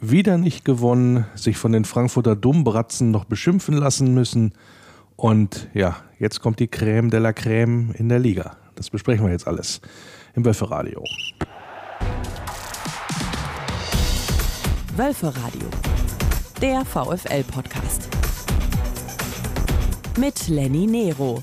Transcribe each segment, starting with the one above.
wieder nicht gewonnen, sich von den Frankfurter Dummbratzen noch beschimpfen lassen müssen. Und ja, jetzt kommt die Crème de la Crème in der Liga. Das besprechen wir jetzt alles im Wölferadio. Wölferadio, der VfL-Podcast. Mit Lenny Nero.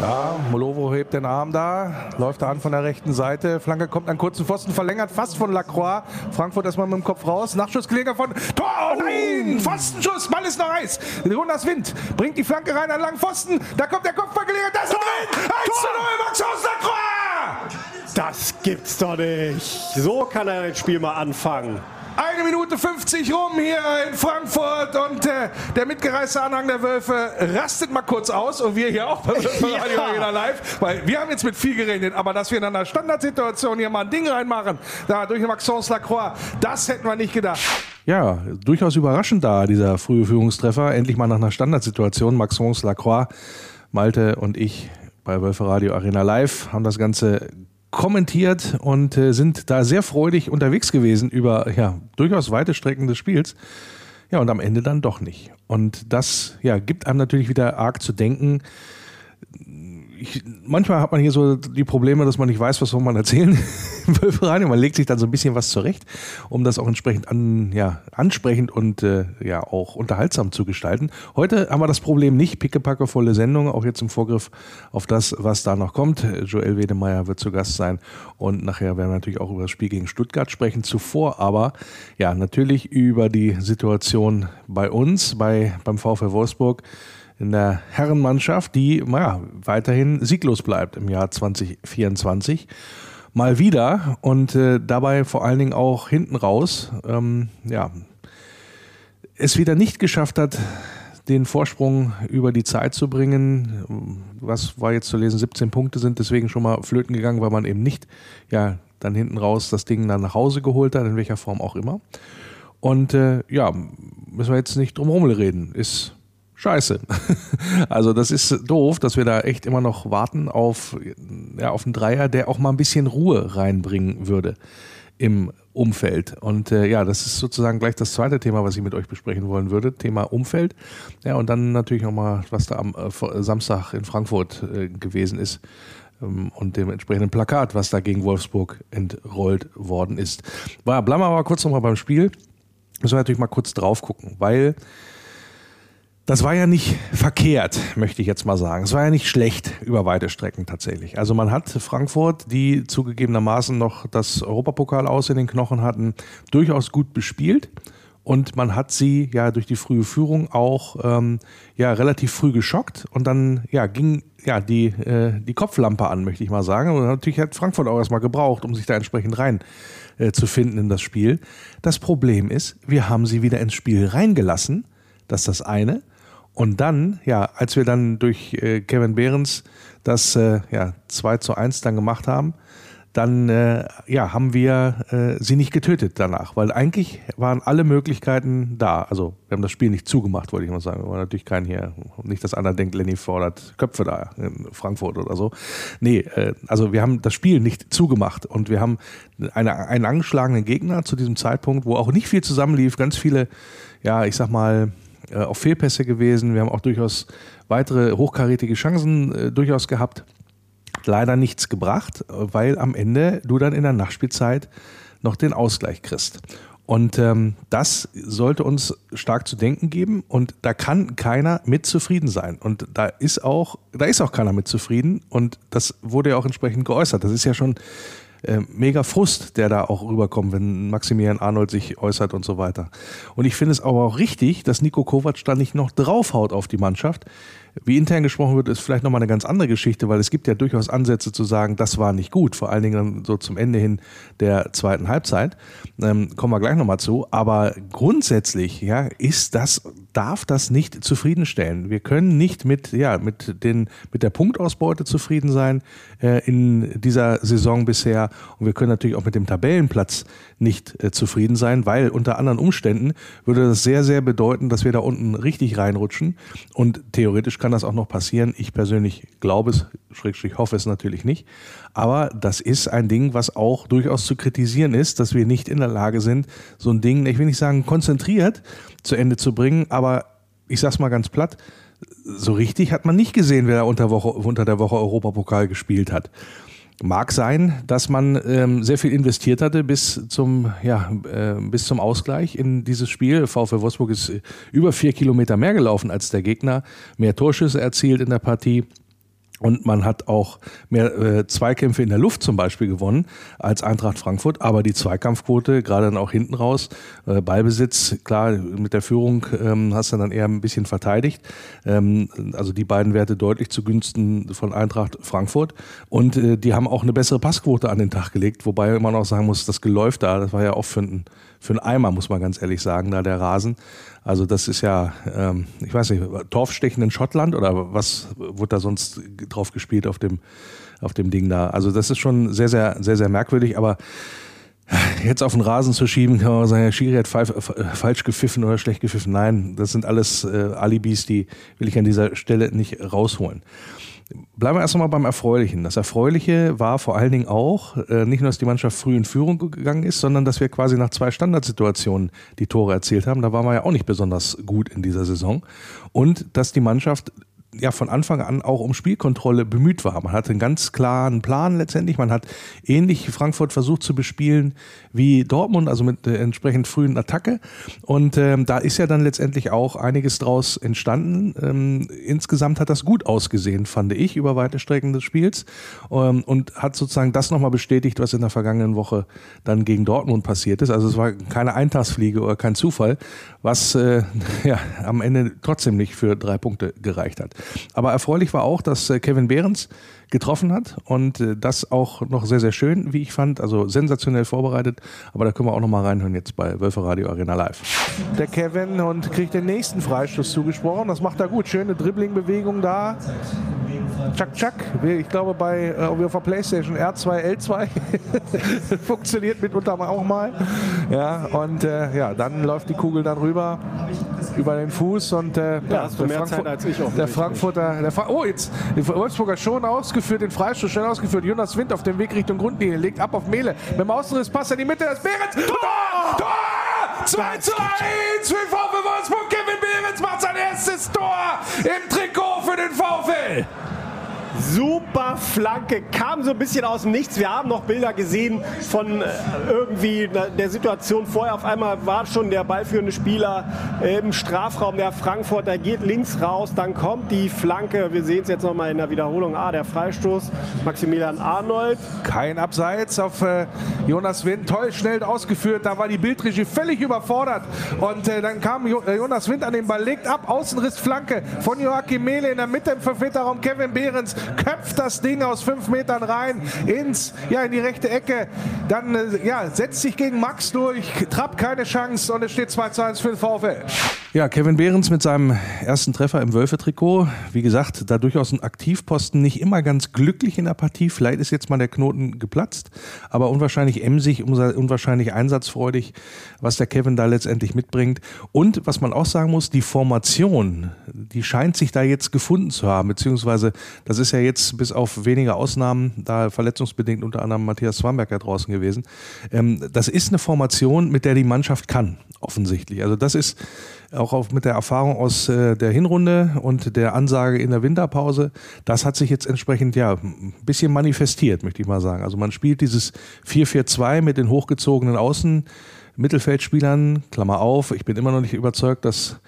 Ja, Molovo hebt den Arm da, läuft da an von der rechten Seite. Flanke kommt an kurzen Pfosten, verlängert fast von Lacroix. Frankfurt erstmal mit dem Kopf raus. Nachschussgelegenheit von Tor. Oh nein! Pfostenschuss, Ball ist noch heiß. Jonas Wind bringt die Flanke rein an langen Pfosten. Da kommt der Kopfballgelegenheit. Das ist drin! 1 zu 0, Max aus Lacroix! Das gibt's doch nicht. So kann er das Spiel mal anfangen. Eine Minute 50 rum hier in Frankfurt und äh, der mitgereiste Anhang der Wölfe rastet mal kurz aus und wir hier auch bei Radio ja. Arena Live, weil wir haben jetzt mit viel gerechnet, aber dass wir in einer Standardsituation hier mal ein Ding reinmachen, da durch Maxence Lacroix, das hätten wir nicht gedacht. Ja, durchaus überraschend da, dieser frühe Führungstreffer. Endlich mal nach einer Standardsituation. Maxence Lacroix, Malte und ich bei Wölfe Radio Arena Live haben das Ganze kommentiert und äh, sind da sehr freudig unterwegs gewesen über ja, durchaus weite Strecken des Spiels. Ja, und am Ende dann doch nicht. Und das ja, gibt einem natürlich wieder arg zu denken ich, manchmal hat man hier so die Probleme, dass man nicht weiß, was soll man erzählen im Wölferadio. Man legt sich dann so ein bisschen was zurecht, um das auch entsprechend an, ja, ansprechend und äh, ja auch unterhaltsam zu gestalten. Heute haben wir das Problem nicht, pickepacke volle Sendung, auch jetzt im Vorgriff auf das, was da noch kommt. Joel Wedemeyer wird zu Gast sein und nachher werden wir natürlich auch über das Spiel gegen Stuttgart sprechen. Zuvor aber ja natürlich über die Situation bei uns, bei, beim VfL Wolfsburg in der Herrenmannschaft, die ja, weiterhin sieglos bleibt im Jahr 2024. Mal wieder und äh, dabei vor allen Dingen auch hinten raus, ähm, ja, es wieder nicht geschafft hat, den Vorsprung über die Zeit zu bringen. Was war jetzt zu lesen? 17 Punkte sind deswegen schon mal flöten gegangen, weil man eben nicht, ja, dann hinten raus das Ding dann nach Hause geholt hat, in welcher Form auch immer. Und äh, ja, müssen wir jetzt nicht drum herum reden. Ist scheiße. Also das ist doof, dass wir da echt immer noch warten auf, ja, auf einen Dreier, der auch mal ein bisschen Ruhe reinbringen würde im Umfeld. Und äh, ja, das ist sozusagen gleich das zweite Thema, was ich mit euch besprechen wollen würde. Thema Umfeld. Ja, und dann natürlich nochmal, was da am äh, Samstag in Frankfurt äh, gewesen ist ähm, und dem entsprechenden Plakat, was da gegen Wolfsburg entrollt worden ist. War, bleiben wir aber kurz nochmal beim Spiel. Müssen wir natürlich mal kurz drauf gucken, weil das war ja nicht verkehrt, möchte ich jetzt mal sagen. Es war ja nicht schlecht über weite Strecken tatsächlich. Also man hat Frankfurt, die zugegebenermaßen noch das Europapokal aus in den Knochen hatten, durchaus gut bespielt. Und man hat sie ja durch die frühe Führung auch ähm, ja relativ früh geschockt und dann ja ging ja die äh, die Kopflampe an, möchte ich mal sagen. Und natürlich hat Frankfurt auch erstmal gebraucht, um sich da entsprechend rein äh, zu finden in das Spiel. Das Problem ist, wir haben sie wieder ins Spiel reingelassen. Das ist das eine. Und dann, ja, als wir dann durch äh, Kevin Behrens das äh, ja, 2 zu 1 dann gemacht haben, dann äh, ja, haben wir äh, sie nicht getötet danach, weil eigentlich waren alle Möglichkeiten da. Also wir haben das Spiel nicht zugemacht, wollte ich mal sagen. Wir waren natürlich kein hier, nicht, dass einer denkt, Lenny fordert Köpfe da in Frankfurt oder so. Nee, äh, also wir haben das Spiel nicht zugemacht und wir haben eine, einen angeschlagenen Gegner zu diesem Zeitpunkt, wo auch nicht viel zusammenlief, ganz viele, ja, ich sag mal, äh, auch Fehlpässe gewesen. Wir haben auch durchaus weitere hochkarätige Chancen äh, durchaus gehabt. Leider nichts gebracht, weil am Ende du dann in der Nachspielzeit noch den Ausgleich kriegst. Und ähm, das sollte uns stark zu denken geben und da kann keiner mit zufrieden sein. Und da ist auch, da ist auch keiner mit zufrieden und das wurde ja auch entsprechend geäußert. Das ist ja schon äh, mega Frust, der da auch rüberkommt, wenn Maximilian Arnold sich äußert und so weiter. Und ich finde es aber auch richtig, dass Nico Kovac da nicht noch draufhaut auf die Mannschaft. Wie intern gesprochen wird, ist vielleicht nochmal eine ganz andere Geschichte, weil es gibt ja durchaus Ansätze zu sagen, das war nicht gut, vor allen Dingen dann so zum Ende hin der zweiten Halbzeit. Ähm, kommen wir gleich nochmal zu. Aber grundsätzlich, ja, ist das, darf das nicht zufriedenstellen. Wir können nicht mit, ja, mit den, mit der Punktausbeute zufrieden sein äh, in dieser Saison bisher. Und wir können natürlich auch mit dem Tabellenplatz nicht äh, zufrieden sein, weil unter anderen Umständen würde das sehr, sehr bedeuten, dass wir da unten richtig reinrutschen. Und theoretisch kann das auch noch passieren. Ich persönlich glaube es, schrägstrich hoffe es natürlich nicht. Aber das ist ein Ding, was auch durchaus zu kritisieren ist, dass wir nicht in der Lage sind, so ein Ding, ich will nicht sagen konzentriert zu Ende zu bringen, aber ich sag's mal ganz platt, so richtig hat man nicht gesehen, wer unter, Woche, unter der Woche Europapokal gespielt hat. Mag sein, dass man ähm, sehr viel investiert hatte bis zum, ja, äh, bis zum Ausgleich in dieses Spiel. VfL Wolfsburg ist äh, über vier Kilometer mehr gelaufen als der Gegner, mehr Torschüsse erzielt in der Partie. Und man hat auch mehr äh, Zweikämpfe in der Luft zum Beispiel gewonnen als Eintracht Frankfurt. Aber die Zweikampfquote, gerade dann auch hinten raus, äh, Ballbesitz, klar, mit der Führung ähm, hast du dann eher ein bisschen verteidigt. Ähm, also die beiden Werte deutlich zugunsten von Eintracht Frankfurt. Und äh, die haben auch eine bessere Passquote an den Tag gelegt. Wobei man auch sagen muss, das Geläuf da, das war ja auch für einen, für einen Eimer, muss man ganz ehrlich sagen, da der Rasen. Also das ist ja, ähm, ich weiß nicht, Torfstechen in Schottland oder was wurde da sonst drauf gespielt auf dem, auf dem Ding da? Also das ist schon sehr, sehr, sehr, sehr merkwürdig, aber Jetzt auf den Rasen zu schieben, kann man sagen, Herr Schiri hat falsch gepfiffen oder schlecht gepfiffen. Nein, das sind alles äh, Alibis, die will ich an dieser Stelle nicht rausholen. Bleiben wir erst einmal beim Erfreulichen. Das Erfreuliche war vor allen Dingen auch, äh, nicht nur, dass die Mannschaft früh in Führung gegangen ist, sondern dass wir quasi nach zwei Standardsituationen die Tore erzielt haben. Da waren wir ja auch nicht besonders gut in dieser Saison. Und dass die Mannschaft ja von Anfang an auch um Spielkontrolle bemüht war. Man hatte einen ganz klaren Plan letztendlich. Man hat ähnlich Frankfurt versucht zu bespielen wie Dortmund, also mit äh, entsprechend frühen Attacke. Und ähm, da ist ja dann letztendlich auch einiges draus entstanden. Ähm, insgesamt hat das gut ausgesehen, fand ich, über weite Strecken des Spiels. Ähm, und hat sozusagen das nochmal bestätigt, was in der vergangenen Woche dann gegen Dortmund passiert ist. Also es war keine Eintagsfliege oder kein Zufall, was äh, ja am Ende trotzdem nicht für drei Punkte gereicht hat. Aber erfreulich war auch, dass äh, Kevin Behrens getroffen hat und äh, das auch noch sehr, sehr schön, wie ich fand. Also sensationell vorbereitet. Aber da können wir auch noch mal reinhören jetzt bei Wölfe Radio Arena Live. Der Kevin und kriegt den nächsten Freistoß zugesprochen. Das macht er gut. Schöne Dribbling-Bewegung da. Chuck Chuck, ich glaube bei äh, auf der Playstation R2, L2 funktioniert mitunter auch mal. Ja, und äh, ja, dann läuft die Kugel dann rüber über den Fuß und äh, ja, mehr Frankfurt. Der Frankfurter, der Fra oh jetzt, der Wolfsburger schon ausgeführt, den Freistoß schnell ausgeführt. Jonas Wind auf dem Weg Richtung Grundlinie, legt ab auf Mele. Mit dem Außenriss passt in die Mitte, das Behrens. Tor! Tor! 2 zu 1 für VfL Wolfsburg. Kevin Behrens macht sein erstes Tor im Trikot für den VfL. Super Flanke, kam so ein bisschen aus dem Nichts. Wir haben noch Bilder gesehen von äh, irgendwie der Situation vorher. Auf einmal war schon der ballführende Spieler im Strafraum der Frankfurter, geht links raus, dann kommt die Flanke. Wir sehen es jetzt nochmal in der Wiederholung. Ah, der Freistoß, Maximilian Arnold. Kein Abseits auf äh, Jonas Wind, toll schnell ausgeführt. Da war die Bildregie völlig überfordert. Und äh, dann kam jo äh, Jonas Wind an den Ball, legt ab, Außenriss Flanke von Joachim Mehle in der Mitte im Verfehlerraum Kevin Behrens köpft das Ding aus fünf Metern rein ins, ja, in die rechte Ecke. Dann äh, ja, setzt sich gegen Max durch, Trapp keine Chance und es steht 2 zu 1 für den VfL. Ja, Kevin Behrens mit seinem ersten Treffer im Wölfe-Trikot. Wie gesagt, da durchaus ein Aktivposten, nicht immer ganz glücklich in der Partie. Vielleicht ist jetzt mal der Knoten geplatzt, aber unwahrscheinlich emsig, unwahrscheinlich einsatzfreudig, was der Kevin da letztendlich mitbringt. Und was man auch sagen muss, die Formation, die scheint sich da jetzt gefunden zu haben, beziehungsweise das ist ja jetzt bis auf wenige Ausnahmen, da verletzungsbedingt unter anderem Matthias Swamberger draußen gewesen. Ähm, das ist eine Formation, mit der die Mannschaft kann, offensichtlich. Also das ist auch auf, mit der Erfahrung aus äh, der Hinrunde und der Ansage in der Winterpause, das hat sich jetzt entsprechend ja ein bisschen manifestiert, möchte ich mal sagen. Also man spielt dieses 4-4-2 mit den hochgezogenen Außen. Mittelfeldspielern, Klammer auf, ich bin immer noch nicht überzeugt, dass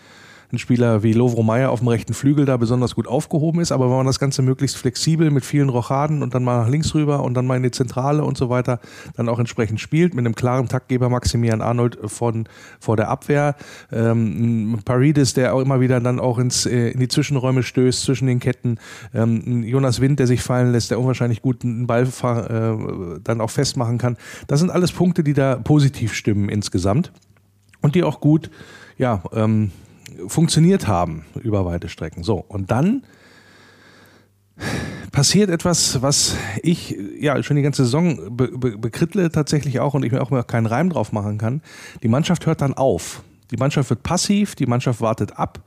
ein Spieler wie Lovro Meyer auf dem rechten Flügel da besonders gut aufgehoben ist, aber wenn man das Ganze möglichst flexibel mit vielen Rochaden und dann mal nach links rüber und dann mal in die Zentrale und so weiter dann auch entsprechend spielt, mit einem klaren Taktgeber Maximilian Arnold von, vor der Abwehr, ähm, Paredes, der auch immer wieder dann auch ins, äh, in die Zwischenräume stößt, zwischen den Ketten, ähm, Jonas Wind, der sich fallen lässt, der unwahrscheinlich gut einen Ball äh, dann auch festmachen kann. Das sind alles Punkte, die da positiv stimmen insgesamt und die auch gut ja, ähm, funktioniert haben über weite Strecken. So, und dann passiert etwas, was ich ja schon die ganze Saison be be bekrittle tatsächlich auch und ich mir auch keinen Reim drauf machen kann. Die Mannschaft hört dann auf. Die Mannschaft wird passiv, die Mannschaft wartet ab.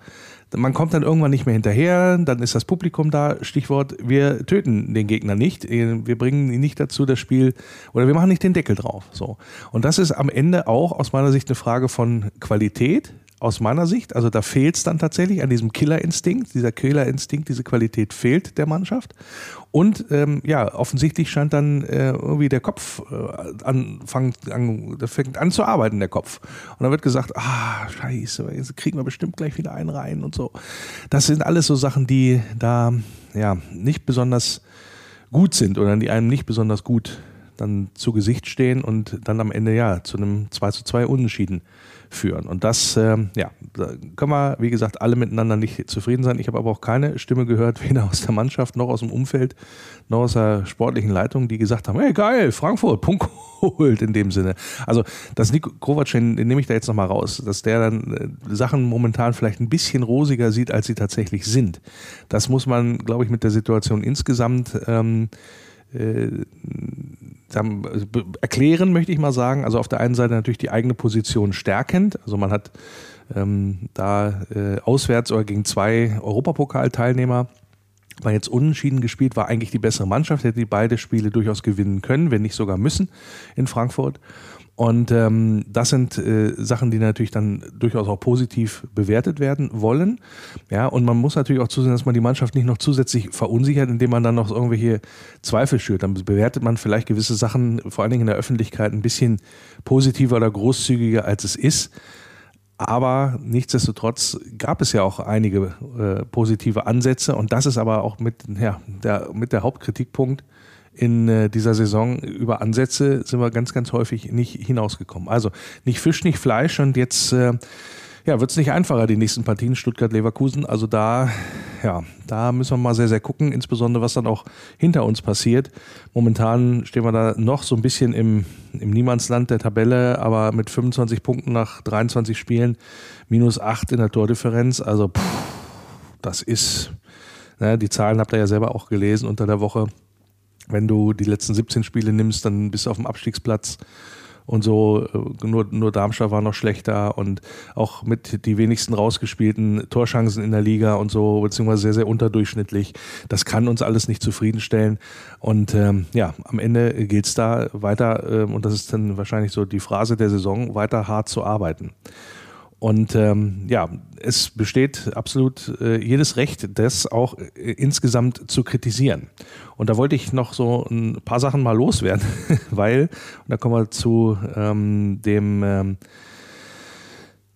man kommt dann irgendwann nicht mehr hinterher, dann ist das Publikum da, Stichwort, wir töten den Gegner nicht, wir bringen ihn nicht dazu, das Spiel, oder wir machen nicht den Deckel drauf. So. Und das ist am Ende auch aus meiner Sicht eine Frage von Qualität, aus meiner Sicht. Also da fehlt es dann tatsächlich an diesem Killerinstinkt. Dieser Killerinstinkt, diese Qualität fehlt der Mannschaft. Und ähm, ja, offensichtlich scheint dann äh, irgendwie der Kopf äh, anfangen, an, der fängt an zu arbeiten, der Kopf. Und dann wird gesagt, ah, scheiße, jetzt kriegen wir bestimmt gleich wieder einen rein und so. Das sind alles so Sachen, die da ja nicht besonders gut sind oder die einem nicht besonders gut dann zu Gesicht stehen und dann am Ende ja zu einem 2 zu 2 Unentschieden führen. Und das, äh, ja, da können wir, wie gesagt, alle miteinander nicht zufrieden sein. Ich habe aber auch keine Stimme gehört, weder aus der Mannschaft noch aus dem Umfeld, noch aus der sportlichen Leitung, die gesagt haben, hey geil, Frankfurt, Punkt geholt in dem Sinne. Also das Nico Kovac, den, den nehme ich da jetzt nochmal raus, dass der dann äh, Sachen momentan vielleicht ein bisschen rosiger sieht, als sie tatsächlich sind. Das muss man, glaube ich, mit der Situation insgesamt ähm, erklären, möchte ich mal sagen. Also auf der einen Seite natürlich die eigene Position stärkend. Also man hat ähm, da äh, auswärts oder gegen zwei Europapokalteilnehmer war jetzt unentschieden gespielt, war eigentlich die bessere Mannschaft, hätte die beide Spiele durchaus gewinnen können, wenn nicht sogar müssen in Frankfurt. Und ähm, das sind äh, Sachen, die natürlich dann durchaus auch positiv bewertet werden wollen. Ja, und man muss natürlich auch zusehen, dass man die Mannschaft nicht noch zusätzlich verunsichert, indem man dann noch irgendwelche Zweifel schürt. Dann bewertet man vielleicht gewisse Sachen, vor allen Dingen in der Öffentlichkeit, ein bisschen positiver oder großzügiger, als es ist. Aber nichtsdestotrotz gab es ja auch einige äh, positive Ansätze und das ist aber auch mit, ja, der, mit der Hauptkritikpunkt in äh, dieser Saison über Ansätze sind wir ganz, ganz häufig nicht hinausgekommen. Also nicht Fisch, nicht Fleisch und jetzt äh, ja, wird es nicht einfacher, die nächsten Partien Stuttgart-Leverkusen. Also da, ja, da müssen wir mal sehr, sehr gucken, insbesondere was dann auch hinter uns passiert. Momentan stehen wir da noch so ein bisschen im, im Niemandsland der Tabelle, aber mit 25 Punkten nach 23 Spielen, minus 8 in der Tordifferenz. Also, pff, das ist, ne, die Zahlen habt ihr ja selber auch gelesen unter der Woche. Wenn du die letzten 17 Spiele nimmst, dann bist du auf dem Abstiegsplatz und so. Äh, nur, nur Darmstadt war noch schlechter und auch mit die wenigsten rausgespielten Torschancen in der Liga und so, beziehungsweise sehr, sehr unterdurchschnittlich. Das kann uns alles nicht zufriedenstellen. Und ähm, ja, am Ende gilt es da weiter, ähm, und das ist dann wahrscheinlich so die Phrase der Saison, weiter hart zu arbeiten. Und ähm, ja, es besteht absolut äh, jedes Recht, das auch äh, insgesamt zu kritisieren. Und da wollte ich noch so ein paar Sachen mal loswerden, weil, und da kommen wir zu ähm, dem ähm,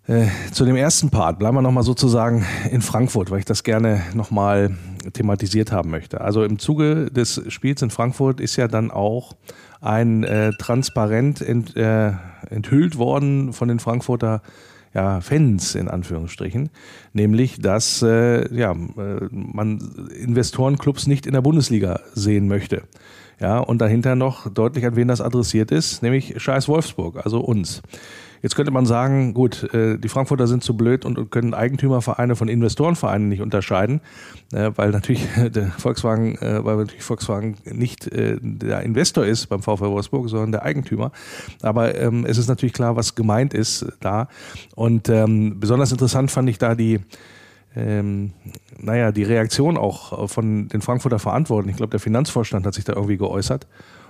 äh, zu dem ersten Part, bleiben wir nochmal sozusagen in Frankfurt, weil ich das gerne nochmal thematisiert haben möchte. Also im Zuge des Spiels in Frankfurt ist ja dann auch ein äh, Transparent ent, äh, enthüllt worden von den Frankfurter ja, Fans in Anführungsstrichen, nämlich dass äh, ja, äh, man Investorenclubs nicht in der Bundesliga sehen möchte. Ja, und dahinter noch deutlich an wen das adressiert ist, nämlich Scheiß Wolfsburg, also uns. Jetzt könnte man sagen, gut, äh, die Frankfurter sind zu blöd und können Eigentümervereine von Investorenvereinen nicht unterscheiden, äh, weil natürlich der Volkswagen, äh, weil natürlich Volkswagen nicht der Investor ist beim VfL Wolfsburg, sondern der Eigentümer. Aber ähm, es ist natürlich klar, was gemeint ist da. Und ähm, besonders interessant fand ich da die ähm, naja, die Reaktion auch von den Frankfurter Verantwortlichen. Ich glaube, der Finanzvorstand hat sich da irgendwie geäußert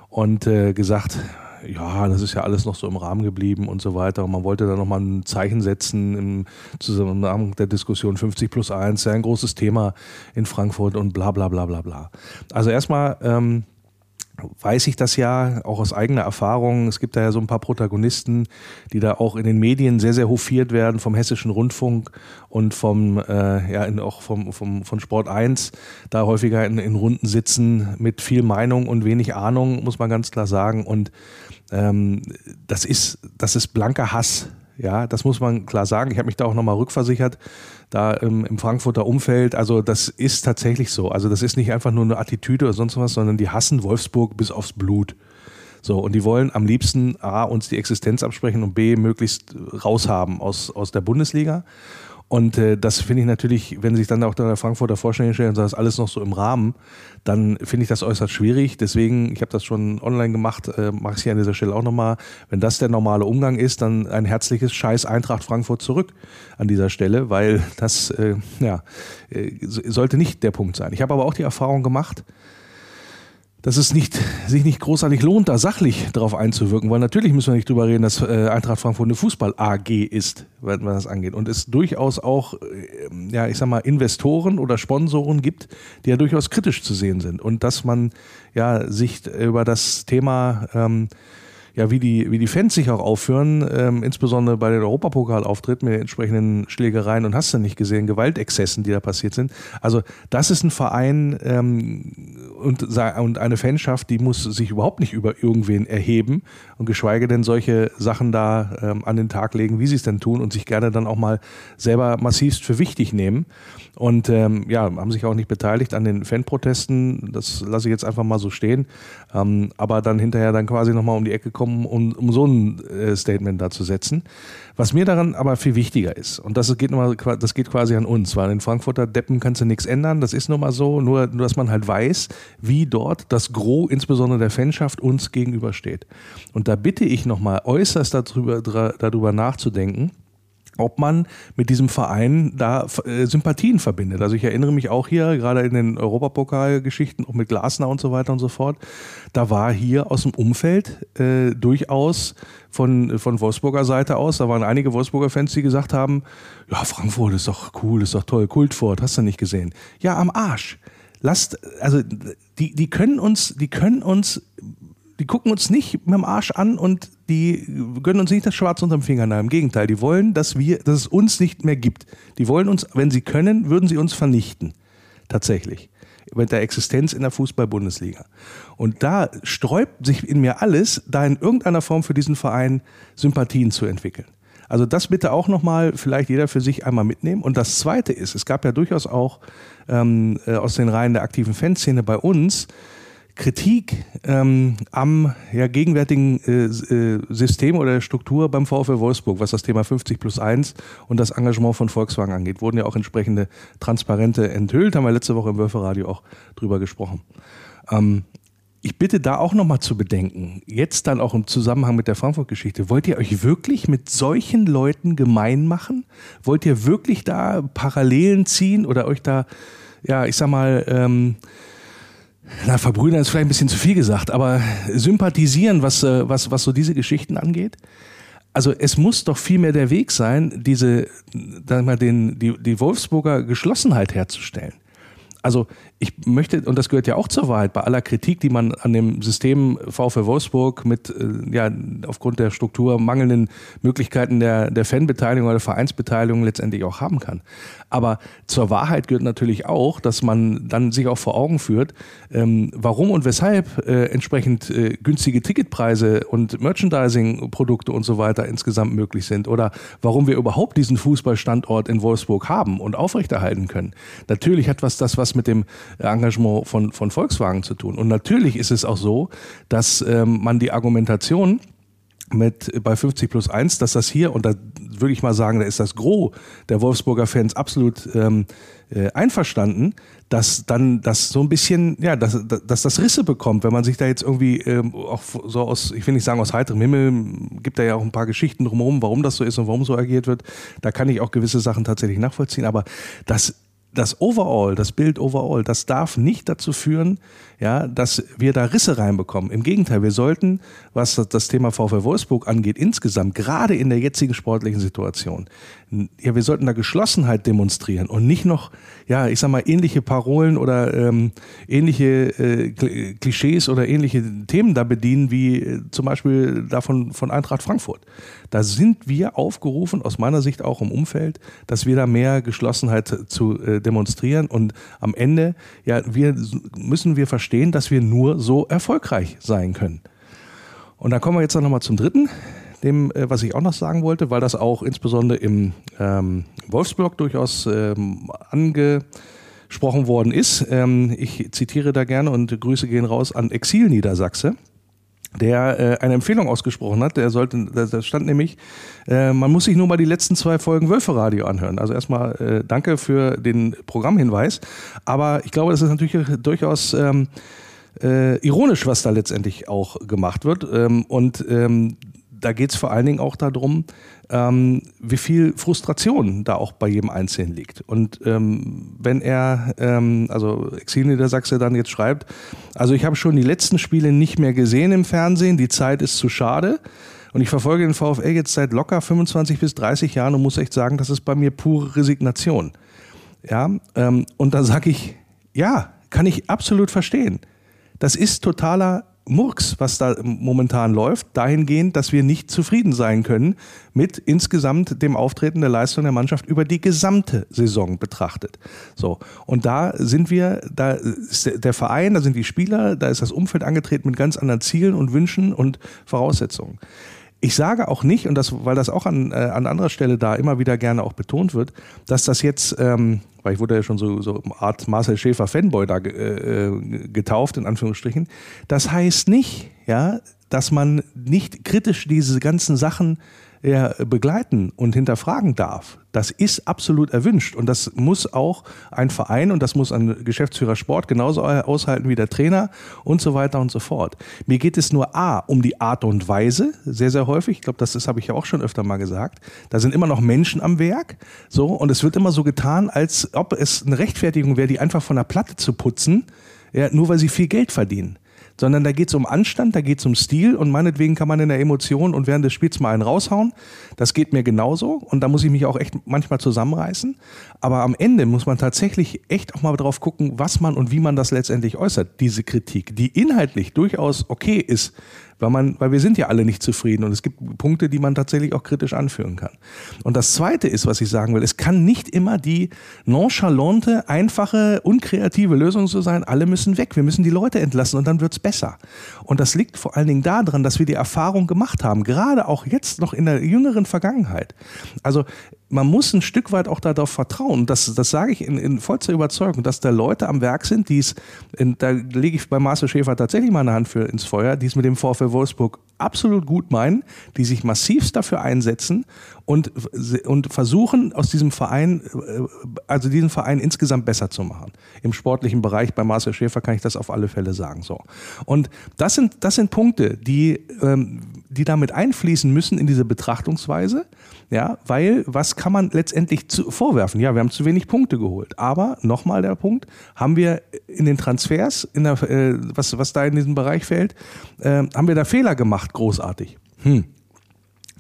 und äh, gesagt, ja, das ist ja alles noch so im Rahmen geblieben und so weiter. Und man wollte da nochmal ein Zeichen setzen im Zusammenhang der Diskussion 50 plus 1, ja ein großes Thema in Frankfurt und bla bla bla bla bla. Also erstmal ähm, weiß ich das ja auch aus eigener Erfahrung. Es gibt da ja so ein paar Protagonisten, die da auch in den Medien sehr, sehr hofiert werden vom Hessischen Rundfunk und vom, äh, ja, auch vom, vom, von Sport 1, da häufiger in, in Runden sitzen mit viel Meinung und wenig Ahnung, muss man ganz klar sagen. Und ähm, das, ist, das ist blanker Hass. Ja, das muss man klar sagen. Ich habe mich da auch nochmal rückversichert, da im, im, Frankfurter Umfeld. Also das ist tatsächlich so. Also das ist nicht einfach nur eine Attitüde oder sonst was, sondern die hassen Wolfsburg bis aufs Blut. So, und die wollen am liebsten A, uns die Existenz absprechen und B, möglichst raushaben aus, aus der Bundesliga. Und äh, das finde ich natürlich, wenn sich dann auch der Frankfurter Vorstellung stellen, das ist alles noch so im Rahmen, dann finde ich das äußerst schwierig. Deswegen, ich habe das schon online gemacht, äh, mache ich hier an dieser Stelle auch nochmal. Wenn das der normale Umgang ist, dann ein herzliches Scheiß Eintracht Frankfurt zurück an dieser Stelle, weil das äh, ja, äh, sollte nicht der Punkt sein. Ich habe aber auch die Erfahrung gemacht, dass es nicht, sich nicht großartig lohnt, da sachlich darauf einzuwirken, weil natürlich müssen wir nicht drüber reden, dass äh, Eintracht Frankfurt eine Fußball-AG ist, wenn man das angeht. Und es durchaus auch, äh, ja, ich sag mal, Investoren oder Sponsoren gibt, die ja durchaus kritisch zu sehen sind. Und dass man ja sich über das Thema ähm, ja, wie die, wie die Fans sich auch aufführen, ähm, insbesondere bei den Europapokalauftritten mit den entsprechenden Schlägereien und hast du nicht gesehen, Gewaltexzessen, die da passiert sind. Also das ist ein Verein ähm, und, und eine Fanschaft, die muss sich überhaupt nicht über irgendwen erheben und geschweige denn solche Sachen da ähm, an den Tag legen, wie sie es denn tun und sich gerne dann auch mal selber massivst für wichtig nehmen. Und ähm, ja, haben sich auch nicht beteiligt an den Fanprotesten. Das lasse ich jetzt einfach mal so stehen. Ähm, aber dann hinterher dann quasi nochmal um die Ecke kommen, um, um so ein äh, Statement da zu setzen. Was mir daran aber viel wichtiger ist, und das geht, nochmal, das geht quasi an uns, weil in Frankfurter Deppen kannst du nichts ändern, das ist nun mal so, nur, nur dass man halt weiß, wie dort das Gros, insbesondere der Fanschaft, uns gegenübersteht. Und da bitte ich nochmal äußerst darüber, darüber nachzudenken, ob man mit diesem Verein da äh, Sympathien verbindet. Also ich erinnere mich auch hier, gerade in den Europapokalgeschichten, auch mit Glasner und so weiter und so fort, da war hier aus dem Umfeld äh, durchaus von, von Wolfsburger Seite aus, da waren einige Wolfsburger Fans, die gesagt haben, ja, Frankfurt ist doch cool, ist doch toll, Kultfurt, hast du nicht gesehen. Ja, am Arsch. Lasst, also die, die können uns, die können uns die gucken uns nicht mit dem Arsch an und die gönnen uns nicht das Schwarz unterm Fingernagel. Im Gegenteil, die wollen, dass wir, dass es uns nicht mehr gibt. Die wollen uns, wenn sie können, würden sie uns vernichten. Tatsächlich. Mit der Existenz in der Fußball-Bundesliga. Und da sträubt sich in mir alles, da in irgendeiner Form für diesen Verein Sympathien zu entwickeln. Also das bitte auch nochmal vielleicht jeder für sich einmal mitnehmen. Und das Zweite ist, es gab ja durchaus auch ähm, äh, aus den Reihen der aktiven Fanszene bei uns Kritik ähm, am ja, gegenwärtigen äh, äh, System oder Struktur beim VfL Wolfsburg, was das Thema 50 plus 1 und das Engagement von Volkswagen angeht. Wurden ja auch entsprechende Transparente enthüllt, haben wir letzte Woche im Wölferadio auch drüber gesprochen. Ähm, ich bitte da auch nochmal zu bedenken, jetzt dann auch im Zusammenhang mit der Frankfurt-Geschichte, wollt ihr euch wirklich mit solchen Leuten gemein machen? Wollt ihr wirklich da Parallelen ziehen oder euch da, ja, ich sag mal, ähm, na, verbrüdern ist vielleicht ein bisschen zu viel gesagt, aber sympathisieren, was, äh, was, was so diese Geschichten angeht. Also es muss doch vielmehr der Weg sein, diese, sag mal, den, die, die Wolfsburger Geschlossenheit herzustellen. Also ich möchte, und das gehört ja auch zur Wahrheit, bei aller Kritik, die man an dem System VfL Wolfsburg mit, äh, ja, aufgrund der Struktur mangelnden Möglichkeiten der, der Fanbeteiligung oder Vereinsbeteiligung letztendlich auch haben kann. Aber zur Wahrheit gehört natürlich auch, dass man dann sich auch vor Augen führt, ähm, warum und weshalb äh, entsprechend äh, günstige Ticketpreise und Merchandising-Produkte und so weiter insgesamt möglich sind oder warum wir überhaupt diesen Fußballstandort in Wolfsburg haben und aufrechterhalten können. Natürlich hat was das was mit dem Engagement von, von Volkswagen zu tun. Und natürlich ist es auch so, dass ähm, man die Argumentation mit bei 50 plus 1, dass das hier, und da würde ich mal sagen, da ist das Gros der Wolfsburger Fans absolut ähm, äh, einverstanden, dass dann das so ein bisschen, ja, dass, dass das Risse bekommt, wenn man sich da jetzt irgendwie ähm, auch so aus, ich will nicht sagen aus heiterem Himmel, gibt da ja auch ein paar Geschichten drumherum, warum das so ist und warum so agiert wird. Da kann ich auch gewisse Sachen tatsächlich nachvollziehen, aber das das Overall, das Bild Overall, das darf nicht dazu führen, ja, dass wir da Risse reinbekommen. Im Gegenteil, wir sollten, was das Thema VfL Wolfsburg angeht, insgesamt, gerade in der jetzigen sportlichen Situation, ja, wir sollten da Geschlossenheit demonstrieren und nicht noch, ja, ich sag mal, ähnliche Parolen oder ähm, ähnliche äh, Klischees oder ähnliche Themen da bedienen, wie äh, zum Beispiel davon von Eintracht Frankfurt. Da sind wir aufgerufen, aus meiner Sicht auch im Umfeld, dass wir da mehr Geschlossenheit zu äh, demonstrieren und am Ende, ja, wir müssen wir verstehen, verstehen, dass wir nur so erfolgreich sein können. Und dann kommen wir jetzt noch mal zum dritten, dem, äh, was ich auch noch sagen wollte, weil das auch insbesondere im ähm, Wolfsburg durchaus ähm, angesprochen worden ist. Ähm, ich zitiere da gerne und Grüße gehen raus an Exil Niedersachse. Der äh, eine Empfehlung ausgesprochen hat. Der sollte, da stand nämlich, äh, man muss sich nur mal die letzten zwei Folgen Wölferadio anhören. Also erstmal äh, danke für den Programmhinweis. Aber ich glaube, das ist natürlich durchaus ähm, äh, ironisch, was da letztendlich auch gemacht wird. Ähm, und ähm, da geht es vor allen Dingen auch darum, ähm, wie viel Frustration da auch bei jedem Einzelnen liegt. Und ähm, wenn er, ähm, also Exil Niedersachse dann jetzt schreibt, also ich habe schon die letzten Spiele nicht mehr gesehen im Fernsehen, die Zeit ist zu schade. Und ich verfolge den VfL jetzt seit locker 25 bis 30 Jahren und muss echt sagen, das ist bei mir pure Resignation. Ja, ähm, und da sage ich, ja, kann ich absolut verstehen. Das ist totaler Murks, was da momentan läuft, dahingehend, dass wir nicht zufrieden sein können mit insgesamt dem Auftreten der Leistung der Mannschaft über die gesamte Saison betrachtet. So. Und da sind wir, da ist der Verein, da sind die Spieler, da ist das Umfeld angetreten mit ganz anderen Zielen und Wünschen und Voraussetzungen. Ich sage auch nicht, und das, weil das auch an, äh, an anderer Stelle da immer wieder gerne auch betont wird, dass das jetzt, ähm, weil ich wurde ja schon so, so Art Marcel Schäfer Fanboy da äh, getauft, in Anführungsstrichen. Das heißt nicht, ja, dass man nicht kritisch diese ganzen Sachen er begleiten und hinterfragen darf. Das ist absolut erwünscht und das muss auch ein Verein und das muss ein Geschäftsführer Sport genauso aushalten wie der Trainer und so weiter und so fort. Mir geht es nur A um die Art und Weise, sehr, sehr häufig. Ich glaube, das, das habe ich ja auch schon öfter mal gesagt. Da sind immer noch Menschen am Werk. So, und es wird immer so getan, als ob es eine Rechtfertigung wäre, die einfach von der Platte zu putzen, ja, nur weil sie viel Geld verdienen sondern da geht es um Anstand, da geht es um Stil und meinetwegen kann man in der Emotion und während des Spiels mal einen raushauen. Das geht mir genauso und da muss ich mich auch echt manchmal zusammenreißen. Aber am Ende muss man tatsächlich echt auch mal drauf gucken, was man und wie man das letztendlich äußert, diese Kritik, die inhaltlich durchaus okay ist, weil, man, weil wir sind ja alle nicht zufrieden und es gibt Punkte, die man tatsächlich auch kritisch anführen kann. Und das Zweite ist, was ich sagen will, es kann nicht immer die nonchalante, einfache, unkreative Lösung so sein, alle müssen weg, wir müssen die Leute entlassen und dann wird's besser. Und das liegt vor allen Dingen daran, dass wir die Erfahrung gemacht haben, gerade auch jetzt noch in der jüngeren Vergangenheit. Also man muss ein Stück weit auch darauf vertrauen, das, das sage ich in, in vollster Überzeugung, dass da Leute am Werk sind, die es, da lege ich bei Marcel Schäfer tatsächlich meine Hand für ins Feuer, die es mit dem VfL Wolfsburg absolut gut meinen, die sich massivst dafür einsetzen und, und versuchen, aus diesem Verein, äh, also diesen Verein insgesamt besser zu machen. Im sportlichen Bereich bei Marcel Schäfer kann ich das auf alle Fälle sagen. So. Und das sind, das sind Punkte, die, ähm, die damit einfließen müssen in diese Betrachtungsweise. Ja, weil was kann man letztendlich zu, vorwerfen? Ja, wir haben zu wenig Punkte geholt. Aber nochmal der Punkt, haben wir in den Transfers, in der, äh, was, was da in diesem Bereich fällt, äh, haben wir da Fehler gemacht, großartig. Hm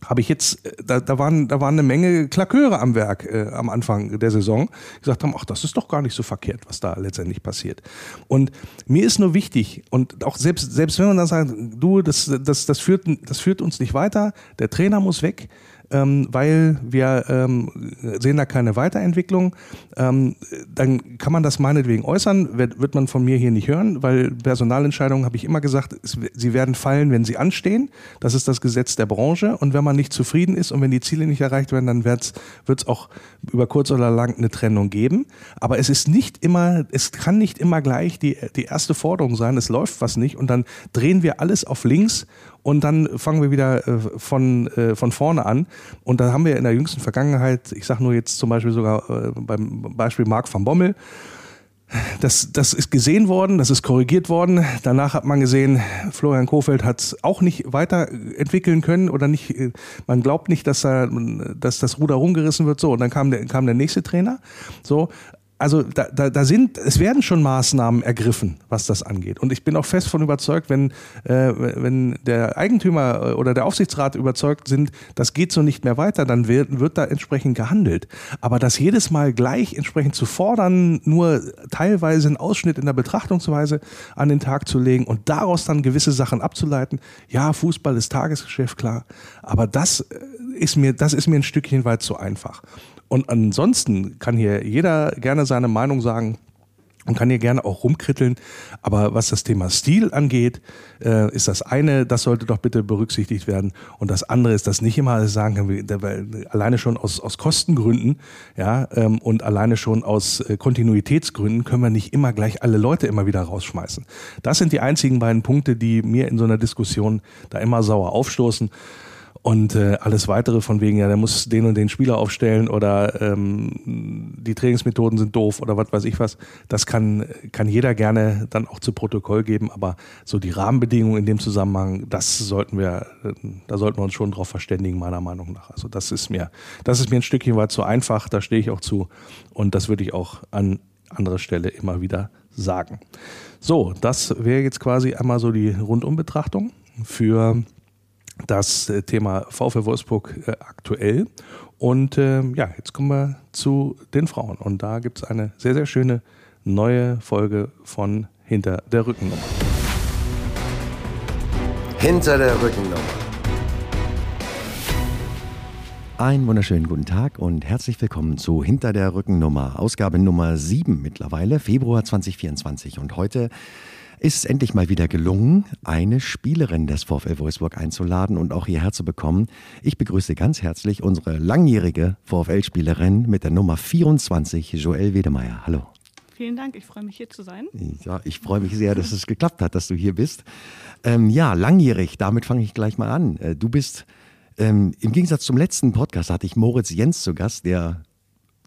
habe ich jetzt, äh, da, da, waren, da waren eine Menge Klaköre am Werk äh, am Anfang der Saison, gesagt haben, ach, das ist doch gar nicht so verkehrt, was da letztendlich passiert. Und mir ist nur wichtig, und auch selbst, selbst wenn man dann sagt, du, das, das, das, führt, das führt uns nicht weiter, der Trainer muss weg, ähm, weil wir ähm, sehen da keine Weiterentwicklung, ähm, dann kann man das meinetwegen äußern, wird, wird man von mir hier nicht hören, weil Personalentscheidungen, habe ich immer gesagt, es, sie werden fallen, wenn sie anstehen. Das ist das Gesetz der Branche. Und wenn man nicht zufrieden ist und wenn die Ziele nicht erreicht werden, dann wird es auch über kurz oder lang eine Trennung geben. Aber es ist nicht immer, es kann nicht immer gleich die, die erste Forderung sein, es läuft was nicht und dann drehen wir alles auf links und dann fangen wir wieder äh, von, äh, von vorne an. Und da haben wir in der jüngsten Vergangenheit, ich sage nur jetzt zum Beispiel sogar äh, beim Beispiel Marc van Bommel, das, das ist gesehen worden, das ist korrigiert worden. Danach hat man gesehen, Florian Kofeld hat es auch nicht weiterentwickeln können oder nicht, man glaubt nicht, dass, er, dass das Ruder rumgerissen wird. So, und dann kam der, kam der nächste Trainer. So, also da, da, da sind, es werden schon Maßnahmen ergriffen, was das angeht. Und ich bin auch fest von überzeugt, wenn, äh, wenn der Eigentümer äh, oder der Aufsichtsrat überzeugt sind, das geht so nicht mehr weiter, dann wird, wird da entsprechend gehandelt. Aber das jedes Mal gleich entsprechend zu fordern, nur teilweise einen Ausschnitt in der Betrachtungsweise an den Tag zu legen und daraus dann gewisse Sachen abzuleiten, ja, Fußball ist Tagesgeschäft, klar. Aber das äh, ist mir, das ist mir ein Stückchen weit zu einfach. Und ansonsten kann hier jeder gerne seine Meinung sagen. und kann hier gerne auch rumkritteln. Aber was das Thema Stil angeht, äh, ist das eine, das sollte doch bitte berücksichtigt werden. Und das andere ist, dass nicht immer sagen kann, alleine schon aus, aus Kostengründen, ja, ähm, und alleine schon aus äh, Kontinuitätsgründen können wir nicht immer gleich alle Leute immer wieder rausschmeißen. Das sind die einzigen beiden Punkte, die mir in so einer Diskussion da immer sauer aufstoßen. Und äh, alles weitere von wegen, ja, der muss den und den Spieler aufstellen oder ähm, die Trainingsmethoden sind doof oder was weiß ich was, das kann, kann jeder gerne dann auch zu Protokoll geben. Aber so die Rahmenbedingungen in dem Zusammenhang, das sollten wir, äh, da sollten wir uns schon drauf verständigen, meiner Meinung nach. Also das ist mir, das ist mir ein Stückchen weit zu einfach, da stehe ich auch zu. Und das würde ich auch an anderer Stelle immer wieder sagen. So, das wäre jetzt quasi einmal so die Rundumbetrachtung für das äh, Thema VfL Wolfsburg äh, aktuell. Und äh, ja, jetzt kommen wir zu den Frauen. Und da gibt es eine sehr, sehr schöne neue Folge von Hinter der Rückennummer. Hinter der Rückennummer. Einen wunderschönen guten Tag und herzlich willkommen zu Hinter der Rückennummer, Ausgabe Nummer 7 mittlerweile, Februar 2024. Und heute ist es endlich mal wieder gelungen, eine Spielerin des VfL Wolfsburg einzuladen und auch hierher zu bekommen. Ich begrüße ganz herzlich unsere langjährige VfL-Spielerin mit der Nummer 24, Joelle Wedemeyer. Hallo. Vielen Dank, ich freue mich hier zu sein. Ja, ich freue mich sehr, dass es geklappt hat, dass du hier bist. Ähm, ja, langjährig, damit fange ich gleich mal an. Äh, du bist, ähm, im Gegensatz zum letzten Podcast hatte ich Moritz Jens zu Gast, der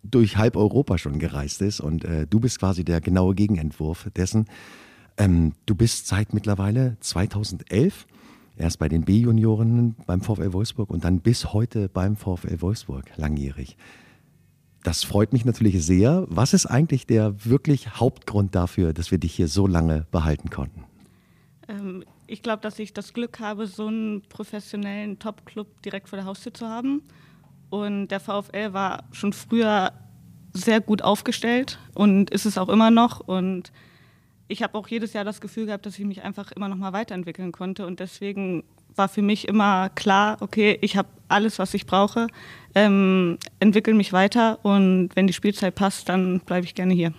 durch halb Europa schon gereist ist und äh, du bist quasi der genaue Gegenentwurf dessen. Ähm, du bist seit mittlerweile 2011 erst bei den B-Junioren beim VfL Wolfsburg und dann bis heute beim VfL Wolfsburg langjährig. Das freut mich natürlich sehr. Was ist eigentlich der wirklich Hauptgrund dafür, dass wir dich hier so lange behalten konnten? Ähm, ich glaube, dass ich das Glück habe, so einen professionellen Top-Club direkt vor der Haustür zu haben. Und der VfL war schon früher sehr gut aufgestellt und ist es auch immer noch. Und ich habe auch jedes Jahr das Gefühl gehabt, dass ich mich einfach immer noch mal weiterentwickeln konnte und deswegen war für mich immer klar, okay, ich habe alles, was ich brauche, ähm, entwickle mich weiter und wenn die Spielzeit passt, dann bleibe ich gerne hier.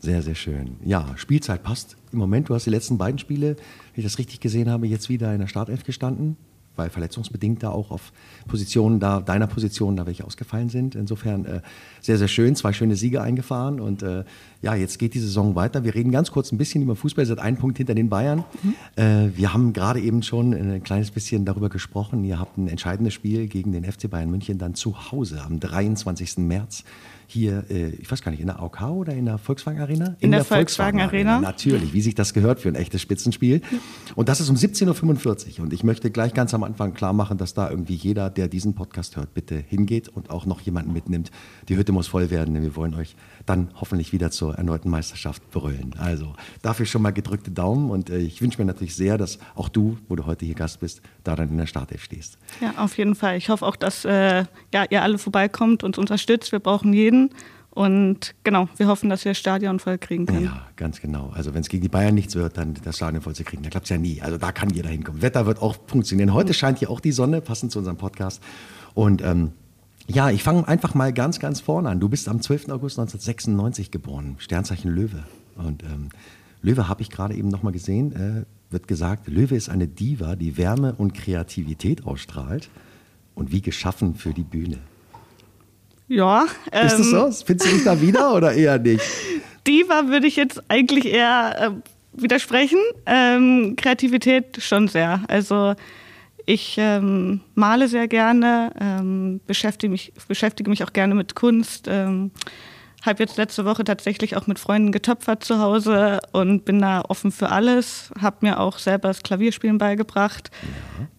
Sehr, sehr schön. Ja, Spielzeit passt im Moment. Du hast die letzten beiden Spiele, wenn ich das richtig gesehen habe, jetzt wieder in der Startelf gestanden weil verletzungsbedingt da auch auf Positionen da, deiner Position da welche ausgefallen sind. Insofern äh, sehr, sehr schön, zwei schöne Siege eingefahren und äh, ja, jetzt geht die Saison weiter. Wir reden ganz kurz ein bisschen über Fußball, ihr seid einen Punkt hinter den Bayern. Mhm. Äh, wir haben gerade eben schon ein kleines bisschen darüber gesprochen. Ihr habt ein entscheidendes Spiel gegen den FC Bayern München dann zu Hause am 23. März hier, äh, ich weiß gar nicht, in der AOK oder in der Volkswagen Arena? In, in der, der, Volkswagen, Volkswagen Arena. Arena. Natürlich, wie sich das gehört für ein echtes Spitzenspiel. Und das ist um 17.45 Uhr. Und ich möchte gleich ganz am Anfang klar machen, dass da irgendwie jeder, der diesen Podcast hört, bitte hingeht und auch noch jemanden mitnimmt. Die Hütte muss voll werden, denn wir wollen euch dann hoffentlich wieder zur erneuten Meisterschaft brüllen. Also dafür schon mal gedrückte Daumen und äh, ich wünsche mir natürlich sehr, dass auch du, wo du heute hier Gast bist, da dann in der Startelf stehst. Ja, auf jeden Fall. Ich hoffe auch, dass äh, ja, ihr alle vorbeikommt und uns unterstützt. Wir brauchen jeden. Und genau, wir hoffen, dass wir das Stadion voll kriegen können. Ja, ganz genau. Also wenn es gegen die Bayern nichts wird, dann das Stadion voll zu kriegen. Da klappt es ja nie. Also da kann jeder hinkommen. Wetter wird auch funktionieren. Heute scheint hier auch die Sonne, passend zu unserem Podcast. Und ähm, ja, ich fange einfach mal ganz, ganz vorne an. Du bist am 12. August 1996 geboren, Sternzeichen Löwe. Und ähm, Löwe habe ich gerade eben nochmal gesehen, äh, wird gesagt, Löwe ist eine Diva, die Wärme und Kreativität ausstrahlt und wie geschaffen für die Bühne. Ja. Ähm, ist das ähm, so? Findest du dich da wieder oder eher nicht? Diva würde ich jetzt eigentlich eher äh, widersprechen. Ähm, Kreativität schon sehr. Also ich ähm, male sehr gerne, ähm, beschäftige, mich, beschäftige mich auch gerne mit Kunst. Ähm, habe jetzt letzte Woche tatsächlich auch mit Freunden getöpfert zu Hause und bin da offen für alles. Habe mir auch selber das Klavierspielen beigebracht.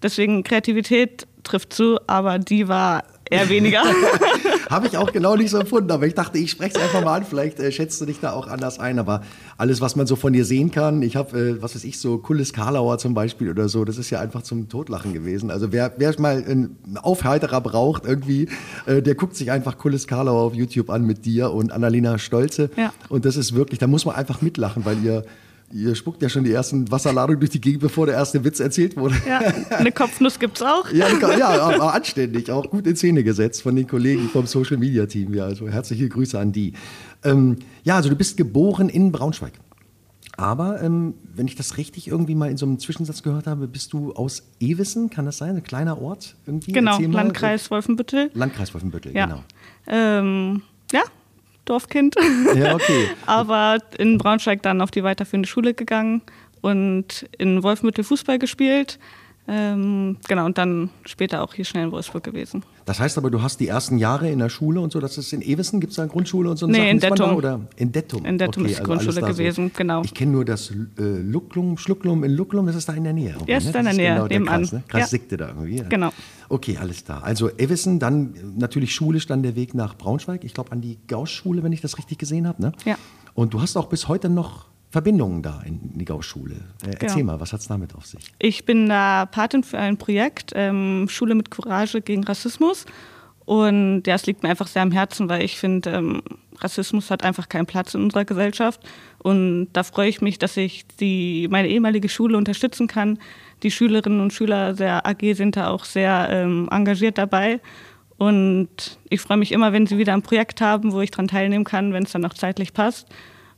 Deswegen Kreativität trifft zu, aber die war eher weniger. Habe ich auch genau nicht so empfunden, aber ich dachte, ich spreche es einfach mal an. Vielleicht äh, schätzt du dich da auch anders ein. Aber alles, was man so von dir sehen kann, ich habe, äh, was weiß ich, so Kulles Karlauer zum Beispiel oder so, das ist ja einfach zum Totlachen gewesen. Also wer, wer mal einen Aufhalterer braucht, irgendwie, äh, der guckt sich einfach Kulles Karlauer auf YouTube an mit dir und Annalena Stolze. Ja. Und das ist wirklich, da muss man einfach mitlachen, weil ihr Ihr spuckt ja schon die ersten Wasserladungen durch die Gegend, bevor der erste Witz erzählt wurde. Ja, eine Kopfnuss gibt's auch. Ja, ja, aber anständig, auch gut in Szene gesetzt von den Kollegen vom Social Media Team. Ja, also herzliche Grüße an die. Ähm, ja, also du bist geboren in Braunschweig. Aber ähm, wenn ich das richtig irgendwie mal in so einem Zwischensatz gehört habe, bist du aus Ewissen, kann das sein? Ein kleiner Ort irgendwie? Genau. Landkreis Wolfenbüttel. Landkreis Wolfenbüttel, Ja. genau. Ähm, ja, Dorfkind. Ja, okay. Aber in Braunschweig dann auf die weiterführende Schule gegangen und in Wolfenbüttel Fußball gespielt. Ähm, genau, und dann später auch hier schnell in Wolfsburg gewesen. Das heißt aber, du hast die ersten Jahre in der Schule und so, das ist in Ewissen, gibt es da eine Grundschule und so Nee, Sachen? in da, Dettum. Oder? In Dettum. In Dettum ist die alles Grundschule da gewesen, genau. Ich kenne nur das äh, Lucklum, Schlucklum in Lucklum, das ist da in der Nähe. Ja, ist ne? da in der Nähe, genau nebenan. Kreis, ne? Kreis Ja. Sickte da irgendwie. Ja. Genau. Okay, alles klar. Also Ewissen, dann natürlich schulisch dann der Weg nach Braunschweig. Ich glaube an die Gauss-Schule, wenn ich das richtig gesehen habe. Ne? Ja. Und du hast auch bis heute noch Verbindungen da in die Gauss-Schule. Äh, erzähl Genau. mal, was hat es damit auf sich? Ich bin da Patin für ein Projekt, ähm, Schule mit Courage gegen Rassismus. Und ja, es liegt mir einfach sehr am Herzen, weil ich finde, ähm, Rassismus hat einfach keinen Platz in unserer Gesellschaft. Und da freue ich mich, dass ich die, meine ehemalige Schule unterstützen kann. Die Schülerinnen und Schüler der AG sind da auch sehr ähm, engagiert dabei. Und ich freue mich immer, wenn sie wieder ein Projekt haben, wo ich daran teilnehmen kann, wenn es dann auch zeitlich passt.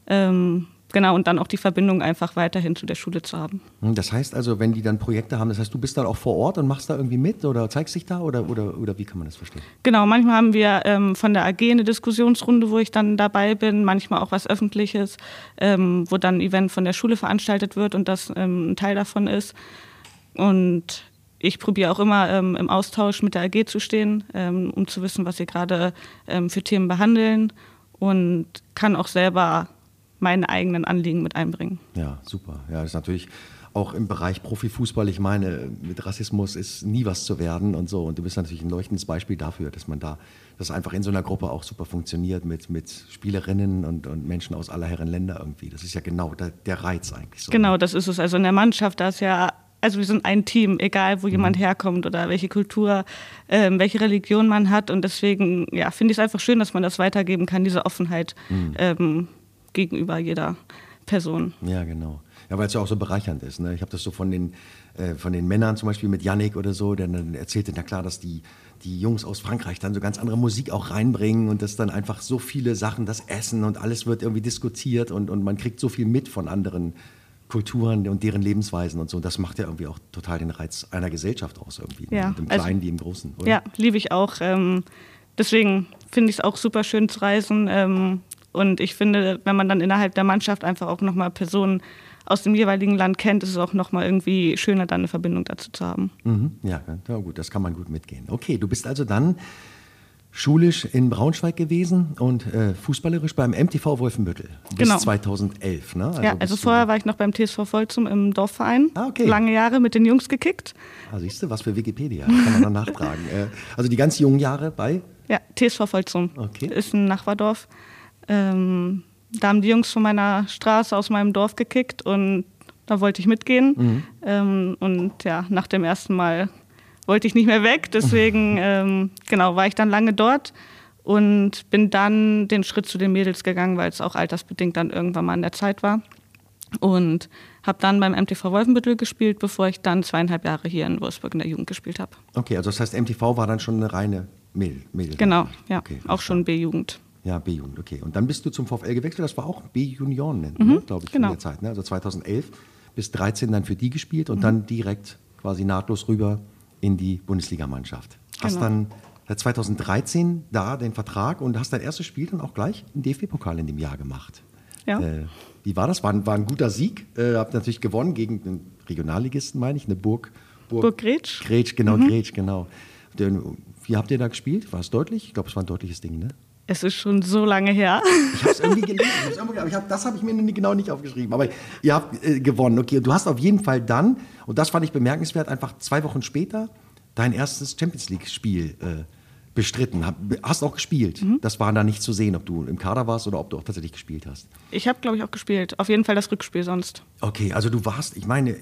Ähm, genau, und dann auch die Verbindung einfach weiterhin zu der Schule zu haben. Hm, Das heißt also, wenn die dann Projekte haben, das heißt, du bist dann auch vor Ort und machst da irgendwie mit oder zeigst dich da oder, oder, oder wie kann man das verstehen? Genau, manchmal haben wir ähm, von der AG eine Diskussionsrunde, wo ich dann dabei bin, manchmal auch was Öffentliches, ähm, wo dann ein Event von der Schule veranstaltet wird und das ähm, ein Teil davon ist. Und ich probiere auch immer ähm, im Austausch mit der AG zu stehen, ähm, um zu wissen, was sie gerade ähm, für Themen behandeln und kann auch selber meine eigenen Anliegen mit einbringen. Ja, super. Ja, das ist natürlich auch im Bereich Profifußball. Ich meine, mit Rassismus ist nie was zu werden und so. Und du bist natürlich ein leuchtendes Beispiel dafür, dass man da, das einfach in so einer Gruppe auch super funktioniert mit, mit Spielerinnen und, und Menschen aus aller Herren Länder irgendwie. Das ist ja genau der, der Reiz eigentlich so. Genau, das ist es. Also in der Mannschaft, da ist ja, also wir sind ein Team, egal wo jemand herkommt oder welche Kultur, ähm, welche Religion man hat. Und deswegen, ja, finde ich es einfach schön, dass man das weitergeben kann, diese Offenheit ähm, gegenüber jeder Person. Ja, genau. Ja, weil es ja auch so bereichernd ist. Ne? Ich habe das so von den, äh, von den Männern zum Beispiel mit Yannick oder so, der dann erzählte, na klar, dass die, die Jungs aus Frankreich dann so ganz andere Musik auch reinbringen und dass dann einfach so viele Sachen, das Essen und alles wird irgendwie diskutiert und, und man kriegt so viel mit von anderen Kulturen und deren Lebensweisen und so. Das macht ja irgendwie auch total den Reiz einer Gesellschaft aus irgendwie. Ja, Mit dem also- Kleinen wie im Großen. Oder? Ja, liebe ich auch. Ähm, deswegen finde ich es auch super schön zu reisen. Ähm, und ich finde, wenn man dann innerhalb der Mannschaft einfach auch nochmal Personen aus dem jeweiligen Land kennt, ist es auch nochmal irgendwie schöner, dann eine Verbindung dazu zu haben. Mhm, ja, ja, gut, das kann man gut mitgehen. Okay, du bist also dann schulisch in Braunschweig gewesen und äh, fußballerisch beim MTV Wolfenbüttel bis Genau. 2011, ne? ja, bist also vorher war ich noch beim TSV Volzum im Dorfverein. Ah, okay. Lange Jahre mit den Jungs gekickt. Ah, siehst du, was für Wikipedia, kann man noch nachtragen. Äh, also die ganz jungen Jahre bei, Ja, TSV Volzum. Okay. Ist ein Nachbardorf. Ähm, da haben die Jungs von meiner Straße aus meinem Dorf gekickt und da wollte ich mitgehen. Mhm. Ähm, und ja, nach dem ersten Mal wollte ich nicht mehr weg. Deswegen ähm, genau, war ich dann lange dort und bin dann den Schritt zu den Mädels gegangen, weil es auch altersbedingt dann irgendwann mal an der Zeit war. Und habe dann beim MTV Wolfenbüttel gespielt, bevor ich dann zweieinhalb Jahre hier in Wolfsburg in der Jugend gespielt habe. okay, also das heißt, MTV war dann schon eine reine Mädel. Mädel Genau, ja, Okay, auch schon B-Jugend. Ja, B-Jugend, okay. Und dann bist du zum VfL gewechselt, das war auch B-Junioren, ne? glaube ich, genau. in der Zeit. Ne? Also 2011 bis 13 dann für die gespielt und dann direkt quasi nahtlos rüber in die Bundesligamannschaft. Hast Genau. dann seit 2013 da den Vertrag und hast dein erstes Spiel dann auch gleich im DFB-Pokal in dem Jahr gemacht. Ja. Äh, wie war das? War, ein- war ein guter Sieg. Äh, habt natürlich gewonnen gegen den Regionalligisten, meine ich, eine Burg. Burg Gretsch. Gretsch, genau, Gretsch, genau. Den- Wie habt ihr da gespielt? War es deutlich? Ich glaube, es war ein deutliches Ding, ne? Es ist schon so lange her. Ich habe es irgendwie gelesen, ich irgendwie- aber ich hab, das habe ich mir genau nicht aufgeschrieben. Aber ihr habt äh, gewonnen. Okay, du hast auf jeden Fall dann, und das fand ich bemerkenswert, einfach zwei Wochen später dein erstes Champions League-Spiel äh, bestritten. Hab, hast auch gespielt. Das war da nicht zu sehen, ob du im Kader warst oder ob du auch tatsächlich gespielt hast. Ich habe, glaube ich, auch gespielt. Auf jeden Fall das Rückspiel sonst. Okay, also du warst, ich meine,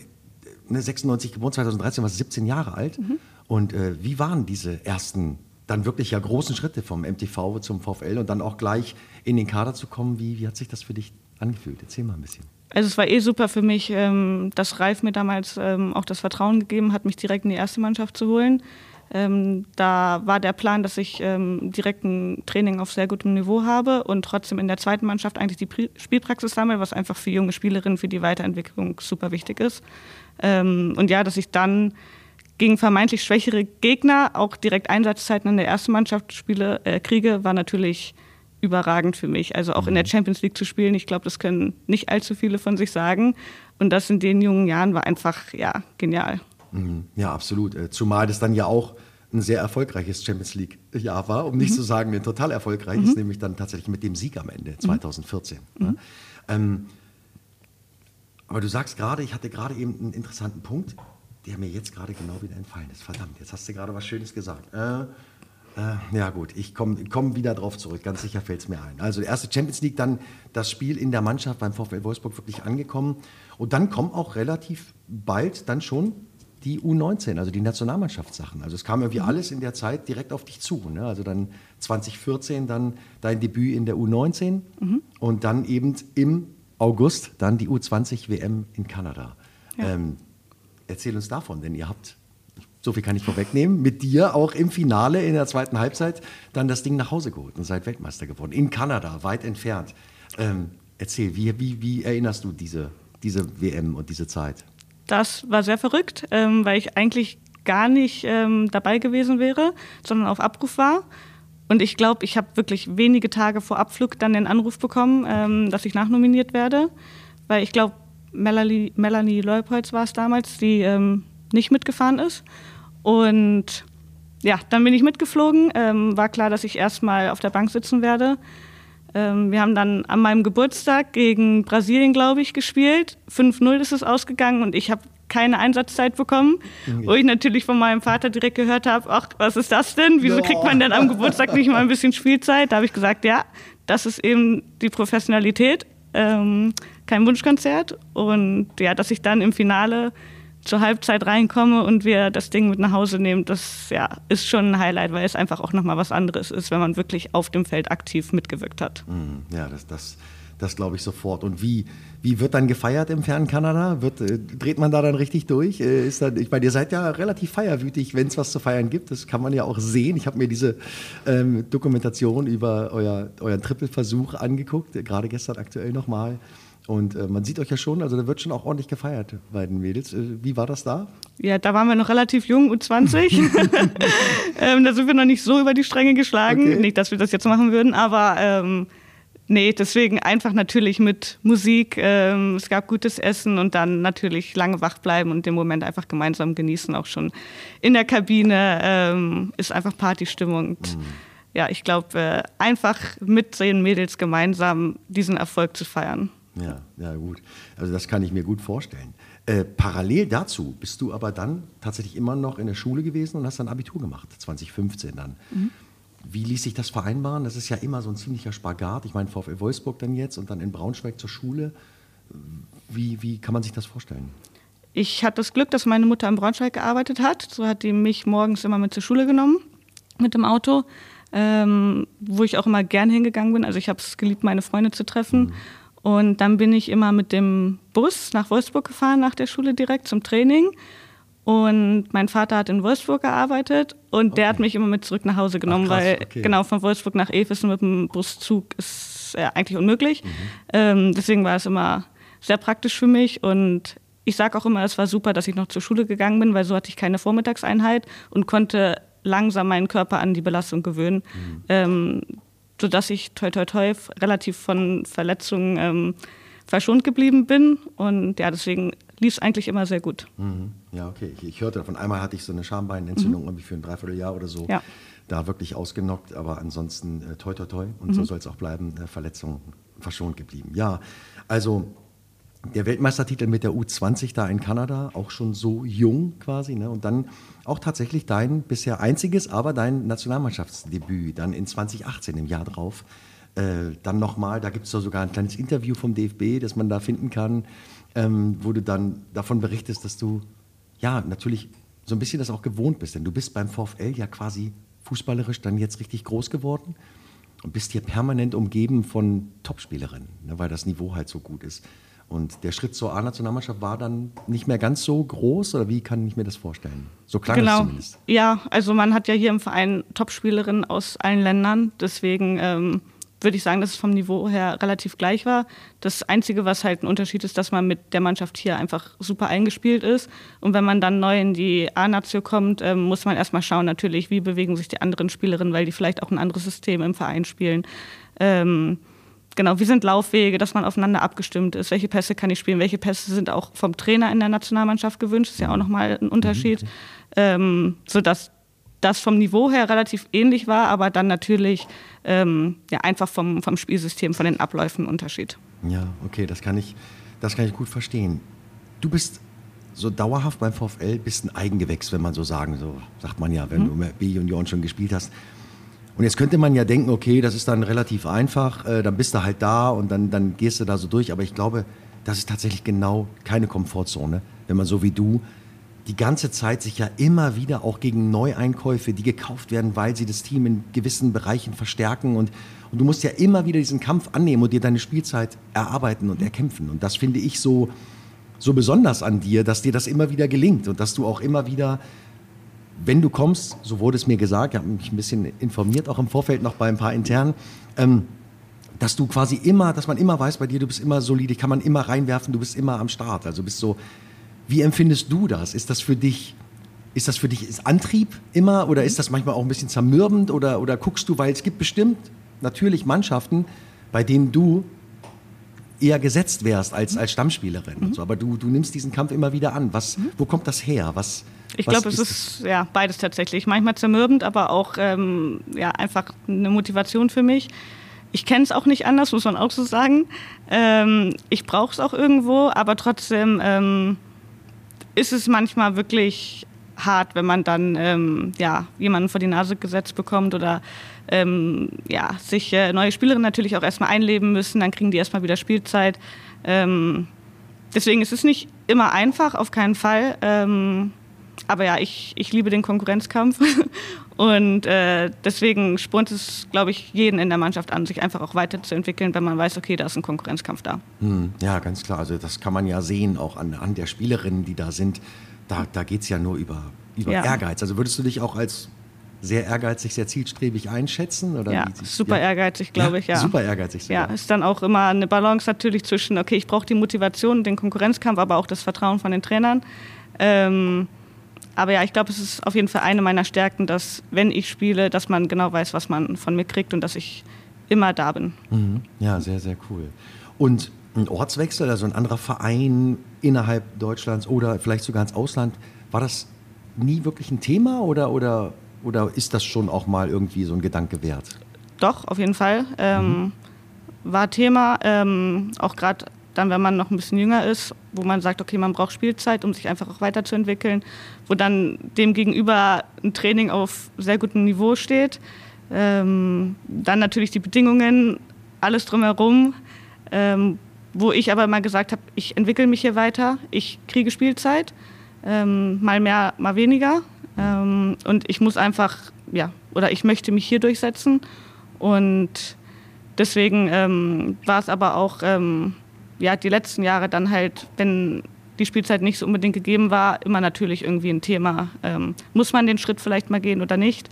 ne, 96 geboren, 2013 warst du 17 Jahre alt. Und äh, wie waren diese ersten, dann wirklich ja großen Schritte vom MTV zum VfL und dann auch gleich in den Kader zu kommen? Wie, wie hat sich das für dich angefühlt? Erzähl mal ein bisschen. Also es war eh super für mich, ähm, dass Ralf mir damals ähm, auch das Vertrauen gegeben hat, mich direkt in die erste Mannschaft zu holen. Ähm, da war der Plan, dass ich ähm, direkt ein Training auf sehr gutem Niveau habe und trotzdem in der zweiten Mannschaft eigentlich die Pri Spielpraxis sammle, was einfach für junge Spielerinnen für die Weiterentwicklung super wichtig ist. Ähm, und ja, dass ich dann gegen vermeintlich schwächere Gegner auch direkt Einsatzzeiten in der ersten Mannschaft spiele, äh, kriege, war natürlich überragend für mich. Also auch in der Champions League zu spielen, ich glaube, das können nicht allzu viele von sich sagen. Und das in den jungen Jahren war einfach, ja, genial. Mhm. Ja, absolut. Äh, Zumal das dann ja auch ein sehr erfolgreiches Champions League-Jahr war, um nicht zu sagen ein total erfolgreiches, nämlich dann tatsächlich mit dem Sieg am Ende 2014. ne? ähm, aber du sagst gerade, ich hatte gerade eben einen interessanten Punkt, der mir jetzt gerade genau wieder entfallen ist. Verdammt, jetzt hast du gerade was Schönes gesagt. Äh, äh, ja gut, ich komme komm wieder drauf zurück, ganz sicher fällt es mir ein. Also erste Champions League, dann das Spiel in der Mannschaft beim VfL Wolfsburg wirklich angekommen. Und dann kommen auch relativ bald dann schon die U19, also die Nationalmannschaftssachen. Also es kam irgendwie alles in der Zeit direkt auf dich zu. Ne? Also dann 2014 dann dein Debüt in der U19 und dann eben im August dann die U20 WM in Kanada. Ähm, erzähl uns davon, denn ihr habt, so viel kann ich vorwegnehmen, mit dir auch im Finale in der zweiten Halbzeit dann das Ding nach Hause geholt und seid Weltmeister geworden. In Kanada, weit entfernt. Ähm, erzähl, wie, wie, wie erinnerst du diese, diese WM und diese Zeit? Das war sehr verrückt, ähm, weil ich eigentlich gar nicht ähm, dabei gewesen wäre, sondern auf Abruf war. Und ich glaube, ich habe wirklich wenige Tage vor Abflug dann den Anruf bekommen, ähm, dass ich nachnominiert werde. Weil ich glaube, Melanie, Melanie Leupolz war es damals, die ähm, nicht mitgefahren ist. Und ja, dann bin ich mitgeflogen. Ähm, war klar, dass ich erstmal auf der Bank sitzen werde. Ähm, wir haben dann an meinem Geburtstag gegen Brasilien, glaube ich, gespielt. 5-0 ist es ausgegangen und ich habe keine Einsatzzeit bekommen, wo ich natürlich von meinem Vater direkt gehört habe, ach, was ist das denn? Wieso kriegt man denn am Geburtstag nicht mal ein bisschen Spielzeit? Da habe ich gesagt, ja, das ist eben die Professionalität, ähm, kein Wunschkonzert. Und ja, dass ich dann im Finale zur Halbzeit reinkomme und wir das Ding mit nach Hause nehmen, das ja, ist schon ein Highlight, weil es einfach auch nochmal was anderes ist, wenn man wirklich auf dem Feld aktiv mitgewirkt hat. Mhm, Ja, das, das, das glaube ich sofort. Und wie, wie wird dann gefeiert im fernen Kanada? Wird, äh, dreht man da dann richtig durch? Äh, ist dann, ich meine, ihr seid ja relativ feierwütig, wenn es was zu feiern gibt. Das kann man ja auch sehen. Ich habe mir diese ähm, Dokumentation über euer, euren Trippelversuch angeguckt, äh, gerade gestern aktuell nochmal. Und äh, man sieht euch ja schon, also da wird schon auch ordentlich gefeiert bei den Mädels. Äh, wie war das da? Ja, da waren wir noch relativ jung, U20. ähm, da sind wir noch nicht so über die Stränge geschlagen. Okay. Nicht, dass wir das jetzt machen würden, aber ähm, nee, deswegen einfach natürlich mit Musik. Ähm, es gab gutes Essen und dann natürlich lange wach bleiben und den Moment einfach gemeinsam genießen. Auch schon in der Kabine ähm, ist einfach Partystimmung. Und, Ja, ich glaube, äh, einfach mit den Mädels gemeinsam diesen Erfolg zu feiern. Ja, ja, gut. Also das kann ich mir gut vorstellen. Äh, parallel dazu bist du aber dann tatsächlich immer noch in der Schule gewesen und hast dann Abitur gemacht, 2015 dann. Wie ließ sich das vereinbaren? Das ist ja immer so ein ziemlicher Spagat. Ich meine, VfL Wolfsburg dann jetzt und dann in Braunschweig zur Schule. Wie, wie kann man sich das vorstellen? Ich hatte das Glück, dass meine Mutter in Braunschweig gearbeitet hat. So hat die mich morgens immer mit zur Schule genommen, mit dem Auto, ähm, wo ich auch immer gern hingegangen bin. Also ich habe es geliebt, meine Freunde zu treffen. Und dann bin ich immer mit dem Bus nach Wolfsburg gefahren, nach der Schule direkt zum Training. Und mein Vater hat in Wolfsburg gearbeitet und der hat mich immer mit zurück nach Hause genommen, krass, weil okay. genau von Wolfsburg nach Efesen mit dem Buszug ist äh, eigentlich unmöglich. Ähm, deswegen war es immer sehr praktisch für mich und ich sage auch immer, es war super, dass ich noch zur Schule gegangen bin, weil so hatte ich keine Vormittagseinheit und konnte langsam meinen Körper an die Belastung gewöhnen, ähm, sodass ich toi toi toi relativ von Verletzungen ähm, verschont geblieben bin und ja, deswegen lief es eigentlich immer sehr gut. Mhm. Ja, okay. Ich, ich hörte davon, einmal hatte ich so eine Schambeinentzündung irgendwie für ein Dreivierteljahr oder so. Ja. Da wirklich ausgenockt, aber ansonsten äh, toi toi toi und so soll es auch bleiben, äh, Verletzungen verschont geblieben. Ja, also der Weltmeistertitel mit der U20 da in Kanada, auch schon so jung quasi, ne? Und dann auch tatsächlich dein bisher einziges, aber dein Nationalmannschaftsdebüt, dann in 2018, im Jahr drauf. Äh, dann nochmal, da gibt es sogar ein kleines Interview vom DFB, das man da finden kann, ähm, wo du dann davon berichtest, dass du ja natürlich so ein bisschen das auch gewohnt bist, denn du bist beim VfL ja quasi fußballerisch dann jetzt richtig groß geworden und bist hier permanent umgeben von Topspielerinnen, ne, weil das Niveau halt so gut ist. Und der Schritt zur A-Nationalmannschaft war dann nicht mehr ganz so groß oder wie kann ich mir das vorstellen? So klang genau. es zumindest. Ja, also man hat ja hier im Verein Topspielerinnen aus allen Ländern. Deswegen ähm, würde ich sagen, dass es vom Niveau her relativ gleich war. Das Einzige, was halt ein Unterschied ist, dass man mit der Mannschaft hier einfach super eingespielt ist. Und wenn man dann neu in die A-Nation kommt, ähm, muss man erstmal schauen, natürlich, wie bewegen sich die anderen Spielerinnen, weil die vielleicht auch ein anderes System im Verein spielen. Ähm, genau, wie sind Laufwege, dass man aufeinander abgestimmt ist, welche Pässe kann ich spielen, welche Pässe sind auch vom Trainer in der Nationalmannschaft gewünscht, ist ja auch nochmal ein Unterschied, mhm. ähm, sodass das vom Niveau her relativ ähnlich war, aber dann natürlich ähm, ja, einfach vom, vom Spielsystem, von den Abläufen Unterschied. Ja, okay, das kann ich, das kann ich gut verstehen. Du bist so dauerhaft beim VfL, bist ein Eigengewächs, wenn man so sagen, so sagt man ja, wenn mhm. du B-Junioren schon gespielt hast. Und jetzt könnte man ja denken, okay, das ist dann relativ einfach, äh, dann bist du halt da und dann, dann gehst du da so durch. Aber ich glaube, das ist tatsächlich genau keine Komfortzone, wenn man so wie du die ganze Zeit sich ja immer wieder auch gegen Neueinkäufe, die gekauft werden, weil sie das Team in gewissen Bereichen verstärken und, und du musst ja immer wieder diesen Kampf annehmen und dir deine Spielzeit erarbeiten und erkämpfen. Und das finde ich so, so besonders an dir, dass dir das immer wieder gelingt und dass du auch immer wieder, wenn du kommst, so wurde es mir gesagt, ich habe mich ein bisschen informiert, auch im Vorfeld noch bei ein paar internen, ähm, dass du quasi immer, dass man immer weiß bei dir, du bist immer solide, kann man immer reinwerfen, du bist immer am Start. Also bist so wie empfindest du das? Ist das für dich, ist das für dich ist Antrieb immer oder ist das manchmal auch ein bisschen zermürbend oder, oder guckst du, weil es gibt bestimmt natürlich Mannschaften, bei denen du eher gesetzt wärst als, als Stammspielerin. Mhm. So, aber du, du nimmst diesen Kampf immer wieder an. Was, mhm. Wo kommt das her? Was, ich glaube, es ist, ja, beides tatsächlich. Manchmal zermürbend, aber auch ähm, ja, einfach eine Motivation für mich. Ich kenne es auch nicht anders, muss man auch so sagen. Ähm, ich brauche es auch irgendwo, aber trotzdem ähm, ist es manchmal wirklich hart, wenn man dann ähm, ja, jemanden vor die Nase gesetzt bekommt oder ähm, ja, sich äh, neue Spielerinnen natürlich auch erstmal einleben müssen, dann kriegen die erstmal wieder Spielzeit. Ähm, deswegen ist es nicht immer einfach, auf keinen Fall. Aber ja, ich, ich liebe den Konkurrenzkampf und äh, deswegen spornt es, glaube ich, jeden in der Mannschaft an, sich einfach auch weiterzuentwickeln, wenn man weiß, okay, da ist ein Konkurrenzkampf da. Hm, ja, ganz klar. Also das kann man ja sehen, auch an, an der Spielerinnen, die da sind. Da, da geht es ja nur über, über ja. Ehrgeiz. Also würdest du dich auch als sehr ehrgeizig, sehr zielstrebig einschätzen? Oder ja, super ja? ehrgeizig, glaube ich, ja. Super ehrgeizig sogar. Ja, ist dann auch immer eine Balance natürlich zwischen, okay, ich brauche die Motivation, den Konkurrenzkampf, aber auch das Vertrauen von den Trainern. Ähm, aber ja, ich glaube, es ist auf jeden Fall eine meiner Stärken, dass wenn ich spiele, dass man genau weiß, was man von mir kriegt und dass ich immer da bin. Mhm. Ja, sehr, sehr cool. Und ein Ortswechsel, also ein anderer Verein innerhalb Deutschlands oder vielleicht sogar ins Ausland, war das nie wirklich ein Thema oder, oder, oder ist das schon auch mal irgendwie so ein Gedanke wert? Doch, auf jeden Fall. Ähm, mhm. War Thema, ähm, auch gerade dann, wenn man noch ein bisschen jünger ist, wo man sagt, okay, man braucht Spielzeit, um sich einfach auch weiterzuentwickeln, wo dann dem gegenüber ein Training auf sehr gutem Niveau steht. Ähm, dann natürlich die Bedingungen, alles drumherum, ähm, wo ich aber mal gesagt habe, ich entwickle mich hier weiter, ich kriege Spielzeit, ähm, mal mehr, mal weniger. Ähm, und ich muss einfach, ja, oder ich möchte mich hier durchsetzen. Und deswegen ähm, war es aber auch ähm, ja, die letzten Jahre dann halt, wenn die Spielzeit nicht so unbedingt gegeben war, immer natürlich irgendwie ein Thema. Ähm, muss man den Schritt vielleicht mal gehen oder nicht?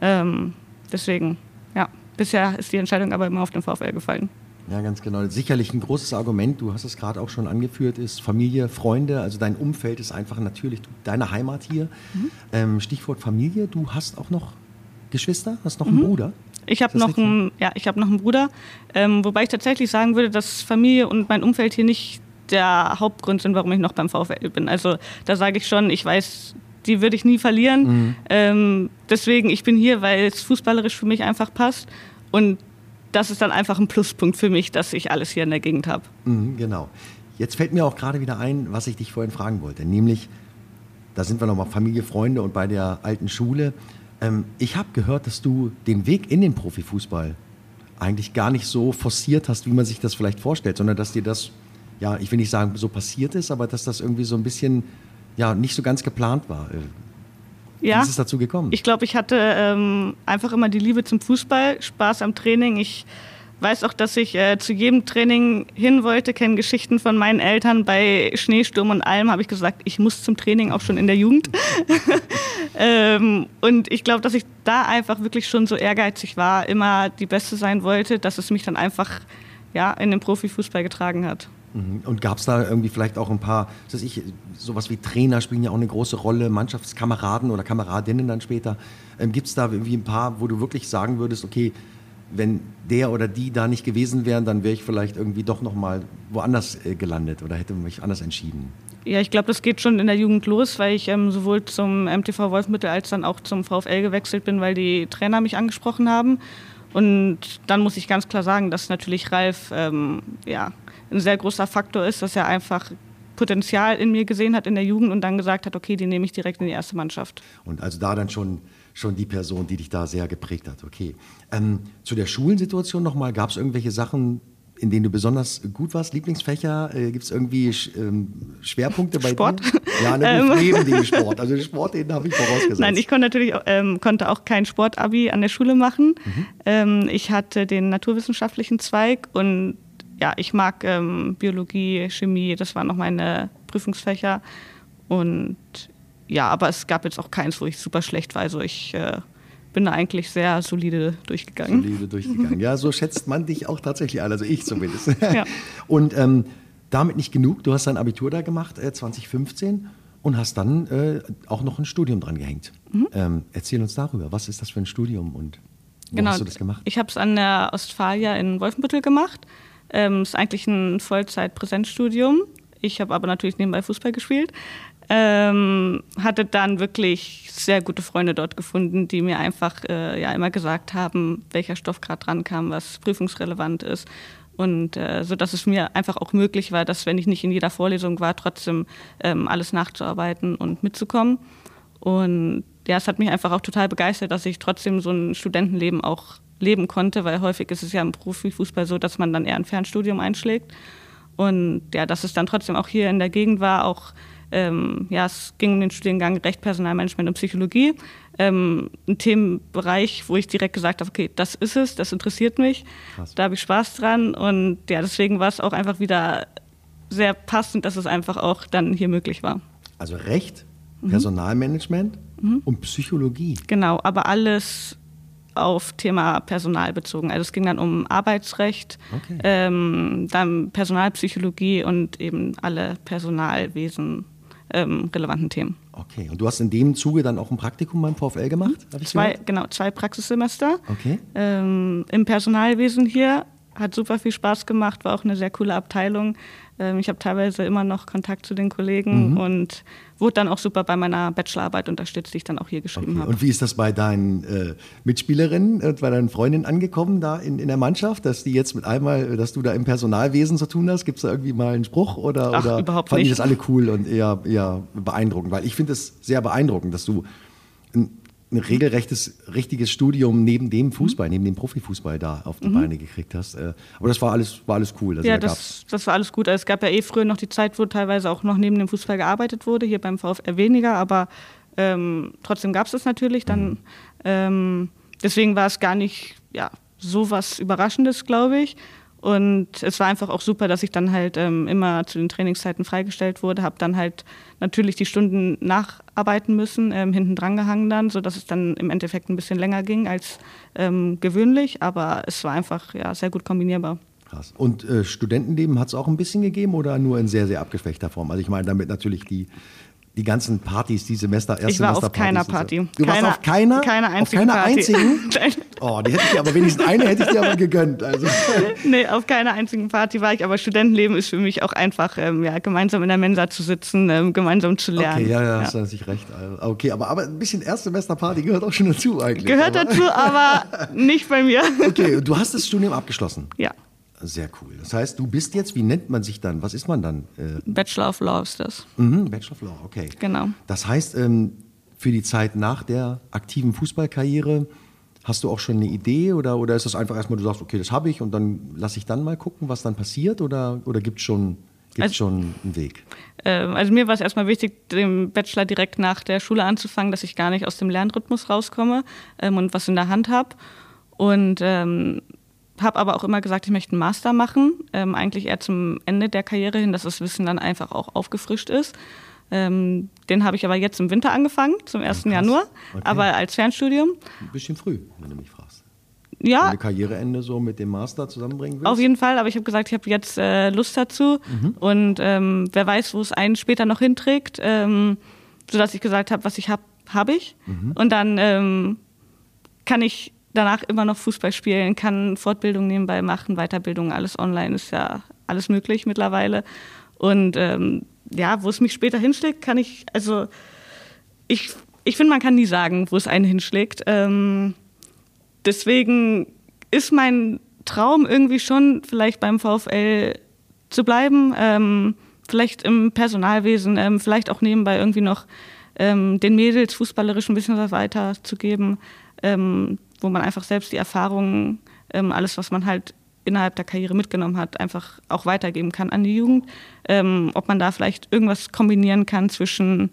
Ähm, deswegen, ja, bisher ist die Entscheidung aber immer auf den VfL gefallen. Ja, ganz genau. Sicherlich ein großes Argument, du hast es gerade auch schon angeführt, ist Familie, Freunde, also dein Umfeld ist einfach natürlich deine Heimat hier. Mhm. Ähm, Stichwort Familie, du hast auch noch Geschwister, hast noch einen mhm. Bruder? Ich habe noch, einen, ja, hab noch einen Bruder, ähm, wobei ich tatsächlich sagen würde, dass Familie und mein Umfeld hier nicht der Hauptgrund sind, warum ich noch beim VfL bin. Also da sage ich schon, ich weiß, die würde ich nie verlieren. Mhm. Ähm, deswegen, ich bin hier, weil es fußballerisch für mich einfach passt. Und das ist dann einfach ein Pluspunkt für mich, dass ich alles hier in der Gegend habe. Mhm, genau. Jetzt fällt mir auch gerade wieder ein, was ich dich vorhin fragen wollte, nämlich, da sind wir nochmal Familie, Freunde und bei der alten Schule. Ähm, ich habe gehört, dass du den Weg in den Profifußball eigentlich gar nicht so forciert hast, wie man sich das vielleicht vorstellt, sondern dass dir das, ja, ich will nicht sagen, so passiert ist, aber dass das irgendwie so ein bisschen, ja, nicht so ganz geplant war. Äh, wie ja, ist es dazu gekommen? Ich glaube, ich hatte ähm, einfach immer die Liebe zum Fußball, Spaß am Training. Ich weiß auch, dass ich äh, zu jedem Training hin wollte, kenne Geschichten von meinen Eltern. Bei Schneesturm und allem habe ich gesagt, ich muss zum Training, auch schon in der Jugend. ähm, und ich glaube, dass ich da einfach wirklich schon so ehrgeizig war, immer die Beste sein wollte, dass es mich dann einfach ja, in den Profifußball getragen hat. Mhm. Und gab es da irgendwie vielleicht auch ein paar, was ich, sowas wie Trainer spielen ja auch eine große Rolle, Mannschaftskameraden oder Kameradinnen dann später. Ähm, Gibt es da irgendwie ein paar, wo du wirklich sagen würdest, okay, wenn der oder die da nicht gewesen wären, dann wäre ich vielleicht irgendwie doch nochmal woanders äh, gelandet oder hätte mich anders entschieden? Ja, ich glaube, das geht schon in der Jugend los, weil ich ähm, sowohl zum MTV Wolfmittel als dann auch zum VfL gewechselt bin, weil die Trainer mich angesprochen haben. Und dann muss ich ganz klar sagen, dass natürlich Ralf ähm, ja, ein sehr großer Faktor ist, dass er einfach Potenzial in mir gesehen hat in der Jugend und dann gesagt hat, okay, die nehme ich direkt in die erste Mannschaft. Und also da dann schon, schon die Person, die dich da sehr geprägt hat. Okay. Ähm, zu der Schulensituation nochmal, gab es irgendwelche Sachen, in denen du besonders gut warst? Lieblingsfächer? Äh, Gibt es irgendwie ähm, Schwerpunkte bei Sport? dir? Ja, ne, Ähm. neben dem Sport. Also den Sport, den habe ich vorausgesetzt. Nein, ich konnte natürlich auch, ähm, konnte auch kein Sportabi an der Schule machen. Mhm. Ähm, ich hatte den naturwissenschaftlichen Zweig und ja, ich mag ähm, Biologie, Chemie, das waren noch meine Prüfungsfächer. Und ja, aber es gab jetzt auch keins, wo ich super schlecht war. Also ich äh, bin da eigentlich sehr solide durchgegangen. Solide durchgegangen. Ja, so schätzt man dich auch tatsächlich ein, also ich zumindest. Ja. Und ähm, damit nicht genug, du hast dein Abitur da gemacht, äh, 2015, und hast dann äh, auch noch ein Studium dran gehängt. Mhm. Ähm, erzähl uns darüber, was ist das für ein Studium und wo Genau. hast du das gemacht? Ich habe es an der Ostfalia in Wolfenbüttel gemacht. Ähm, ist eigentlich ein Vollzeit-Präsenzstudium. Ich habe aber natürlich nebenbei Fußball gespielt. Ähm, hatte dann wirklich sehr gute Freunde dort gefunden, die mir einfach äh, ja immer gesagt haben, welcher Stoff gerade dran kam, was prüfungsrelevant ist. Und äh, so dass es mir einfach auch möglich war, dass wenn ich nicht in jeder Vorlesung war, trotzdem ähm, alles nachzuarbeiten und mitzukommen. Und ja, es hat mich einfach auch total begeistert, dass ich trotzdem so ein Studentenleben auch leben konnte, weil häufig ist es ja im Profifußball so, dass man dann eher ein Fernstudium einschlägt. Und ja, dass es dann trotzdem auch hier in der Gegend war, auch ähm, ja, es ging um den Studiengang Recht, Personalmanagement und Psychologie. Ähm, ein Themenbereich, wo ich direkt gesagt habe, okay, das ist es, das interessiert mich, Krass. da habe ich Spaß dran und ja, deswegen war es auch einfach wieder sehr passend, dass es einfach auch dann hier möglich war. Also Recht, Mhm. Personalmanagement und Psychologie. Genau, aber alles auf Thema Personal bezogen. Also es ging dann um Arbeitsrecht, Okay. ähm, dann Personalpsychologie und eben alle Personalwesen ähm, relevanten Themen. Okay, und du hast in dem Zuge dann auch ein Praktikum beim VfL gemacht? Zwei, gehört? genau, zwei Praxissemester Okay. ähm, im Personalwesen hier. Hat super viel Spaß gemacht, war auch eine sehr coole Abteilung. Ähm, ich habe teilweise immer noch Kontakt zu den Kollegen Mhm. und wurde dann auch super bei meiner Bachelorarbeit unterstützt, die ich dann auch hier geschrieben Okay. habe. Und wie ist das bei deinen äh, Mitspielerinnen und bei deinen Freundinnen angekommen da in, in der Mannschaft, dass die jetzt mit einmal, dass du da im Personalwesen zu tun hast? Gibt es da irgendwie mal einen Spruch oder, Ach, oder überhaupt fanden die nicht. das alle cool und eher, eher beeindruckend? Weil ich finde es sehr beeindruckend, dass du ein, ein regelrechtes, richtiges Studium neben dem Fußball, neben dem Profifußball da auf die Beine gekriegt hast. Äh, Aber das war alles, war alles cool. Also Mhm. ja, da das, das war alles gut. Also es gab ja eh früher noch die Zeit, wo teilweise auch noch neben dem Fußball gearbeitet wurde. Hier beim VfR weniger, aber ähm, trotzdem gab es das natürlich. Dann, ähm, deswegen war es gar nicht ja, so was Überraschendes, glaube ich. Und es war einfach auch super, dass ich dann halt ähm, immer zu den Trainingszeiten freigestellt wurde, habe dann halt natürlich die Stunden nacharbeiten müssen, ähm, hinten dran gehangen dann, sodass es dann im Endeffekt ein bisschen länger ging als ähm, gewöhnlich, aber es war einfach ja, sehr gut kombinierbar. Krass. Und äh, Studentenleben hat es auch ein bisschen gegeben oder nur in sehr, sehr abgeschwächter Form? Also ich meine damit natürlich die, die ganzen Partys, die Semester, Ich war auf keiner. Party. Du warst auf keiner? Keine auf einzigen keiner Party. einzigen? Oh, die hätte ich dir, aber wenigstens eine hätte ich dir aber gegönnt. Also, nee, auf keiner einzigen Party war ich, aber Studentenleben ist für mich auch einfach, ähm, ja, gemeinsam in der Mensa zu sitzen, ähm, gemeinsam zu lernen. okay, ja, ja, hast du natürlich recht. Also, Okay, aber, aber ein bisschen Erstsemesterparty gehört auch schon dazu eigentlich. Gehört aber, dazu, aber nicht bei mir. Okay, du hast das Studium abgeschlossen. ja, Sehr cool. Das heißt, du bist jetzt, wie nennt man sich dann? Was ist man dann? Äh, Bachelor of Law ist das. mhm, Bachelor of Law, okay. Genau. Das heißt, ähm, für die Zeit nach der aktiven Fußballkarriere hast du auch schon eine Idee oder, oder ist das einfach erstmal, du sagst, okay, das habe ich und dann lasse ich dann mal gucken, was dann passiert oder, oder gibt es schon, gibt's Also- schon einen Weg? Ähm, also mir war es erstmal wichtig, den Bachelor direkt nach der Schule anzufangen, dass ich gar nicht aus dem Lernrhythmus rauskomme ähm, und was in der Hand habe. Und ähm, habe aber auch immer gesagt, ich möchte einen Master machen, ähm, eigentlich eher zum Ende der Karriere hin, dass das Wissen dann einfach auch aufgefrischt ist. Ähm, den habe ich aber jetzt im Winter angefangen, zum 1. krass. Januar, Okay. aber als Fernstudium. Ein bisschen früh, wenn du mich fragst. Ja, du Karriereende so mit dem Master zusammenbringen willst? auf jeden Fall, aber ich habe gesagt, ich habe jetzt äh, Lust dazu und ähm, wer weiß, wo es einen später noch hinträgt, ähm, sodass ich gesagt habe, was ich habe, habe ich. Und dann ähm, kann ich danach immer noch Fußball spielen, kann Fortbildung nebenbei machen, Weiterbildung, alles online ist ja alles möglich mittlerweile. Und ähm, ja, wo es mich später hinschlägt, kann ich, also ich, ich finde, man kann nie sagen, wo es einen hinschlägt. Ähm, deswegen ist mein Traum irgendwie schon, vielleicht beim VfL zu bleiben, ähm, vielleicht im Personalwesen, ähm, vielleicht auch nebenbei irgendwie noch ähm, den Mädels fußballerisch ein bisschen was weiterzugeben, ähm, wo man einfach selbst die Erfahrungen, ähm, alles, was man halt innerhalb der Karriere mitgenommen hat, einfach auch weitergeben kann an die Jugend. Ähm, ob man da vielleicht irgendwas kombinieren kann zwischen,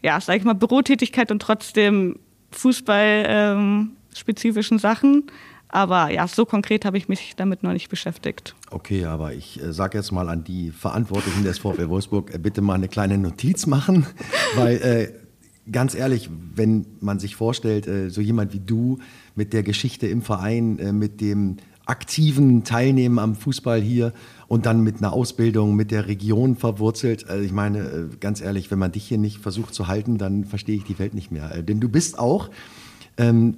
ja, sag ich mal, Bürotätigkeit und trotzdem Fußball-spezifischen Sachen. Aber ja, so konkret habe ich mich damit noch nicht beschäftigt. Okay, aber ich äh, sage jetzt mal an die Verantwortlichen des VfL Wolfsburg, äh, bitte mal eine kleine Notiz machen, weil äh, ganz ehrlich, wenn man sich vorstellt, äh, so jemand wie du mit der Geschichte im Verein, äh, mit dem aktiven Teilnehmen am Fußball hier und dann mit einer Ausbildung mit der Region verwurzelt, also ich meine, ganz ehrlich, wenn man dich hier nicht versucht zu halten, dann verstehe ich die Welt nicht mehr. Denn du bist auch ähm,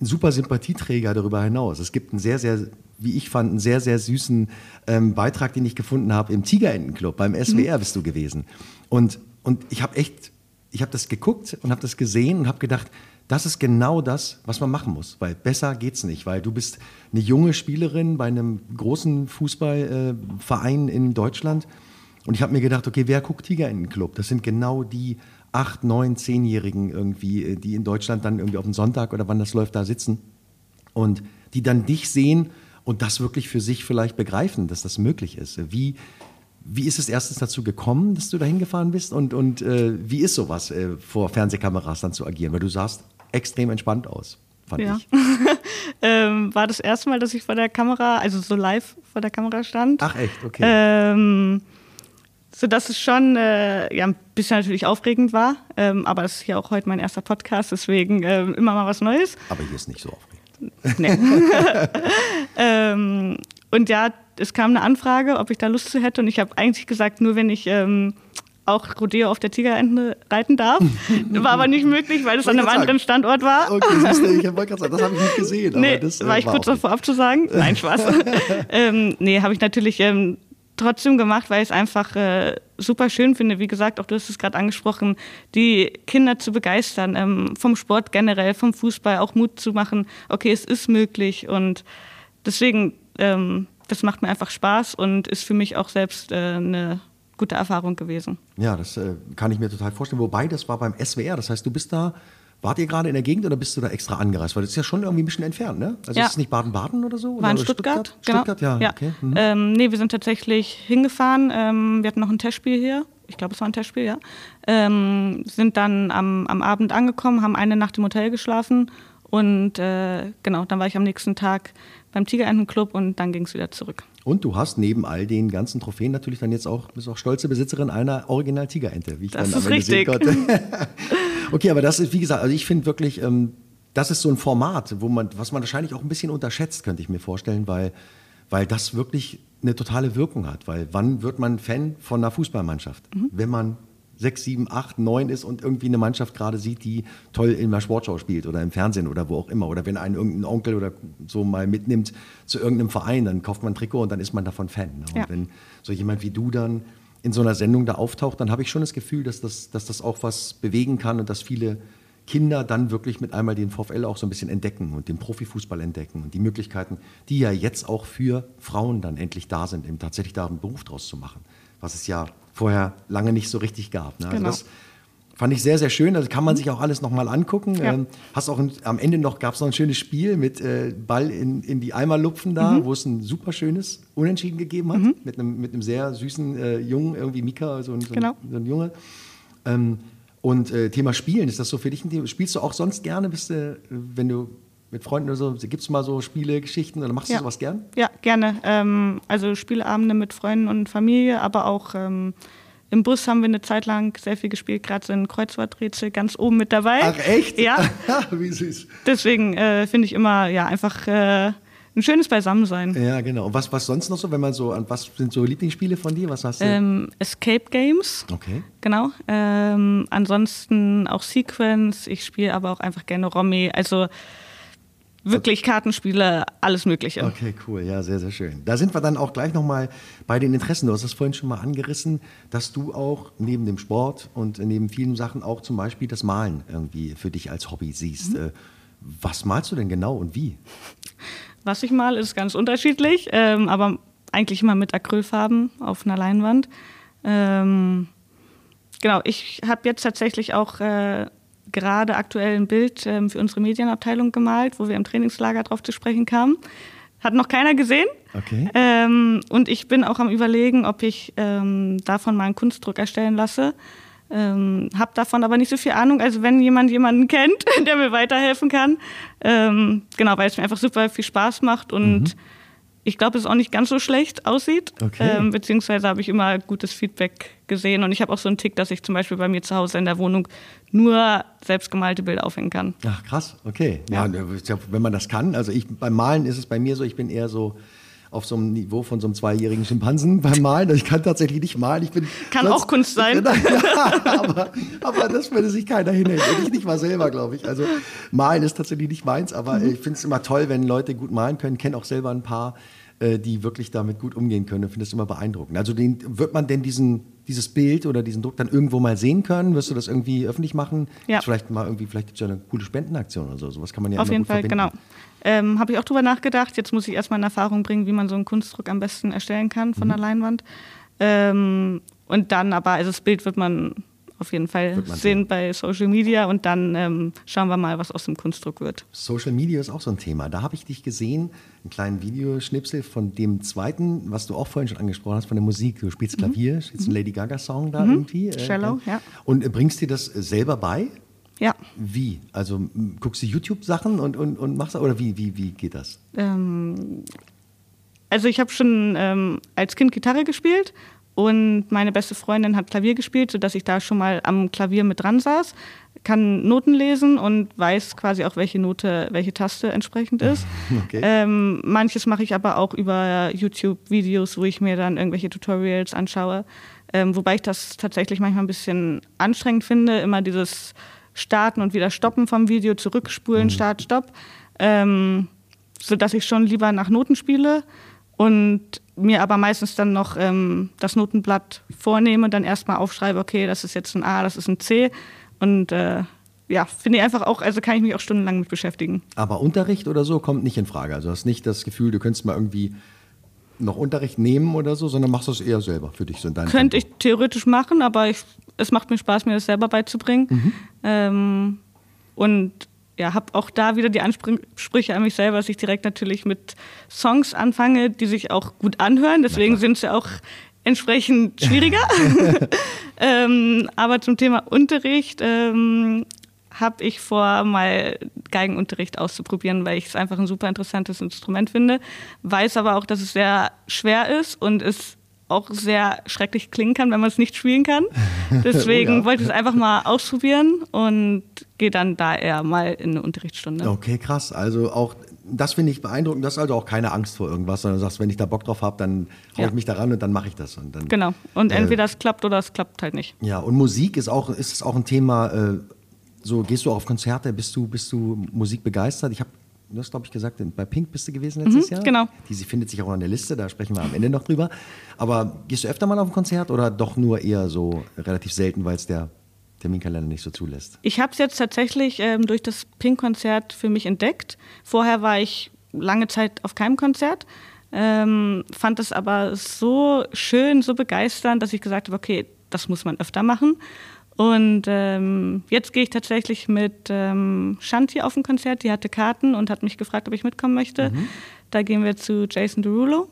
ein super Sympathieträger darüber hinaus. Es gibt einen sehr, sehr, wie ich fand, einen sehr, sehr süßen ähm, Beitrag, den ich gefunden habe im Tigerentenclub. Beim SWR bist du gewesen. Und, und ich habe echt, ich habe das geguckt und habe das gesehen und habe gedacht, das ist genau das, was man machen muss, weil besser geht's nicht, weil du bist eine junge Spielerin bei einem großen Fußballverein in Deutschland und ich habe mir gedacht, okay, wer guckt Tiger in den Club? Das sind genau die acht, neun, zehnjährigen irgendwie, äh, die in Deutschland dann irgendwie auf dem Sonntag oder wann das läuft, da sitzen und die dann dich sehen und das wirklich für sich vielleicht begreifen, dass das möglich ist. Wie, wie ist es erstens dazu gekommen, dass du da hingefahren bist und, und äh, wie ist sowas, äh, vor Fernsehkameras dann zu agieren? Weil du sahst extrem entspannt aus, fand Ja. ich. Ähm, war das erste Mal, dass ich vor der Kamera, also so live vor der Kamera stand. Ach echt, okay. Ähm, so dass es schon äh, ja, ein bisschen natürlich aufregend war. Ähm, aber das ist ja auch heute mein erster Podcast, deswegen ähm, immer mal was Neues. Aber hier ist nicht so aufregend. Nee. ähm, und ja, es kam eine Anfrage, ob ich da Lust zu hätte. Und ich habe eigentlich gesagt, nur wenn ich ähm, auch Rodeo auf der Tigerente reiten darf. War aber nicht möglich, weil es an einem anderen Standort war. Okay, siehst du, ich wollte gerade sagen, das habe ich nicht gesehen. Nee, das, äh, war ich kurz auch davor abzusagen. Nein, Spaß. ähm, nee, habe ich natürlich ähm, trotzdem gemacht, weil ich es einfach äh, super schön finde. Wie gesagt, auch du hast es gerade angesprochen, die Kinder zu begeistern, ähm, vom Sport generell, vom Fußball auch Mut zu machen. Okay, es ist möglich und deswegen, ähm, das macht mir einfach Spaß und ist für mich auch selbst äh, eine gute Erfahrung gewesen. Ja, das äh, kann ich mir total vorstellen. Wobei, das war beim SWR. Das heißt, du bist da, wart ihr gerade in der Gegend oder bist du da extra angereist? Weil das ist ja schon irgendwie ein bisschen entfernt, ne? Also Ja. ist es nicht Baden-Baden oder so? War in Stuttgart, Stuttgart, genau. ja. Okay. Mhm. Ähm, nee, wir sind tatsächlich hingefahren. Ähm, wir hatten noch ein Testspiel hier. Ich glaube, es war ein Testspiel, ja. Ähm, sind dann am, am Abend angekommen, haben eine Nacht im Hotel geschlafen und äh, genau, dann war ich am nächsten Tag beim Tigerentenclub und dann ging es wieder zurück. Und du hast neben all den ganzen Trophäen natürlich dann jetzt auch, bist auch stolze Besitzerin einer Original Tigerente, wie ich Das dann ist richtig. okay, aber das ist, wie gesagt, also ich finde wirklich, ähm, das ist so ein Format, wo man, was man wahrscheinlich auch ein bisschen unterschätzt, könnte ich mir vorstellen, weil, weil das wirklich eine totale Wirkung hat. Weil wann wird man Fan von einer Fußballmannschaft? Wenn man sechs, sieben, acht, neun ist und irgendwie eine Mannschaft gerade sieht, die toll in einer Sportschau spielt oder im Fernsehen oder wo auch immer. Oder wenn einen irgendein Onkel oder so mal mitnimmt zu irgendeinem Verein, dann kauft man ein Trikot und dann ist man davon Fan. Ne? Und Ja. wenn so jemand wie du dann in so einer Sendung da auftaucht, dann habe ich schon das Gefühl, dass das, dass das auch was bewegen kann und dass viele Kinder dann wirklich mit einmal den VfL auch so ein bisschen entdecken und den Profifußball entdecken und die Möglichkeiten, die ja jetzt auch für Frauen dann endlich da sind, eben tatsächlich da einen Beruf draus zu machen, was es ja vorher lange nicht so richtig gab. Ne? Also Genau. das fand ich sehr, sehr schön. Also kann man sich auch alles nochmal angucken. Ja. Ähm, hast auch ein, am Ende noch, gab es noch ein schönes Spiel mit äh, Ball in, in die Eimer lupfen da, wo es ein super schönes Unentschieden gegeben hat, mit, einem, mit einem sehr süßen äh, Jungen, irgendwie Mika, so ein, so ein, Genau. so ein Junge. Ähm, und äh, Thema Spielen, ist das so für dich ein Thema? Spielst du auch sonst gerne, bist du, wenn du mit Freunden oder so? Gibt es mal so Spiele, Geschichten oder machst Ja. du sowas gern? Ja, gerne. Ähm, also Spieleabende mit Freunden und Familie, aber auch ähm, im Bus haben wir eine Zeit lang sehr viel gespielt. Gerade sind Kreuzworträtsel ganz oben mit dabei. Ach echt? Ja. Wie süß. Deswegen äh, finde ich immer ja einfach äh, ein schönes Beisammensein. Ja, genau. Und was, was sonst noch so, wenn man so, an was sind so Lieblingsspiele von dir? Was hast du? Ähm, Escape Games. okay. Genau. Ähm, ansonsten auch Sequence. Ich spiele aber auch einfach gerne Romy. Also wirklich Kartenspiele, alles Mögliche. Okay, cool. Ja, sehr, sehr schön. Da sind wir dann auch gleich nochmal bei den Interessen. Du hast das vorhin schon mal angerissen, dass du auch neben dem Sport und neben vielen Sachen auch zum Beispiel das Malen irgendwie für dich als Hobby siehst. Äh, Was malst du denn genau und wie? Was ich mal ist ganz unterschiedlich, ähm, aber eigentlich immer mit Acrylfarben auf einer Leinwand. Ähm, genau, ich habe jetzt tatsächlich auch äh, gerade aktuell ein Bild ähm, für unsere Medienabteilung gemalt, wo wir im Trainingslager drauf zu sprechen kamen. Hat noch keiner gesehen. Okay. Ähm, und ich bin auch am Überlegen, ob ich ähm, davon mal einen Kunstdruck erstellen lasse. Ähm, hab davon aber nicht so viel Ahnung. Also wenn jemand jemanden kennt, der mir weiterhelfen kann, ähm, genau, weil es mir einfach super viel Spaß macht und ich glaube, es auch nicht ganz so schlecht aussieht. Okay. Ähm, beziehungsweise habe ich immer gutes Feedback gesehen und ich habe auch so einen Tick, dass ich zum Beispiel bei mir zu Hause in der Wohnung nur selbstgemalte Bilder aufhängen kann. Ach, krass, okay. Ja, ja, wenn man das kann. Also ich beim Malen ist es bei mir so, ich bin eher so auf so einem Niveau von so einem zweijährigen Schimpansen beim Malen. Ich kann tatsächlich nicht malen. Ich bin Kann auch Kunst sein. Ja, aber, aber das würde sich keiner hinhängen. Ich nicht mal selber, glaube ich. Also malen ist tatsächlich nicht meins, aber Mhm. ich finde es immer toll, wenn Leute gut malen können. Kenne auch selber ein paar, äh, die wirklich damit gut umgehen können. Ich finde das immer beeindruckend. Also den, wird man denn diesen, dieses Bild oder diesen Druck dann irgendwo mal sehen können? Wirst du das irgendwie öffentlich machen? Ja. Vielleicht mal irgendwie, vielleicht gibt es ja eine coole Spendenaktion oder so. Sowas kann man ja Auf jeden Fall, verbinden. genau. Ähm, Habe ich auch drüber nachgedacht. Jetzt muss ich erstmal in Erfahrung bringen, wie man so einen Kunstdruck am besten erstellen kann von der Leinwand. Ähm, und dann aber, also das Bild wird man auf jeden Fall sehen, sehen. bei Social Media und dann ähm, schauen wir mal, was aus dem Kunstdruck wird. Social Media ist auch so ein Thema. Da habe ich dich gesehen, einen kleinen Videoschnipsel von dem zweiten, was du auch vorhin schon angesprochen hast, von der Musik. Du spielst Klavier, spielst einen Lady Gaga-Song da irgendwie. äh, Shallow, ja. Und äh, bringst dir das äh, selber bei? Ja. Wie? Also guckst du YouTube-Sachen und, und, und machst oder wie, wie, wie geht das? Ähm, also ich habe schon ähm, als Kind Gitarre gespielt und meine beste Freundin hat Klavier gespielt, sodass ich da schon mal am Klavier mit dran saß, kann Noten lesen und weiß quasi auch, welche Note, welche Taste entsprechend ist. Okay. Ähm, manches mache ich aber auch über YouTube-Videos, wo ich mir dann irgendwelche Tutorials anschaue. Ähm, wobei ich das tatsächlich manchmal ein bisschen anstrengend finde, immer dieses Starten und wieder Stoppen vom Video, zurückspulen, Start, Stopp. Ähm, sodass ich schon lieber nach Noten spiele und mir aber meistens dann noch ähm, das Notenblatt vornehme und dann erstmal aufschreibe, okay, das ist jetzt ein A, das ist ein C. Und äh, ja, finde ich einfach auch, also kann ich mich auch stundenlang mit beschäftigen. Aber Unterricht oder so kommt nicht in Frage. Also du hast nicht das Gefühl, du könntest mal irgendwie noch Unterricht nehmen oder so, sondern machst das eher selber für dich so in deinem Könnte ich Tempo. theoretisch machen, aber ich, es macht mir Spaß, mir das selber beizubringen. Mhm. Ähm, und ja, habe auch da wieder die Ansprüche an mich selber, dass ich direkt natürlich mit Songs anfange, die sich auch gut anhören. Deswegen sind sie auch entsprechend schwieriger. ähm, aber zum Thema Unterricht ähm, habe ich vor, mal Geigenunterricht auszuprobieren, weil ich es einfach ein super interessantes Instrument finde. Weiß aber auch, dass es sehr schwer ist und es auch sehr schrecklich klingen kann, wenn man es nicht spielen kann. Deswegen Oh ja. wollte ich es einfach mal ausprobieren und gehe dann da eher mal in eine Unterrichtsstunde. Okay, krass. Also auch das finde ich beeindruckend. Das ist also auch keine Angst vor irgendwas, sondern du sagst, wenn ich da Bock drauf habe, dann hau Ja. ich mich daran und dann mache ich das. Und dann, Genau. Und Äh, entweder es klappt oder es klappt halt nicht. Ja, und Musik ist auch, ist auch ein Thema. Äh, so gehst du auch auf Konzerte, bist du, bist du Musik begeistert? Ich habe, du hast glaube ich gesagt, bei Pink bist du gewesen letztes Mhm, Jahr. genau. Die sie findet sich auch an der Liste, da sprechen wir am Ende noch drüber. Aber gehst du öfter mal auf ein Konzert oder doch nur eher so relativ selten, weil es der Terminkalender nicht so zulässt? Ich habe es jetzt tatsächlich ähm, durch das Pink-Konzert für mich entdeckt. Vorher war ich lange Zeit auf keinem Konzert, ähm, fand es aber so schön, so begeisternd, dass ich gesagt habe, okay, das muss man öfter machen. Und ähm, jetzt gehe ich tatsächlich mit ähm, Shanti auf ein Konzert. Die hatte Karten und hat mich gefragt, ob ich mitkommen möchte. Da gehen wir zu Jason Derulo.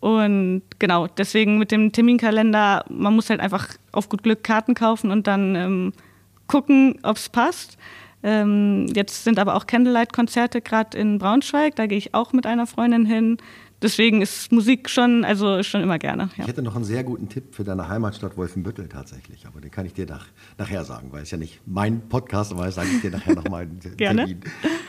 Und genau, deswegen mit dem Terminkalender, man muss halt einfach auf gut Glück Karten kaufen und dann ähm, gucken, ob es passt. Ähm, jetzt sind aber auch Candlelight-Konzerte gerade in Braunschweig. Da gehe ich auch mit einer Freundin hin. Deswegen ist Musik schon, also schon immer gerne. Ja. Ich hätte noch einen sehr guten Tipp für deine Heimatstadt Wolfenbüttel tatsächlich, aber den kann ich dir nach, nachher sagen, weil es ja nicht mein Podcast, aber das sage ich dir nachher nochmal. Gerne.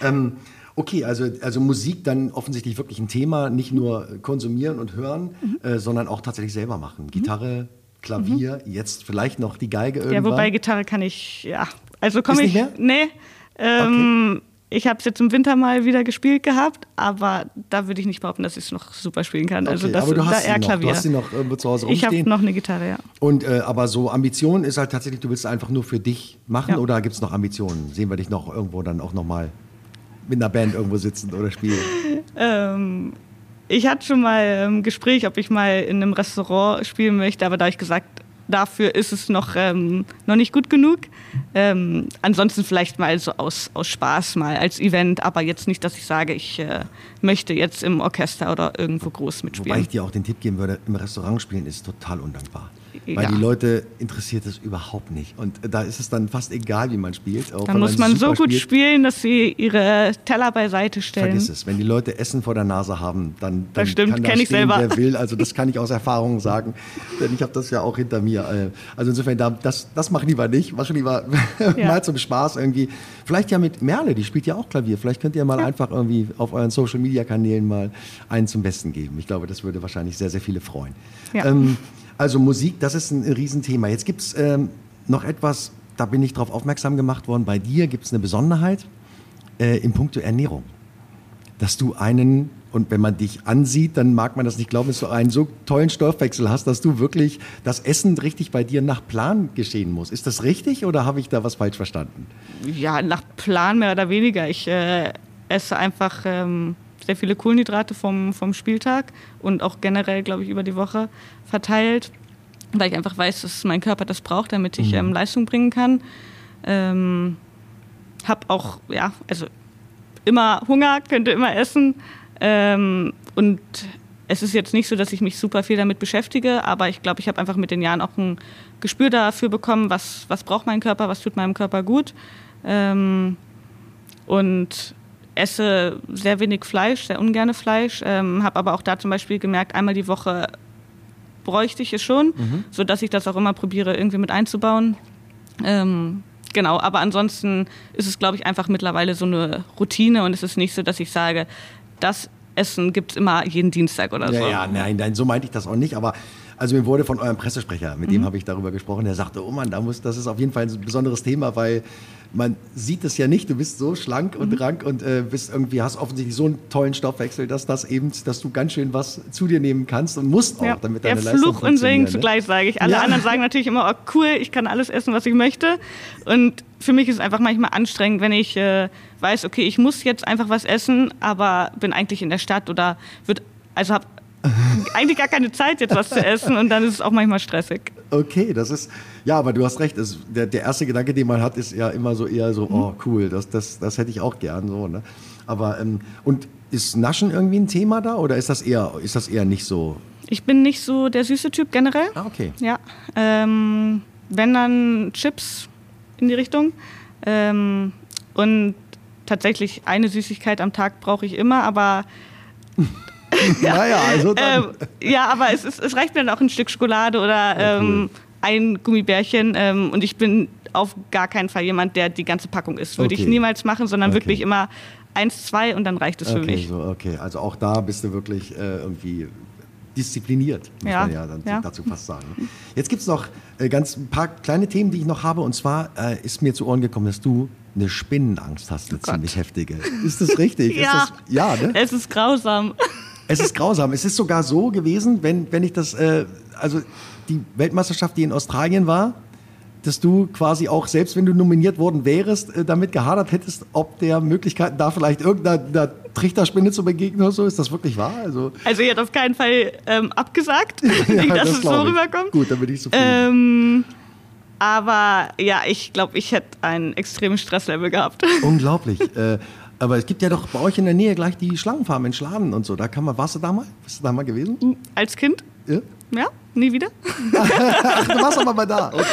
Ähm, okay, also, also Musik dann offensichtlich wirklich ein Thema, nicht nur konsumieren und hören, Mhm. äh, sondern auch tatsächlich selber machen. Gitarre, Klavier, jetzt vielleicht noch die Geige Mhm. Ja, irgendwann. wobei Gitarre kann ich, ja. Also komme ich. nicht Nee. Ähm, Ich habe es jetzt im Winter mal wieder gespielt gehabt, aber da würde ich nicht behaupten, dass ich es noch super spielen kann. also Okay, das aber du da hast, eher sie noch, Klavier. du hast sie noch irgendwo zu Hause ich habe rumstehen. noch eine Gitarre, ja. Und äh, aber so Ambition ist halt tatsächlich, du willst es einfach nur für dich machen Ja. oder gibt es noch Ambitionen? Sehen wir dich noch irgendwo dann auch nochmal mit einer Band irgendwo sitzen oder spielen? Ähm, ich hatte schon mal ein ähm, Gespräch, ob ich mal in einem Restaurant spielen möchte, aber da habe ich gesagt, dafür ist es noch, ähm, noch nicht gut genug. Ähm, ansonsten vielleicht mal so aus, aus Spaß mal als Event, aber jetzt nicht, dass ich sage, ich äh, möchte jetzt im Orchester oder irgendwo groß Wobei mitspielen. ich dir auch den Tipp geben würde, im Restaurant spielen ist total undankbar. Weil Ja. die Leute interessiert es überhaupt nicht. Und da ist es dann fast egal, wie man spielt. Auch Dann muss man so gut spielt. spielen, dass sie ihre Teller beiseite stellen. Vergiss es. Wenn die Leute Essen vor der Nase haben, dann, dann Das stimmt, kann da ich stehen, selber. wer will. Also das kann ich aus Erfahrung sagen, denn ich habe das ja auch hinter mir. Äh, Also insofern, da- das, das mach lieber nicht. Mach lieber Ja. mal zum Spaß irgendwie. Vielleicht ja mit Merle, die spielt ja auch Klavier. Vielleicht könnt ihr mal einfach irgendwie auf euren Social-Media-Kanälen mal einen zum Besten geben. Ich glaube, das würde wahrscheinlich sehr, sehr viele freuen. Ja. Ähm, also Musik, das ist ein Riesenthema. Jetzt gibt es ähm, noch etwas, da bin ich darauf aufmerksam gemacht worden. Bei dir gibt es eine Besonderheit äh, im Punkto Ernährung dass du einen, und wenn man dich ansieht, dann mag man das nicht glauben, dass du einen so tollen Stoffwechsel hast, dass du wirklich das Essen richtig bei dir nach Plan geschehen muss. Ist das richtig oder habe ich da was falsch verstanden? Ja, nach Plan mehr oder weniger. Ich äh, esse einfach ähm, sehr viele Kohlenhydrate vom, vom Spieltag und auch generell, glaube ich, über die Woche verteilt, weil ich einfach weiß, dass mein Körper das braucht, damit ich ähm, Leistung bringen kann. Ähm, hab auch, ja, also immer Hunger, könnte immer essen. Ähm, und es ist jetzt nicht so, dass ich mich super viel damit beschäftige, aber ich glaube, ich habe einfach mit den Jahren auch ein Gespür dafür bekommen, was, was braucht mein Körper, was tut meinem Körper gut. Ähm, und esse sehr wenig Fleisch, sehr ungerne Fleisch, ähm, habe aber auch da zum Beispiel gemerkt, einmal die Woche bräuchte ich es schon, sodass ich das auch immer probiere, irgendwie mit einzubauen. Ähm, genau, aber ansonsten ist es, glaube ich, einfach mittlerweile so eine Routine und es ist nicht so, dass ich sage, das Essen gibt es immer jeden Dienstag oder so. Ja, ja, nein, nein, so meinte ich das auch nicht, aber also mir wurde von eurem Pressesprecher, mit dem habe ich darüber gesprochen, der sagte, oh Mann, da muss, das ist auf jeden Fall ein besonderes Thema, weil man sieht es ja nicht, du bist so schlank und rank und äh, bist irgendwie, hast offensichtlich so einen tollen Stoffwechsel, dass das eben, dass du ganz schön was zu dir nehmen kannst und musst auch, Ja, damit der deine Leistung Fluch und Segen ne? zugleich, sage ich. Alle Ja. anderen sagen natürlich immer, oh cool, ich kann alles essen, was ich möchte. Und für mich ist es einfach manchmal anstrengend, wenn ich äh, weiß, okay, ich muss jetzt einfach was essen, aber bin eigentlich in der Stadt oder wird, also habe eigentlich gar keine Zeit, jetzt was zu essen und dann ist es auch manchmal stressig. Okay, das ist, ja, aber du hast recht. Es, der, der erste Gedanke, den man hat, ist ja immer so eher so, oh cool, das, das, das hätte ich auch gern so. Ne? Aber ähm, und ist Naschen irgendwie ein Thema da oder ist das eher, ist das eher nicht so? Ich bin nicht so der süße Typ generell. Ah, okay. Ja, ähm, wenn dann Chips in die Richtung. Ähm, und tatsächlich eine Süßigkeit am Tag brauche ich immer, aber Naja, also dann, ähm, ja, aber es, ist, es reicht mir dann auch ein Stück Schokolade oder ähm, ein Gummibärchen. Ähm, und ich bin auf gar keinen Fall jemand, der die ganze Packung isst. Würde Okay. ich niemals machen, sondern Okay. wirklich immer eins, zwei und dann reicht es für okay, mich. so, okay. Also auch da bist du wirklich äh, irgendwie diszipliniert, muss Ja, man ja, dann ja. dazu fast sagen. Jetzt gibt es noch äh, ganz ein paar kleine Themen, die ich noch habe. Und zwar äh, ist mir zu Ohren gekommen, dass du eine Spinnenangst hast, eine Oh ziemlich heftige. Ist das richtig? Ja. Das, ja, ne? Es ist grausam. Es ist grausam. Es ist sogar so gewesen, wenn, wenn ich das, äh, also die Weltmeisterschaft, die in Australien war, dass du quasi auch, selbst wenn du nominiert worden wärst, äh, damit gehadert hättest, ob der Möglichkeiten da vielleicht irgendeiner einer Trichterspinne zu begegnen oder so. Ist das wirklich wahr? Also, Also ihr habt auf keinen Fall ähm, abgesagt, nicht, dass es so ich. rüberkommt. Gut, dann bin ich zufrieden. Ähm, aber ja, ich glaube, ich hätte ein extremes Stresslevel gehabt. Unglaublich. äh, aber es gibt ja doch bei euch in der Nähe gleich die Schlangenfarm in Schladen und so. Da kann man, warst du da mal? Bist du da mal gewesen? Als Kind? Ja? Ja. nie wieder. Ach, du warst aber mal da. Okay.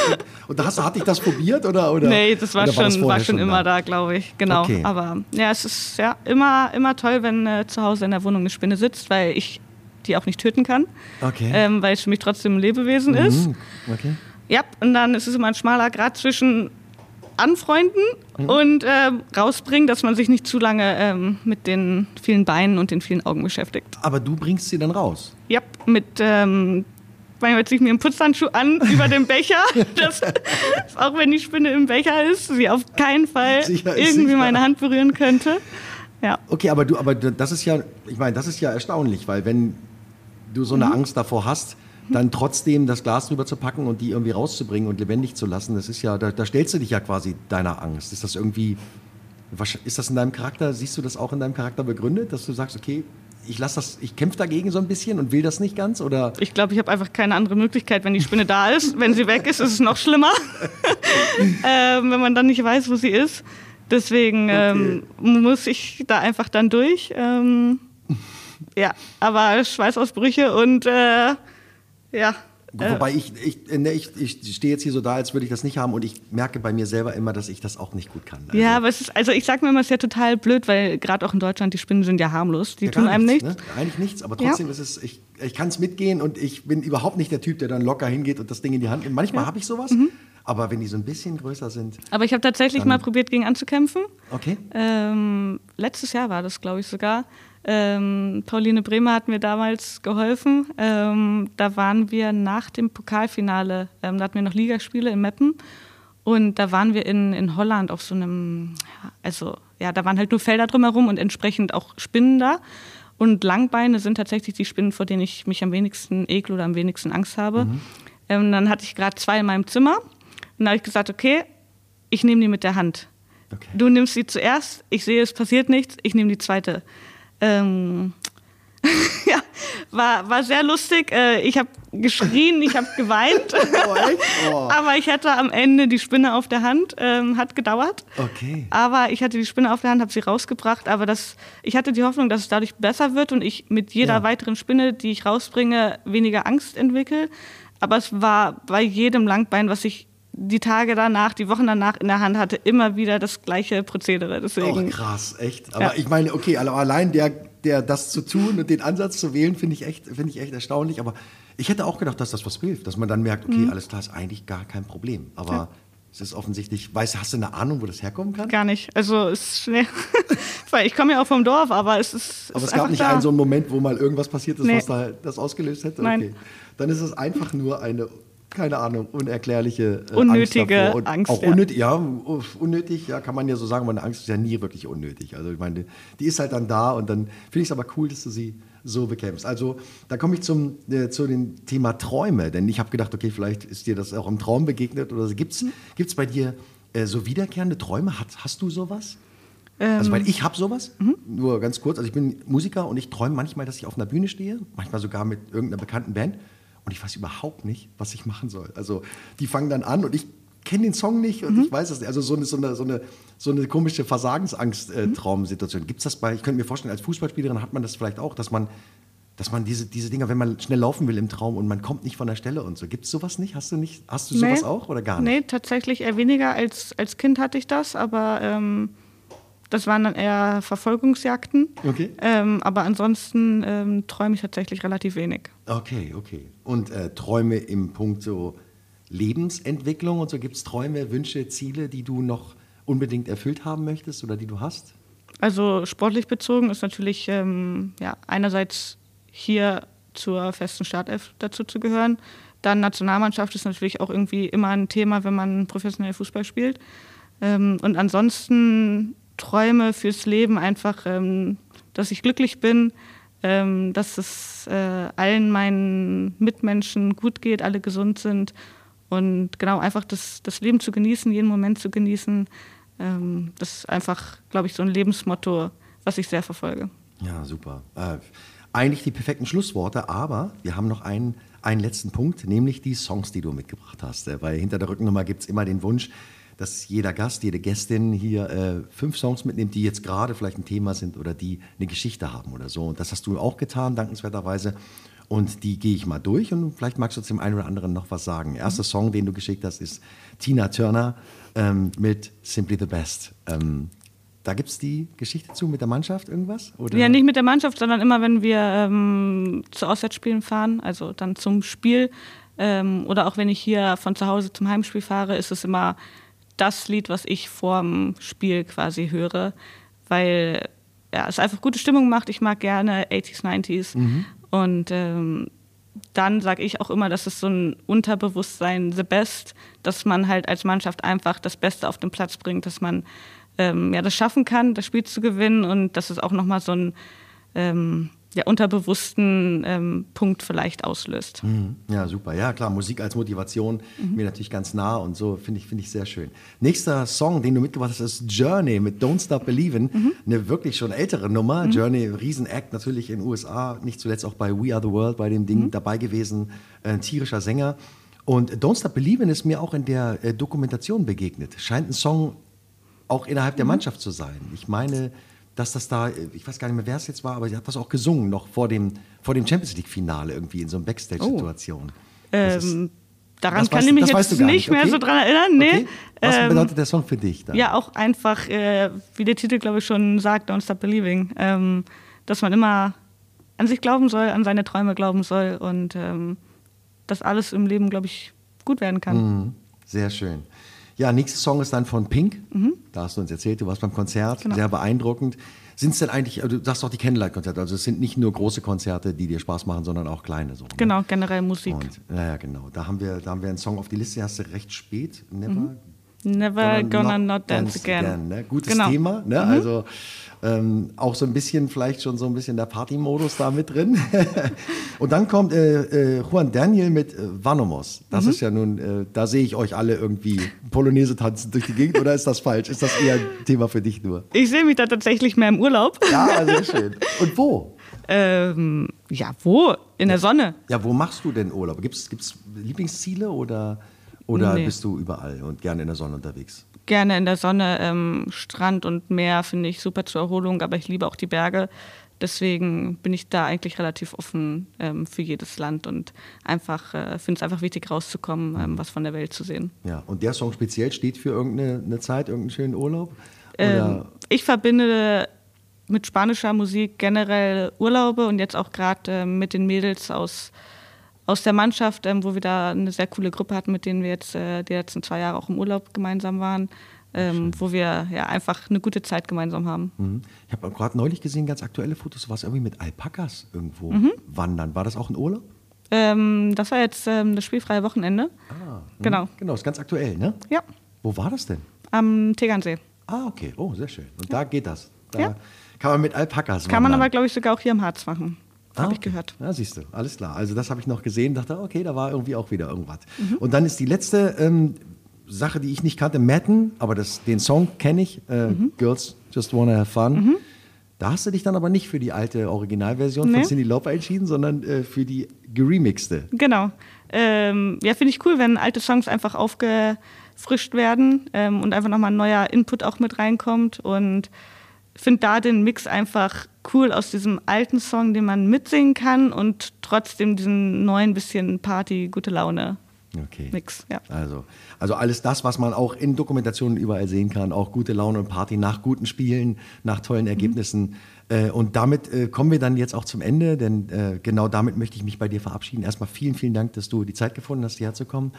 Und da hast, hat dich das probiert oder? oder nee, das war schon, das war schon immer da, glaube ich. Genau. Okay. Aber ja, es ist ja immer, immer toll, wenn äh, zu Hause in der Wohnung eine Spinne sitzt, weil ich die auch nicht töten kann. Okay. Ähm, weil es für mich trotzdem ein Lebewesen ist. Mhm. Okay. Ja, und dann ist es immer ein schmaler Grad zwischen anfreunden und ähm, rausbringen, dass man sich nicht zu lange ähm, mit den vielen Beinen und den vielen Augen beschäftigt. Aber du bringst sie dann raus. Ja, mit ähm, manchmal ziehe ich mir einen Putzhandschuh an über dem Becher, dass, auch wenn die Spinne im Becher ist, sie auf keinen Fall Sicher irgendwie sicher. meine Hand berühren könnte. Ja. Okay, aber du, aber das ist ja, ich meine, das ist ja erstaunlich, weil wenn du so eine Mhm. Angst davor hast, dann trotzdem das Glas drüber zu packen und die irgendwie rauszubringen und lebendig zu lassen, das ist ja, da, da stellst du dich ja quasi deiner Angst. Ist das irgendwie, ist das in deinem Charakter, siehst du das auch in deinem Charakter begründet, dass du sagst, okay, ich lasse das, ich kämpfe dagegen so ein bisschen und will das nicht ganz oder? Ich glaube, ich habe einfach keine andere Möglichkeit, wenn die Spinne da ist. Wenn sie weg ist, ist es noch schlimmer, ähm, wenn man dann nicht weiß, wo sie ist. Deswegen ähm, muss ich da einfach dann durch. Ähm, ja, aber Schweißausbrüche und äh, ja. Äh, Wobei ich, ich, ne, ich, ich stehe jetzt hier so da, als würde ich das nicht haben und ich merke bei mir selber immer, dass ich das auch nicht gut kann. Also, ja, aber es ist, also ich sag mir immer, es ist ja total blöd, weil gerade auch in Deutschland, die Spinnen sind ja harmlos. Die Ja, tun einem nichts. Ne? Eigentlich nichts, aber Ja. trotzdem ist es, ich, ich kann es mitgehen und ich bin überhaupt nicht der Typ, der dann locker hingeht und das Ding in die Hand nimmt. Manchmal habe ich sowas, Mhm. aber wenn die so ein bisschen größer sind, Aber ich habe tatsächlich mal probiert, gegen anzukämpfen. okay. Ähm, letztes Jahr war das, glaube ich, sogar. Ähm, Pauline Bremer hat mir damals geholfen. Ähm, da waren wir nach dem Pokalfinale, ähm, da hatten wir noch Ligaspiele in Meppen. Und da waren wir in, in Holland auf so einem, also ja, da waren halt nur Felder drumherum und entsprechend auch Spinnen da. Und Langbeine sind tatsächlich die Spinnen, vor denen ich mich am wenigsten ekel oder am wenigsten Angst habe. Ähm, dann hatte ich gerade zwei in meinem Zimmer. Und da habe ich gesagt, okay, ich nehme die mit der Hand. Okay. Du nimmst sie zuerst, ich sehe, es passiert nichts, ich nehme die zweite. Ähm, ja, war, war sehr lustig. Äh, ich habe geschrien, ich habe geweint. Oh? Oh. Aber ich hatte am Ende die Spinne auf der Hand, ähm, hat gedauert. Okay. Aber ich hatte die Spinne auf der Hand, habe sie rausgebracht. Aber das, ich hatte die Hoffnung, dass es dadurch besser wird und ich mit jeder Ja. weiteren Spinne, die ich rausbringe, weniger Angst entwickle. Aber es war bei jedem Langbein, was ich die Tage danach, die Wochen danach in der Hand hatte, immer wieder das gleiche Prozedere. Oh, Deswegen, krass, echt. Aber Ja. ich meine, okay, also allein der, der das zu tun und den Ansatz zu wählen, finde ich echt, finde ich echt erstaunlich. Aber ich hätte auch gedacht, dass das was hilft, dass man dann merkt, okay, Mhm. alles klar, ist eigentlich gar kein Problem. Aber es ist offensichtlich, weißt, du, hast du eine Ahnung, wo das herkommen kann? gar nicht. Also es ist schnell. Weil ich komme ja auch vom Dorf, aber es ist. Aber ist es gab nicht da. einen so einen Moment, wo mal irgendwas passiert ist, Nee. was da das ausgelöst hätte? Nein. Okay. Dann ist es einfach nur eine, keine Ahnung, unerklärliche äh, Unnötige Angst. Angst, auch ja. unnötig, ja, unnötig, ja, kann man ja so sagen, aber eine Angst ist ja nie wirklich unnötig. Also ich meine, die ist halt dann da und dann finde ich es aber cool, dass du sie so bekämpfst. Also da komme ich zum, äh, zu dem Thema Träume, denn ich habe gedacht, okay, vielleicht ist dir das auch im Traum begegnet oder gibt es gibt's bei dir äh, so wiederkehrende Träume? Hast, hast du sowas? Also, weil ich habe sowas, nur ganz kurz. Also, ich bin Musiker und ich träume manchmal, dass ich auf einer Bühne stehe, manchmal sogar mit irgendeiner bekannten Band und ich weiß überhaupt nicht, was ich machen soll. Also, die fangen dann an und ich kenne den Song nicht und ich weiß es nicht. Also, so eine, so eine, so eine, so eine komische Versagensangst-Traumsituation. Gibt es das bei, ich könnte mir vorstellen, als Fußballspielerin hat man das vielleicht auch, dass man, dass man diese, diese Dinger, wenn man schnell laufen will im Traum und man kommt nicht von der Stelle und so. Gibt es sowas nicht? Hast du nicht? Hast du sowas auch oder gar nicht? Nee, tatsächlich eher weniger. Als, als Kind hatte ich das, aber ähm, das waren dann eher Verfolgungsjagden. Okay. Ähm, aber ansonsten ähm, träume ich tatsächlich relativ wenig. Okay, okay. Und äh, Träume im Punkt so Lebensentwicklung und so gibt es Träume, Wünsche, Ziele, die du noch unbedingt erfüllt haben möchtest oder die du hast? Also sportlich bezogen ist natürlich ähm, ja, einerseits hier zur festen Startelf dazu zu gehören. Dann Nationalmannschaft ist natürlich auch irgendwie immer ein Thema, wenn man professionell Fußball spielt. Ähm, und ansonsten Träume fürs Leben einfach, ähm, dass ich glücklich bin, ähm, dass es äh, allen meinen Mitmenschen gut geht, alle gesund sind und genau einfach das, das Leben zu genießen, jeden Moment zu genießen. Ähm, das ist einfach, glaube ich, so ein Lebensmotto, was ich sehr verfolge. Ja, super. Äh, eigentlich die perfekten Schlussworte, aber wir haben noch einen, einen letzten Punkt, nämlich die Songs, die du mitgebracht hast. Äh, Weil hinter der Rückennummer gibt es immer den Wunsch, dass jeder Gast, jede Gästin hier äh, fünf Songs mitnimmt, die jetzt gerade vielleicht ein Thema sind oder die eine Geschichte haben oder so. Und das hast du auch getan, dankenswerterweise. Und die gehe ich mal durch und vielleicht magst du zum einen oder anderen noch was sagen. Erster Song, den du geschickt hast, ist Tina Turner ähm, mit Simply the Best. Ähm, da gibt es die Geschichte zu mit der Mannschaft, irgendwas? Oder? Ja, nicht mit der Mannschaft, sondern immer, wenn wir ähm, zu Auswärtsspielen fahren, also dann zum Spiel ähm, oder auch wenn ich hier von zu Hause zum Heimspiel fahre, ist es immer das Lied, was ich vorm Spiel quasi höre, weil ja, es einfach gute Stimmung macht. Ich mag gerne 80s, 90s Mhm. und ähm, dann sage ich auch immer, dass es so ein Unterbewusstsein, the best, dass man halt als Mannschaft einfach das Beste auf den Platz bringt, dass man ähm, ja, das schaffen kann, das Spiel zu gewinnen und dass es auch nochmal so einen ähm, ja, unterbewussten ähm, Punkt vielleicht auslöst. Mhm. Ja, super. Ja, klar, Musik als Motivation mir natürlich ganz nah und so finde ich, finde ich sehr schön. Nächster Song, den du mitgebracht hast, ist Journey mit Don't Stop Believin'. Eine wirklich schon ältere Nummer. Journey, Riesenact natürlich in den USA, nicht zuletzt auch bei We Are the World bei dem Ding dabei gewesen. Ein tierischer Sänger. Und Don't Stop Believin' ist mir auch in der äh, Dokumentation begegnet. Scheint ein Song auch innerhalb der Mannschaft zu sein. Ich meine, dass das da, ich weiß gar nicht mehr, wer es jetzt war, aber sie hat das auch gesungen, noch vor dem, vor dem Champions League-Finale irgendwie in so einer Backstage-Situation. Ist- Ähm, daran kann weißt ich mich jetzt nicht mehr okay? so dran erinnern. Nee. Okay. Was Ähm, bedeutet der Song für dich dann? Ja, auch einfach, äh, wie der Titel, glaube ich, schon sagt, Don't Stop Believing, ähm, dass man immer an sich glauben soll, an seine Träume glauben soll und ähm, dass alles im Leben, glaube ich, gut werden kann. Mhm. Sehr schön. Ja, nächster Song ist dann von Pink. Da hast du uns erzählt, du warst beim Konzert, Mhm. Genau. sehr beeindruckend. Sind es denn eigentlich, also du sagst doch die Candlelight-Konzerte, also es sind nicht nur große Konzerte, die dir Spaß machen, sondern auch kleine so. ne? Genau, generell Musik. Und, naja, genau. Da haben, wir, da haben wir einen Song auf die Liste, hast du recht spät. Never Never gonna not dance again. ne? Gutes Genau. Thema, ne? also ähm, auch so ein bisschen, vielleicht schon so ein bisschen der Party-Modus da mit drin. Und dann kommt äh, äh, Juan Daniel mit äh, Vanomos. Das Mhm. ist ja nun, äh, da sehe ich euch alle irgendwie Polonaise tanzen durch die Gegend, oder ist das falsch? Ist das eher ein Thema für dich nur? Ich sehe mich da tatsächlich mehr im Urlaub. Ja, sehr schön. Und wo? Ähm, ja, wo? In der Sonne. Ja, wo machst du denn Urlaub? Gibt es Lieblingsziele oder, oder Nee. bist du überall und gerne in der Sonne unterwegs? Gerne in der Sonne. Ähm, Strand und Meer finde ich super zur Erholung, aber ich liebe auch die Berge. Deswegen bin ich da eigentlich relativ offen ähm, für jedes Land und einfach äh, finde es einfach wichtig rauszukommen, ähm, was von der Welt zu sehen. Ja, und der Song speziell steht für irgendeine eine Zeit, irgendeinen schönen Urlaub? Ähm, ich verbinde mit spanischer Musik generell Urlaube und jetzt auch gerade ähm, mit den Mädels aus, aus der Mannschaft, ähm, wo wir da eine sehr coole Gruppe hatten, mit denen wir jetzt äh, die letzten zwei Jahre auch im Urlaub gemeinsam waren, ähm, wo wir ja einfach eine gute Zeit gemeinsam haben. Mhm. Ich habe gerade neulich gesehen, ganz aktuelle Fotos, du warst irgendwie mit Alpakas irgendwo Mhm. wandern. War das auch ein Urlaub? Ähm, das war jetzt ähm, das spielfreie Wochenende. Ah, mhm. Genau. Genau, ist ganz aktuell, ne? Ja, Wo war das denn? am Tegernsee. Ah, okay. Oh, sehr schön. Und da geht das. Da Ja. kann man mit Alpakas Kann man wandern. aber, glaube ich, sogar auch hier im Harz machen. Ah, Habe ich gehört. Ja, siehst du, alles klar. Also das habe ich noch gesehen, dachte, okay, da war irgendwie auch wieder irgendwas. Mhm. Und dann ist die letzte ähm, Sache, die ich nicht kannte, Madden, aber das, den Song kenne ich, äh, Mhm. Girls Just Wanna Have Fun. Da hast du dich dann aber nicht für die alte Originalversion von Nee. Cindy Lauper entschieden, sondern äh, für die geremixte. Genau. Ähm, ja, finde ich cool, wenn alte Songs einfach aufgefrischt werden ähm, und einfach nochmal ein neuer Input auch mit reinkommt. Und finde da den Mix einfach cool aus diesem alten Song, den man mitsingen kann und trotzdem diesen neuen bisschen Party, gute Laune Okay. Mix. Ja. Also, also alles das, was man auch in Dokumentationen überall sehen kann, auch gute Laune und Party nach guten Spielen, nach tollen Ergebnissen. Äh, und damit äh, kommen wir dann jetzt auch zum Ende, denn äh, genau damit möchte ich mich bei dir verabschieden. Erstmal vielen, vielen Dank, dass du die Zeit gefunden hast, hierher zu kommen.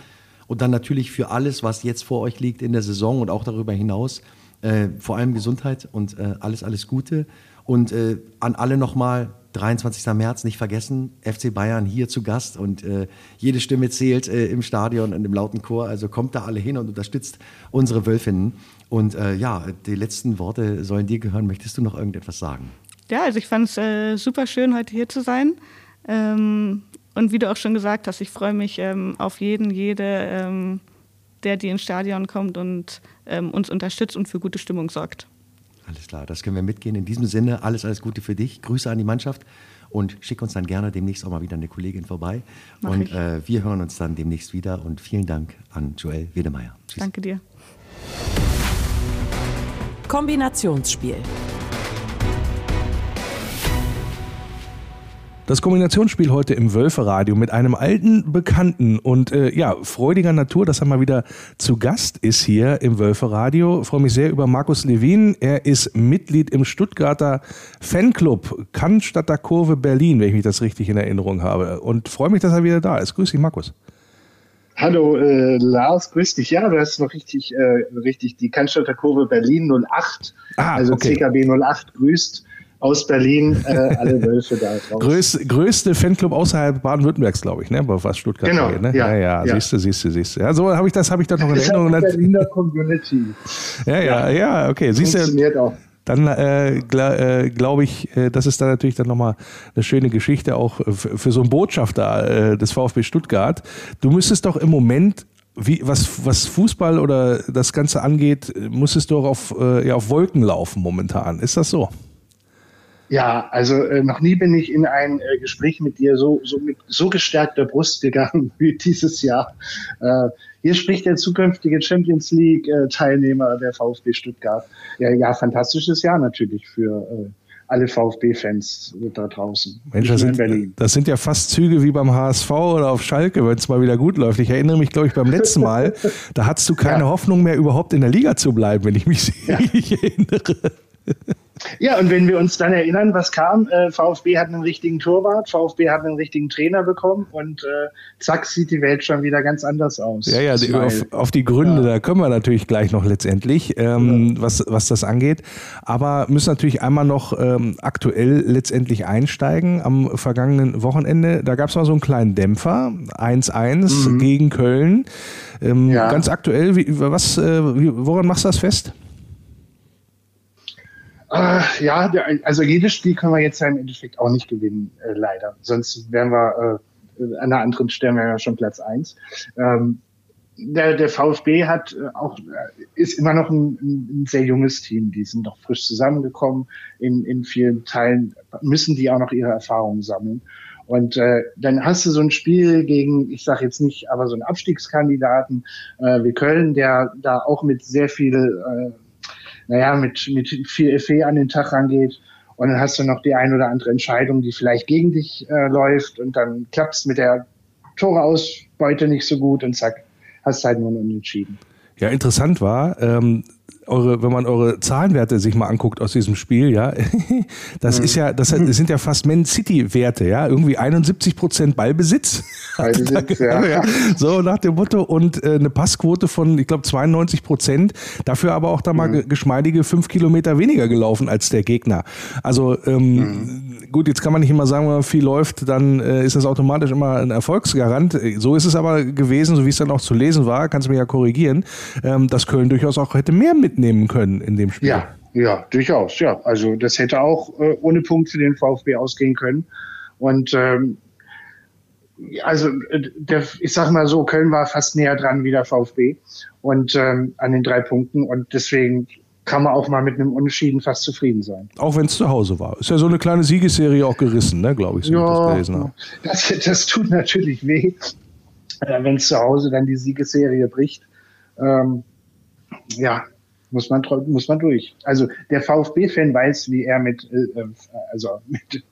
Und dann natürlich für alles, was jetzt vor euch liegt in der Saison und auch darüber hinaus, äh, vor allem Gesundheit und äh, alles, alles Gute. Und äh, an alle nochmal, 23. März, nicht vergessen, FC Bayern hier zu Gast und äh, jede Stimme zählt äh, im Stadion und im lauten Chor. Also kommt da alle hin und unterstützt unsere Wölfinnen. Und äh, ja, die letzten Worte sollen dir gehören. Möchtest du noch irgendetwas sagen? Ja, also ich fand es super schön, heute hier zu sein. Ähm, und wie du auch schon gesagt hast, ich freue mich ähm, auf jeden, jede, ähm, der die ins Stadion kommt und ähm, uns unterstützt und für gute Stimmung sorgt. Alles klar, das können wir mitgehen. In diesem Sinne, alles, alles Gute für dich. Grüße an die Mannschaft und schick uns dann gerne demnächst auch mal wieder eine Kollegin vorbei. Mach und ich. äh, wir hören uns dann demnächst wieder. Und vielen Dank an Joel Wedemeyer. Tschüss. Danke dir. Kombinationsspiel. Das Kombinationsspiel heute im Wölferadio mit einem alten Bekannten und äh, ja, freudiger Natur, dass er mal wieder zu Gast ist hier im Wölferadio. Ich freue mich sehr über Markus Levin. Er ist Mitglied im Stuttgarter Fanclub Cannstatter Kurve Berlin, wenn ich mich das richtig in Erinnerung habe. Und freue mich, dass er wieder da ist. Grüß dich, Markus. Hallo äh, Lars, grüß dich. Ja, du hast noch richtig, äh, richtig die Cannstatter Kurve Berlin 08, ah, also okay. CKB 08 grüßt aus Berlin äh, alle Wölfe da drauf. Größ, größte Fanclub außerhalb Baden-Württembergs, glaube ich, ne? was Stuttgart genau, geht, ne? Ja, ja, ja, siehst du, siehst du, siehst du. Ja, so habe ich das, habe ich doch noch in Erinnerung. Berliner Community. Ja, ja, ja, okay. Siehst Funktioniert du, auch dann äh, gl äh, glaube ich, äh, das ist dann natürlich dann nochmal eine schöne Geschichte auch für so einen Botschafter äh, des VfB Stuttgart. Du müsstest doch im Moment wie, was, was Fußball oder das Ganze angeht, müsstest du auch auf, äh, ja, auf Wolken laufen momentan. Ist das so? Ja, also äh, noch nie bin ich in ein äh, Gespräch mit dir so, so mit so gestärkter Brust gegangen wie dieses Jahr. Äh, hier spricht der zukünftige Champions League äh, Teilnehmer der VfB Stuttgart. Ja, ja, fantastisches Jahr natürlich für äh, alle VfB-Fans da draußen. Mensch, das sind, das sind, ja fast Züge wie beim HSV oder auf Schalke, wenn es mal wieder gut läuft. Ich erinnere mich, glaube ich, beim letzten Mal, da hattest du keine ja. Hoffnung mehr, überhaupt in der Liga zu bleiben, wenn ich mich ja. erinnere. Ja, und wenn wir uns dann erinnern, was kam, äh, VfB hat einen richtigen Torwart, VfB hat einen richtigen Trainer bekommen und äh, zack, sieht die Welt schon wieder ganz anders aus. Ja, ja, die, auf, auf, die Gründe, ja. da kommen wir natürlich gleich noch letztendlich, ähm, ja. was, was das angeht. Aber müssen natürlich einmal noch ähm, aktuell letztendlich einsteigen. Am vergangenen Wochenende, da gab es mal so einen kleinen Dämpfer, 1-1 mhm. gegen Köln. Ähm, ja. Ganz aktuell, wie, was, äh, woran machst du das fest? Äh, ja, also jedes Spiel können wir jetzt ja im Endeffekt auch nicht gewinnen, äh, leider. Sonst wären wir äh, an einer anderen Stelle ja schon Platz eins. Ähm, der, der VfB hat äh, auch äh, ist immer noch ein, ein, sehr junges Team. Die sind noch frisch zusammengekommen. In, in vielen Teilen müssen die auch noch ihre Erfahrungen sammeln. Und äh, dann hast du so ein Spiel gegen, ich sage jetzt nicht, aber so einen Abstiegskandidaten äh, wie Köln, der da auch mit sehr viel äh, naja, mit, mit viel Effet an den Tag rangeht. Und dann hast du noch die ein oder andere Entscheidung, die vielleicht gegen dich äh, läuft und dann klappst mit der Toreausbeute nicht so gut und zack, hast halt nur unentschieden. Ja, interessant war, ähm, eure, wenn man eure Zahlenwerte sich mal anguckt aus diesem Spiel, ja, das mhm. ist ja, das, sind ja fast Man City Werte, ja, irgendwie 71 Prozent Ballbesitz. Ballbesitz ja. ja. So nach dem Motto und äh, eine Passquote von, ich glaube 92 Prozent. Dafür aber auch da mal mhm. geschmeidige fünf Kilometer weniger gelaufen als der Gegner. Also ähm, mhm. gut, jetzt kann man nicht immer sagen, wenn man viel läuft, dann äh, ist das automatisch immer ein Erfolgsgarant. So ist es aber gewesen, so wie es dann auch zu lesen war, kannst du mich ja korrigieren, ähm, dass Köln durchaus auch hätte mehr mit mitnehmen können in dem Spiel. Ja, ja, durchaus, ja. Also das hätte auch äh, ohne Punkt für den VfB ausgehen können. Und ähm, also äh, der, ich sag mal so, Köln war fast näher dran wie der VfB und ähm, an den drei Punkten und deswegen kann man auch mal mit einem Unentschieden fast zufrieden sein. Auch wenn es zu Hause war. Ist ja so eine kleine Siegesserie auch gerissen, ne, glaube ich, so ja, das gelesen habe. Das, das tut natürlich weh, äh, wenn es zu Hause dann die Siegesserie bricht. Ähm, ja, muss man, muss man durch. Also der VfB-Fan weiß, wie er mit, äh, äh also mit,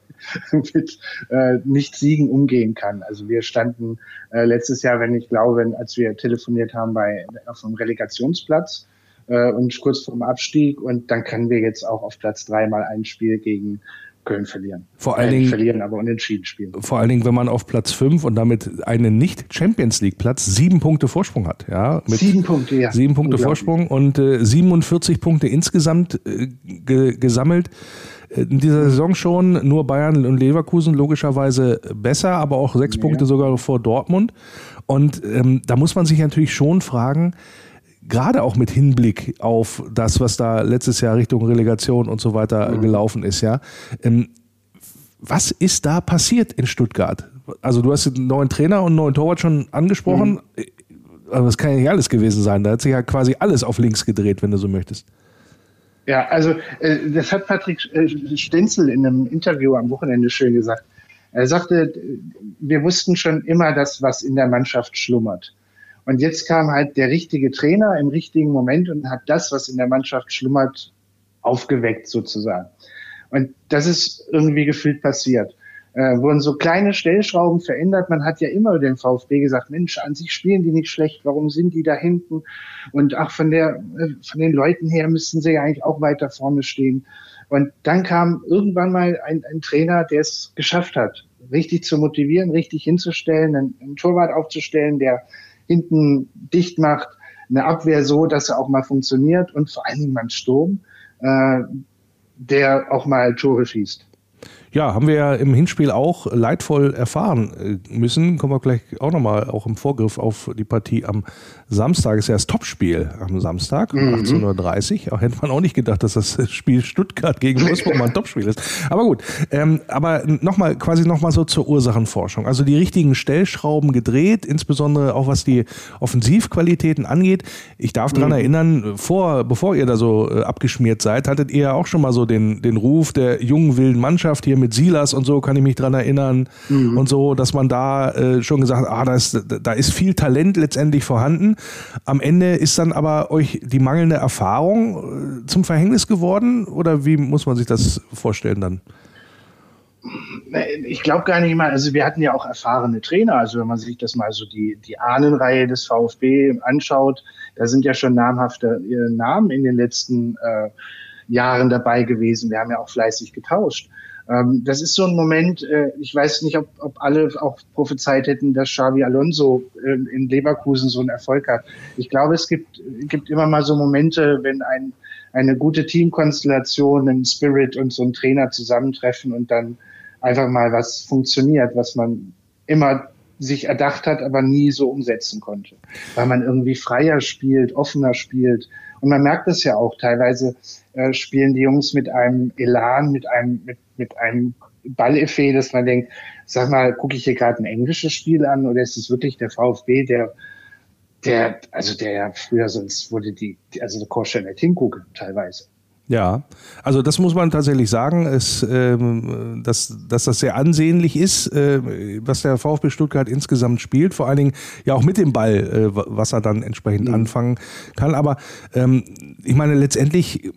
mit äh, Nicht-Siegen umgehen kann. Also wir standen äh, letztes Jahr, wenn ich glaube, als wir telefoniert haben, bei auf einem Relegationsplatz äh, und kurz vorm Abstieg und dann können wir jetzt auch auf Platz drei mal ein Spiel gegen Köln verlieren. Vor allen Dingen verlieren, aber unentschieden spielen. Vor allen Dingen, wenn man auf Platz 5 und damit einen nicht Champions League Platz sieben Punkte Vorsprung hat, ja, sieben Punkte, ja, sieben Punkte Vorsprung und äh, 47 Punkte insgesamt äh, ge gesammelt. Äh, in dieser Saison schon nur Bayern und Leverkusen logischerweise besser, aber auch sechs ja. Punkte sogar vor Dortmund. Und ähm, da muss man sich natürlich schon fragen, gerade auch mit Hinblick auf das, was da letztes Jahr Richtung Relegation und so weiter mhm. gelaufen ist, ja. Ähm, was ist da passiert in Stuttgart? Also du hast einen neuen Trainer und einen neuen Torwart schon angesprochen. Mhm. Aber das kann ja nicht alles gewesen sein. Da hat sich ja quasi alles auf links gedreht, wenn du so möchtest. Ja, also äh, das hat Patrick äh, Stenzel in einem Interview am Wochenende schön gesagt. Er sagte, wir wussten schon immer das, was in der Mannschaft schlummert. Und jetzt kam halt der richtige Trainer im richtigen Moment und hat das, was in der Mannschaft schlummert, aufgeweckt sozusagen. Und das ist irgendwie gefühlt passiert. Äh, wurden so kleine Stellschrauben verändert. Man hat ja immer den VfB gesagt, Mensch, an sich spielen die nicht schlecht, warum sind die da hinten? Und ach, von der, von den Leuten her müssten sie ja eigentlich auch weiter vorne stehen. Und dann kam irgendwann mal ein, ein Trainer, der es geschafft hat, richtig zu motivieren, richtig hinzustellen, einen, einen Torwart aufzustellen, der hinten dicht macht, eine Abwehr so, dass er auch mal funktioniert und vor allen Dingen mal einen Sturm, äh, der auch mal Tore schießt. Ja, haben wir ja im Hinspiel auch leidvoll erfahren äh, müssen. Kommen wir gleich auch nochmal auch im Vorgriff auf die Partie am Samstag. Ist ja das Topspiel am Samstag mhm. 18.30 Uhr. Hätte man auch nicht gedacht, dass das Spiel Stuttgart gegen Wolfsburg mal ein Topspiel ist. Aber gut, ähm, aber nochmal quasi nochmal so zur Ursachenforschung. Also die richtigen Stellschrauben gedreht, insbesondere auch was die Offensivqualitäten angeht. Ich darf daran mhm. erinnern, vor, bevor ihr da so äh, abgeschmiert seid, hattet ihr ja auch schon mal so den, den Ruf der jungen wilden Mannschaft hier mit Silas und so, kann ich mich dran erinnern. Mhm. Und so, dass man da äh, schon gesagt hat, ah, da ist, da ist viel Talent letztendlich vorhanden. Am Ende ist dann aber euch die mangelnde Erfahrung äh, zum Verhängnis geworden? Oder wie muss man sich das vorstellen dann? Ich glaube gar nicht mal, also wir hatten ja auch erfahrene Trainer, also wenn man sich das mal so die, die Ahnenreihe des VfB anschaut, da sind ja schon namhafte äh, Namen in den letzten äh, Jahren dabei gewesen. Wir haben ja auch fleißig getauscht. Ähm, das ist so ein Moment, äh, ich weiß nicht, ob, ob alle auch prophezeit hätten, dass Xavi Alonso äh, in Leverkusen so einen Erfolg hat. Ich glaube, es gibt, gibt immer mal so Momente, wenn ein, eine gute Teamkonstellation, ein Spirit und so ein Trainer zusammentreffen und dann einfach mal was funktioniert, was man immer sich erdacht hat, aber nie so umsetzen konnte. Weil man irgendwie freier spielt, offener spielt. Und man merkt das ja auch. Teilweise äh, spielen die Jungs mit einem Elan, mit einem, mit mit einem Balleffet, dass man denkt, sag mal, gucke ich hier gerade ein englisches Spiel an oder ist es wirklich der VfB, der der, also der ja früher sonst wurde die, also der Korstein nicht hingucken, teilweise. Ja, also das muss man tatsächlich sagen, ist, ähm, dass, dass das sehr ansehnlich ist, äh, was der VfB Stuttgart insgesamt spielt, vor allen Dingen ja auch mit dem Ball, äh, was er dann entsprechend mhm. anfangen kann. Aber ähm, ich meine, letztendlich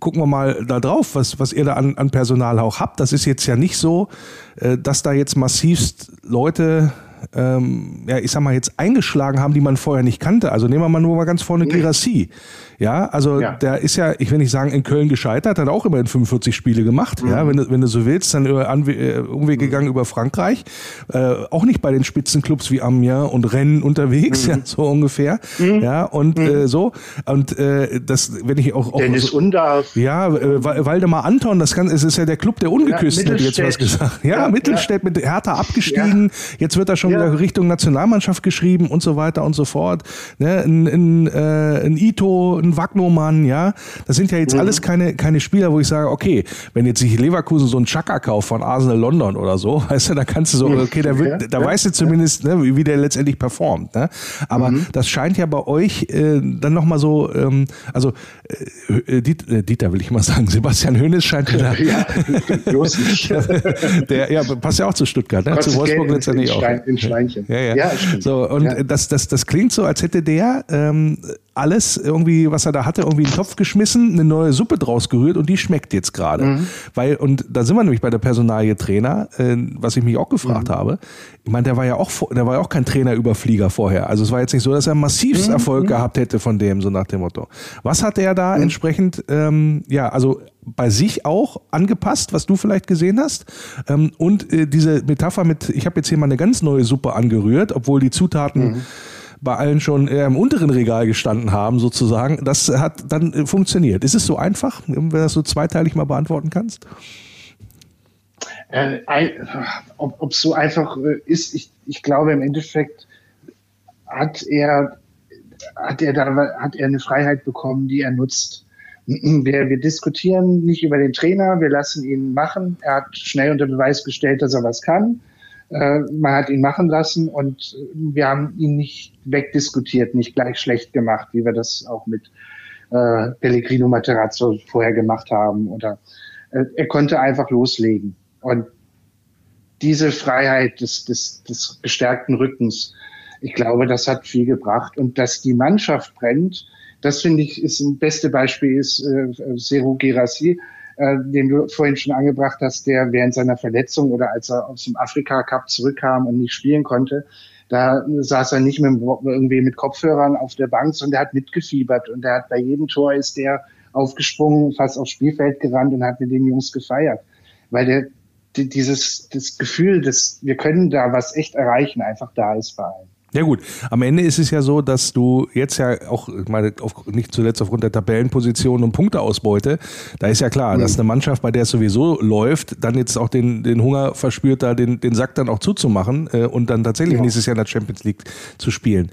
gucken wir mal da drauf, was, was ihr da an, an Personal auch habt. Das ist jetzt ja nicht so, äh, dass da jetzt massivst Leute ähm, ja, ich sag mal, jetzt eingeschlagen haben, die man vorher nicht kannte. Also nehmen wir mal nur mal ganz vorne Girassi. Ja, also ja. der ist ja, ich will nicht sagen, in Köln gescheitert, hat auch immerhin 45 Spiele gemacht. Mhm. Ja, wenn du, wenn du so willst, dann über Anwe äh, Umweg mhm. gegangen über Frankreich. Äh, auch nicht bei den Spitzenclubs wie Amiens und Rennes unterwegs, mhm. ja, so ungefähr. Mhm. Ja, und mhm. äh, so. Und äh, das, wenn ich auch. auch Dennis so, Undarf. Ja, äh, Waldemar Anton, das kann, es ist ja der Club der Ungeküssten, ja, hätte jetzt was gesagt. Ja, ja Mittelstädt mit Hertha abgestiegen. Jetzt wird er schon wieder Richtung Nationalmannschaft geschrieben und so weiter und so fort. Ne, ein, ein, äh, ein Ito, ein Wagnomann, ja. Das sind ja jetzt mhm. alles keine, keine Spieler, wo ich sage, okay, wenn jetzt sich Leverkusen so einen Chaka kauft von Arsenal London oder so, weißt du, da kannst du so, okay, da, wird, ja, da ja, weißt du zumindest, ne, wie, wie der letztendlich performt. Ne? Aber mhm. das scheint ja bei euch äh, dann nochmal so, ähm, also äh, äh, Dieter will ich mal sagen, Sebastian Hönes scheint ja, ja bloß nicht. der, ja, passt ja auch zu Stuttgart, ne? zu Wolfsburg letztendlich auch. In Schweinchen. Ja, ja. ja so, und ja. das, das, das klingt so, als hätte der ähm, alles irgendwie, was er da hatte, irgendwie in den Topf geschmissen, eine neue Suppe draus gerührt und die schmeckt jetzt gerade. Mhm. Weil, und da sind wir nämlich bei der Personalie Trainer, äh, was ich mich auch gefragt mhm. habe. Ich meine, der war ja auch, der war ja auch kein Trainerüberflieger vorher. Also es war jetzt nicht so, dass er massivst mhm. Erfolg mhm. gehabt hätte von dem, so nach dem Motto. Was hat er da mhm. entsprechend, ähm, ja, also bei sich auch angepasst, was du vielleicht gesehen hast. Ähm, und äh, diese Metapher mit, ich habe jetzt hier mal eine ganz neue Suppe angerührt, obwohl die Zutaten mhm bei allen schon im unteren Regal gestanden haben, sozusagen. Das hat dann äh, funktioniert. Ist es so einfach, wenn du das so zweiteilig mal beantworten kannst? Äh, ob es so einfach äh, ist, ich, ich glaube im Endeffekt hat er, hat er da hat er eine Freiheit bekommen, die er nutzt. Wir, wir diskutieren nicht über den Trainer, wir lassen ihn machen. Er hat schnell unter Beweis gestellt, dass er was kann. Äh, man hat ihn machen lassen und wir haben ihn nicht wegdiskutiert, nicht gleich schlecht gemacht, wie wir das auch mit äh, Pellegrino Materazzo vorher gemacht haben. Oder äh, er konnte einfach loslegen. Und diese Freiheit des, des, des gestärkten Rückens, ich glaube, das hat viel gebracht. Und dass die Mannschaft brennt, das finde ich ist ein beste Beispiel ist äh, Seru Gerassi, äh, den du vorhin schon angebracht hast, der während seiner Verletzung oder als er aus dem Afrika Cup zurückkam und nicht spielen konnte, da saß er nicht mit, irgendwie mit Kopfhörern auf der Bank, sondern der hat mitgefiebert und der hat bei jedem Tor ist der aufgesprungen, fast aufs Spielfeld gerannt und hat mit den Jungs gefeiert. Weil der, dieses, das Gefühl, dass wir können da was echt erreichen, einfach da ist bei allen. Ja gut, am Ende ist es ja so, dass du jetzt ja auch, ich meine, auf, nicht zuletzt aufgrund der Tabellenposition und Punkteausbeute, da ist ja klar, mhm. dass eine Mannschaft, bei der es sowieso läuft, dann jetzt auch den, den Hunger verspürt, da den, den Sack dann auch zuzumachen äh, und dann tatsächlich ja. nächstes Jahr in der Champions League zu spielen.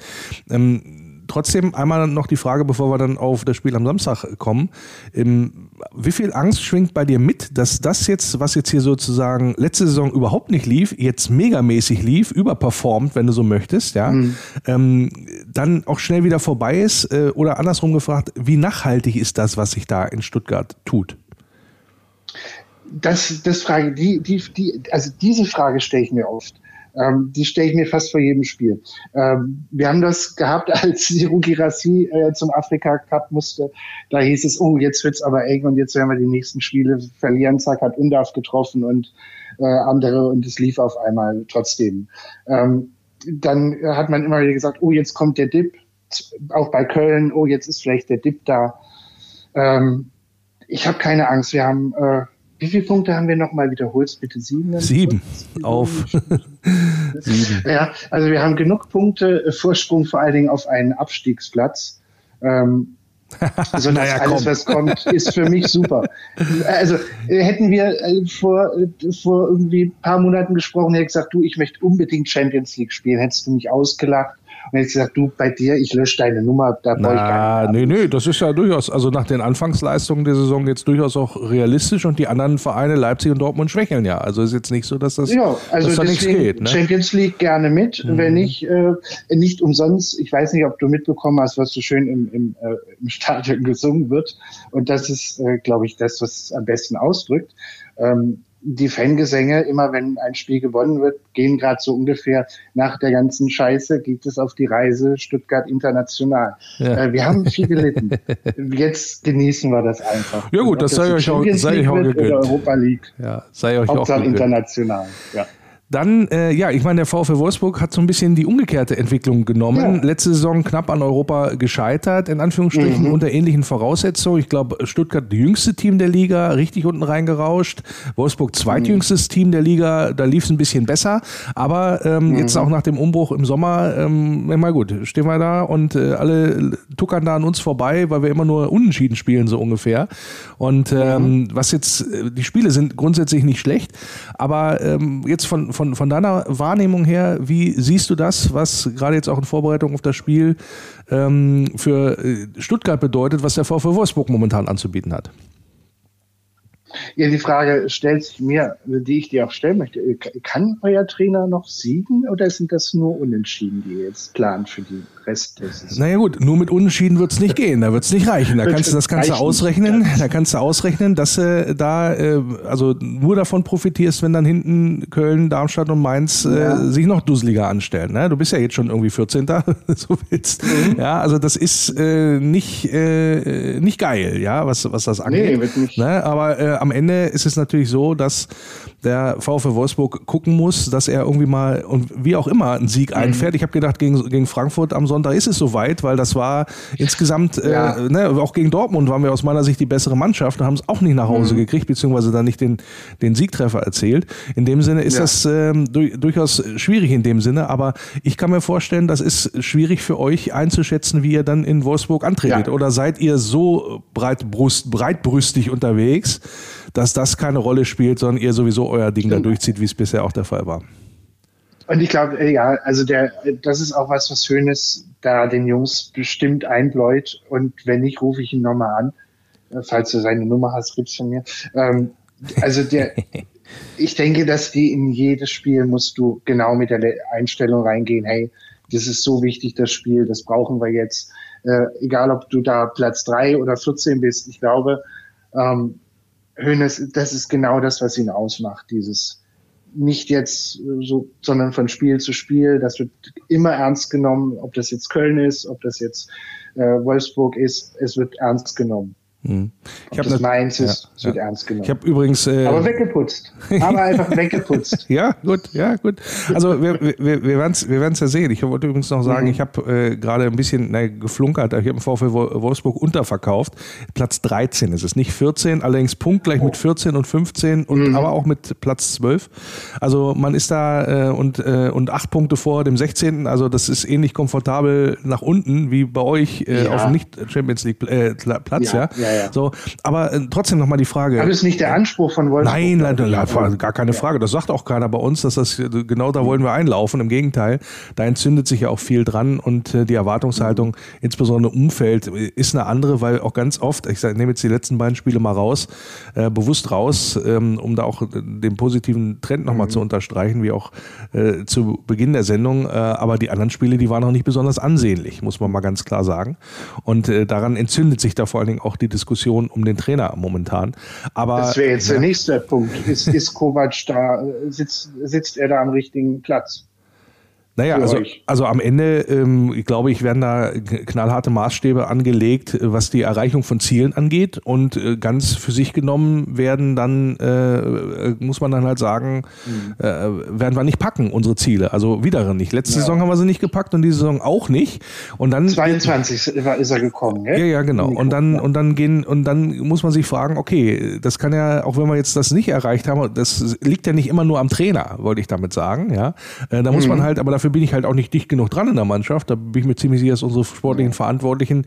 Ähm, trotzdem einmal noch die Frage, bevor wir dann auf das Spiel am Samstag kommen. Ähm, wie viel Angst schwingt bei dir mit, dass das jetzt, was jetzt hier sozusagen letzte Saison überhaupt nicht lief, jetzt megamäßig lief, überperformt, wenn du so möchtest, ja, mhm. ähm, dann auch schnell wieder vorbei ist? Äh, oder andersrum gefragt, wie nachhaltig ist das, was sich da in Stuttgart tut? Das, das Frage, die, die, die, also diese Frage stelle ich mir oft. Ähm, die stelle ich mir fast vor jedem Spiel. Ähm, wir haben das gehabt, als Siru Girassi äh, zum Afrika Cup musste. Da hieß es, oh, jetzt wird's aber eng und jetzt werden wir die nächsten Spiele verlieren. Zack, hat Undaf getroffen und äh, andere und es lief auf einmal trotzdem. Ähm, dann hat man immer wieder gesagt, oh, jetzt kommt der Dip. Auch bei Köln, oh, jetzt ist vielleicht der Dip da. Ähm, ich habe keine Angst. Wir haben äh, wie viele Punkte haben wir nochmal wiederholt? Bitte sieben? Sieben. Auf. sieben. Ja, also wir haben genug Punkte, äh, Vorsprung vor allen Dingen auf einen Abstiegsplatz. Ähm, also naja, alles, komm. was kommt, ist für mich super. Also äh, hätten wir äh, vor, vor irgendwie ein paar Monaten gesprochen, hätte gesagt, du, ich möchte unbedingt Champions League spielen, hättest du mich ausgelacht. Und jetzt gesagt, du, bei dir, ich lösche deine Nummer, da brauche ich gar nicht. Nee, nee, das ist ja durchaus, also nach den Anfangsleistungen der Saison jetzt durchaus auch realistisch und die anderen Vereine, Leipzig und Dortmund, schwächeln ja. Also ist jetzt nicht so, dass das, ja, also dass da nichts geht. Ne? Champions League gerne mit, mhm. wenn nicht, äh, nicht umsonst. Ich weiß nicht, ob du mitbekommen hast, was so schön im, im, äh, im Stadion gesungen wird. Und das ist, äh, glaube ich, das, was es am besten ausdrückt. Ähm, die Fangesänge, immer wenn ein Spiel gewonnen wird, gehen gerade so ungefähr nach der ganzen Scheiße, geht es auf die Reise Stuttgart international. Ja. Äh, wir haben viel gelitten. Jetzt genießen wir das einfach. Ja gut, das sei euch auch, sei euch auch gegönnt. Europa League. Ja, sei euch Hauptsache auch gegönnt. international. Ja. Dann, äh, ja, ich meine, der VfL Wolfsburg hat so ein bisschen die umgekehrte Entwicklung genommen. Ja. Letzte Saison knapp an Europa gescheitert, in Anführungsstrichen, mhm. unter ähnlichen Voraussetzungen. Ich glaube, Stuttgart jüngste Team der Liga, richtig unten reingerauscht. Wolfsburg zweitjüngstes mhm. Team der Liga, da lief es ein bisschen besser. Aber ähm, mhm. jetzt auch nach dem Umbruch im Sommer, ähm, mal gut, stehen wir da und äh, alle tuckern da an uns vorbei, weil wir immer nur unentschieden spielen, so ungefähr. Und ähm, mhm. was jetzt, äh, die Spiele sind grundsätzlich nicht schlecht, aber ähm, jetzt von, von von, von deiner Wahrnehmung her, wie siehst du das, was gerade jetzt auch in Vorbereitung auf das Spiel ähm, für äh, Stuttgart bedeutet, was der VfW Wolfsburg momentan anzubieten hat? Ja, die Frage stellt sich mir, die ich dir auch stellen möchte. Kann euer Trainer noch siegen oder sind das nur Unentschieden, die ihr jetzt plant für die Rest Saison? Naja gut, nur mit Unentschieden wird es nicht gehen, da wird es nicht reichen. Da kannst du das du ausrechnen, da kannst du ausrechnen, dass äh, da äh, also nur davon profitierst, wenn dann hinten Köln, Darmstadt und Mainz äh, ja. sich noch dusseliger anstellen. Ne? Du bist ja jetzt schon irgendwie 14. so willst. Mhm. Ja, also das ist äh, nicht, äh, nicht geil, ja, was, was das angeht. Nee, wird nicht. Ne? Aber äh, am Ende ist es natürlich so, dass der VfL Wolfsburg gucken muss, dass er irgendwie mal und wie auch immer einen Sieg mhm. einfährt. Ich habe gedacht, gegen, gegen Frankfurt am Sonntag ist es soweit, weil das war insgesamt, äh, ja. äh, ne, auch gegen Dortmund waren wir aus meiner Sicht die bessere Mannschaft und haben es auch nicht nach Hause mhm. gekriegt, beziehungsweise dann nicht den, den Siegtreffer erzielt. In dem Sinne ist ja. das ähm, durch, durchaus schwierig in dem Sinne, aber ich kann mir vorstellen, das ist schwierig für euch einzuschätzen, wie ihr dann in Wolfsburg antretet. Ja. Oder seid ihr so breitbrust, breitbrüstig unterwegs, dass das keine Rolle spielt, sondern ihr sowieso euer Ding da durchzieht, wie es bisher auch der Fall war. Und ich glaube, äh, ja, also der, das ist auch was, was Schönes, da den Jungs bestimmt einbläut. Und wenn nicht, rufe ich ihn nochmal an. Äh, falls du seine Nummer hast, gibt's von mir. Ähm, also der, ich denke, dass die in jedes Spiel musst du genau mit der Einstellung reingehen, hey, das ist so wichtig, das Spiel, das brauchen wir jetzt. Äh, egal, ob du da Platz drei oder 14 bist, ich glaube, ähm, Hönes, das ist genau das, was ihn ausmacht, dieses nicht jetzt so, sondern von Spiel zu Spiel. Das wird immer ernst genommen, ob das jetzt Köln ist, ob das jetzt äh, Wolfsburg ist, es wird ernst genommen. Hm. Ich Ob habe das Mainz ist, ja, es wird ja. ernst genommen. Ich habe übrigens. Äh, aber weggeputzt. Aber einfach weggeputzt. ja, gut, ja, gut. Also wir, wir, wir werden es wir werden's ja sehen. Ich wollte übrigens noch sagen, Mhm. ich habe äh, gerade ein bisschen na, geflunkert. Ich habe im VfL Wo- Wolfsburg unterverkauft. Platz 13 ist es, nicht 14, allerdings punktgleich mit 14 und 15 und Mhm. aber auch mit Platz 12. Also man ist da äh, und, äh, und acht Punkte vor dem 16. Also das ist ähnlich komfortabel nach unten wie bei euch äh, Ja. auf dem Nicht-Champions League äh, Platz, ja. Ja, ja. So, aber äh, trotzdem nochmal die Frage. Aber das ist nicht der Anspruch von Wolfsburg. Nein, Ja. leider, gar keine Frage. Das sagt auch keiner bei uns, dass das genau da wollen wir einlaufen. Im Gegenteil, da entzündet sich ja auch viel dran und äh, die Erwartungshaltung, insbesondere Umfeld, äh, ist eine andere, weil auch ganz oft, ich sag, nehme jetzt die letzten beiden Spiele mal raus, äh, bewusst raus, ähm, um da auch äh, den positiven Trend nochmal zu unterstreichen, wie auch äh, zu Beginn der Sendung. Äh, aber die anderen Spiele, die waren noch nicht besonders ansehnlich, muss man mal ganz klar sagen. Und äh, daran entzündet sich da vor allen Dingen auch die Diskussion um den Trainer momentan. Aber Das wäre jetzt der nächste Punkt. Ist, ist Kovac da, äh, sitzt, sitzt er da am richtigen Platz? Naja, also, also am Ende, ähm, ich glaube ich, werden da knallharte Maßstäbe angelegt, was die Erreichung von Zielen angeht. Und äh, ganz für sich genommen werden dann, äh, äh, muss man dann halt sagen, Mhm. äh, werden wir nicht packen, unsere Ziele. Also wieder nicht. Letzte Saison haben wir sie nicht gepackt und diese Saison auch nicht. Und dann 22 ist er- gekommen, gell? ja, ja, genau. Und dann, und dann gehen, und dann muss man sich fragen, okay, das kann ja, auch wenn wir jetzt das nicht erreicht haben, das liegt ja nicht immer nur am Trainer, wollte ich damit sagen, ja. Äh, Da muss man halt, aber dafür bin ich halt auch nicht dicht genug dran in der Mannschaft. Da bin ich mir ziemlich sicher, dass unsere sportlichen Verantwortlichen,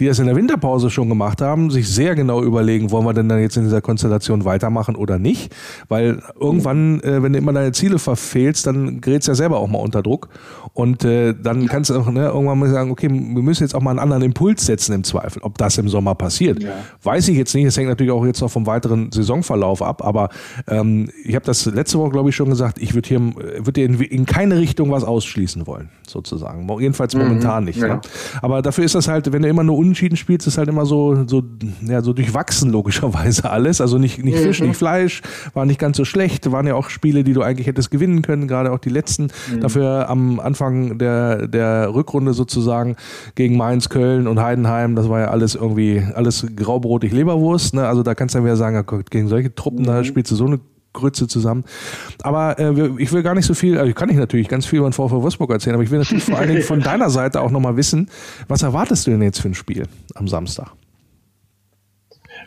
die das in der Winterpause schon gemacht haben, sich sehr genau überlegen, wollen wir denn dann jetzt in dieser Konstellation weitermachen oder nicht? Weil irgendwann, äh, wenn du immer deine Ziele verfehlst, dann gerätst du ja selber auch mal unter Druck. Und äh, dann kannst du auch ne, irgendwann mal sagen, okay, wir müssen jetzt auch mal einen anderen Impuls setzen im Zweifel. Ob das im Sommer passiert, weiß ich jetzt nicht. Das hängt natürlich auch jetzt noch vom weiteren Saisonverlauf ab. Aber ähm, ich habe das letzte Woche, glaube ich, schon gesagt, ich würde hier, würd hier in, in keine Richtung was ausschließen wollen, sozusagen. Jedenfalls momentan nicht. ja. Ne? Aber dafür ist das halt, wenn du immer nur unentschieden spielst, ist halt immer so, so, ja, so durchwachsen logischerweise alles. Also nicht, nicht Fisch, nicht Fleisch, war nicht ganz so schlecht. Waren ja auch Spiele, die du eigentlich hättest gewinnen können, gerade auch die letzten. Dafür am Anfang der, der Rückrunde sozusagen gegen Mainz, Köln und Heidenheim, das war ja alles irgendwie, alles graubrotig Leberwurst. Ne? Also da kannst du dann wieder sagen, gegen solche Truppen, da spielst du so eine Grütze zusammen. Aber äh, ich will gar nicht so viel, also kann ich natürlich ganz viel über den VfL Wolfsburg erzählen, aber ich will natürlich vor allen Dingen von deiner Seite auch nochmal wissen, was erwartest du denn jetzt für ein Spiel am Samstag?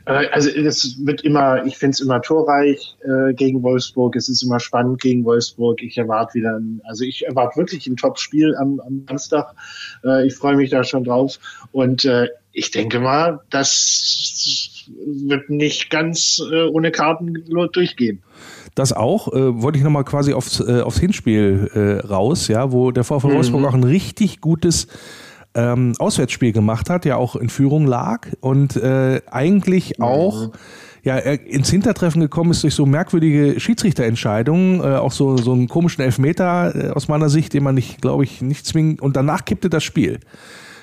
Äh, Also es wird immer, ich finde es immer torreich äh, gegen Wolfsburg, es ist immer spannend gegen Wolfsburg. Ich erwarte wieder, ein, also ich erwarte wirklich ein Top-Spiel am, am Samstag. Äh, ich freue mich da schon drauf. Und äh, ich denke mal, das wird nicht ganz äh, ohne Karten durchgehen. Das auch, äh, wollte ich nochmal quasi aufs, äh, aufs Hinspiel äh, raus, ja, wo der VfL Mhm. Wolfsburg auch ein richtig gutes ähm, Auswärtsspiel gemacht hat, ja auch in Führung lag und äh, eigentlich auch ja, er ins Hintertreffen gekommen ist durch so merkwürdige Schiedsrichterentscheidungen, äh, auch so, so einen komischen Elfmeter äh, aus meiner Sicht, den man nicht, glaube ich, nicht zwingend, und danach kippte das Spiel.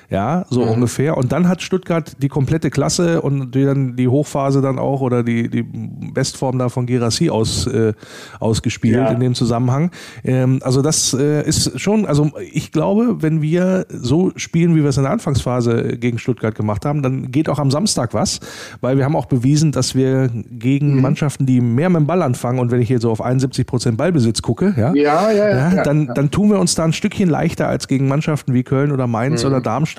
Ja, so ungefähr. Und dann hat Stuttgart die komplette Klasse und die, dann die Hochphase dann auch oder die, die Bestform da von Gerassi aus, äh, ausgespielt Ja. in dem Zusammenhang. Ähm, also das äh, ist schon, also ich glaube, wenn wir so spielen, wie wir es in der Anfangsphase gegen Stuttgart gemacht haben, dann geht auch am Samstag was, weil wir haben auch bewiesen, dass wir gegen Mannschaften, die mehr mit dem Ball anfangen und wenn ich hier so auf 71 Prozent Ballbesitz gucke, ja, Ja, ja, ja, ja, dann, dann tun wir uns da ein Stückchen leichter als gegen Mannschaften wie Köln oder Mainz Mhm. oder Darmstadt,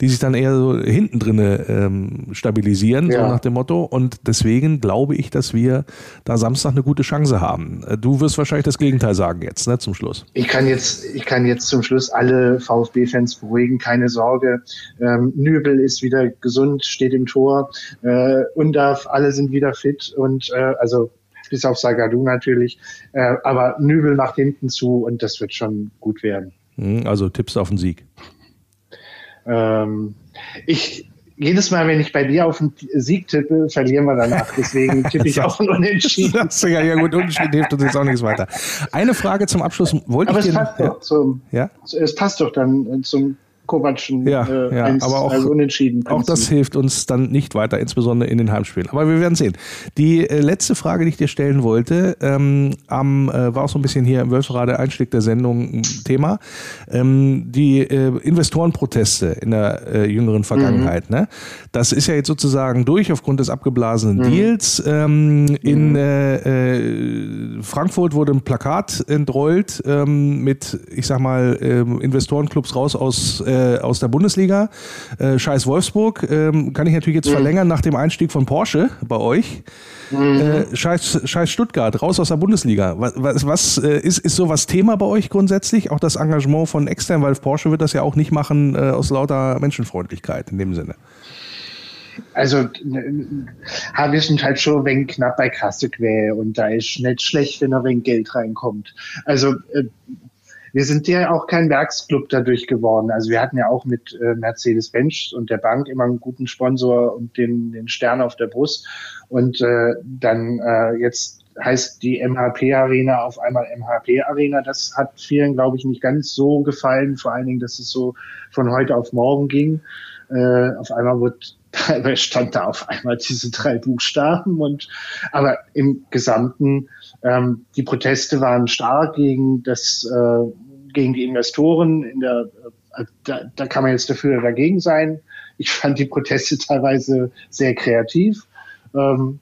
die sich dann eher so hinten drinne ähm, stabilisieren, so Ja. nach dem Motto. Und deswegen glaube ich, dass wir da Samstag eine gute Chance haben. Äh, Du wirst wahrscheinlich das Gegenteil sagen jetzt, ne, zum Schluss. Ich kann jetzt, ich kann jetzt zum Schluss alle VfB-Fans beruhigen, keine Sorge. Ähm, Nübel ist wieder gesund, steht im Tor. Äh, Undarf, alle sind wieder fit und äh, also bis auf Sagadu natürlich. Äh, aber Nübel macht hinten zu und das wird schon gut werden. Hm, Also Tipps auf den Sieg. Ähm, ich jedes Mal, wenn ich bei dir auf den Sieg tippe, verlieren wir danach. Deswegen tippe ich auf ein Unentschieden. Ja, ja gut, Unterschied hilft uns jetzt auch nichts weiter. Eine Frage zum Abschluss wollte Aber ich es dir passt ja? zum, Ja? es passt doch dann zum Kovacen Ja, äh, ja, eins, aber auch, also unentschieden. auch das hilft uns dann nicht weiter, insbesondere in den Heimspielen. Aber wir werden sehen. Die äh, letzte Frage, die ich dir stellen wollte, ähm, am, äh, war auch so ein bisschen hier im Wölferade Einstieg der Sendung Thema. Ähm, die äh, Investorenproteste in der äh, jüngeren Vergangenheit. Ne? Das ist ja jetzt sozusagen durch aufgrund des abgeblasenen Deals. Ähm, in äh, äh, Frankfurt wurde ein Plakat entrollt ähm, mit, ich sag mal, ähm, Investorenclubs raus aus, äh, aus der Bundesliga. Äh, Scheiß Wolfsburg ähm, kann ich natürlich jetzt verlängern nach dem Einstieg von Porsche bei euch. Äh, Scheiß, Scheiß Stuttgart, raus aus der Bundesliga. Was, was, was äh, ist, ist sowas Thema bei euch grundsätzlich? Auch das Engagement von extern, weil Porsche wird das ja auch nicht machen äh, aus lauter Menschenfreundlichkeit in dem Sinne. Also, äh, wir sind halt schon ein wenig knapp bei Kasse quer und da ist nicht schlecht, wenn da ein wenig Geld reinkommt. Also, äh, wir sind ja auch kein Werksclub dadurch geworden. Also wir hatten ja auch mit äh, Mercedes-Benz und der Bank immer einen guten Sponsor und den, den Stern auf der Brust. Und äh, dann äh, jetzt heißt die MHP Arena auf einmal MHP Arena. Das hat vielen, glaube ich, nicht ganz so gefallen. Vor allen Dingen, dass es so von heute auf morgen ging. Äh, auf einmal wird stand da auf einmal diese drei Buchstaben und aber im Gesamten ähm, die Proteste waren stark gegen das äh, gegen die Investoren in der äh, da, da kann man jetzt dafür oder dagegen sein. Ich fand die Proteste teilweise sehr kreativ. Ähm,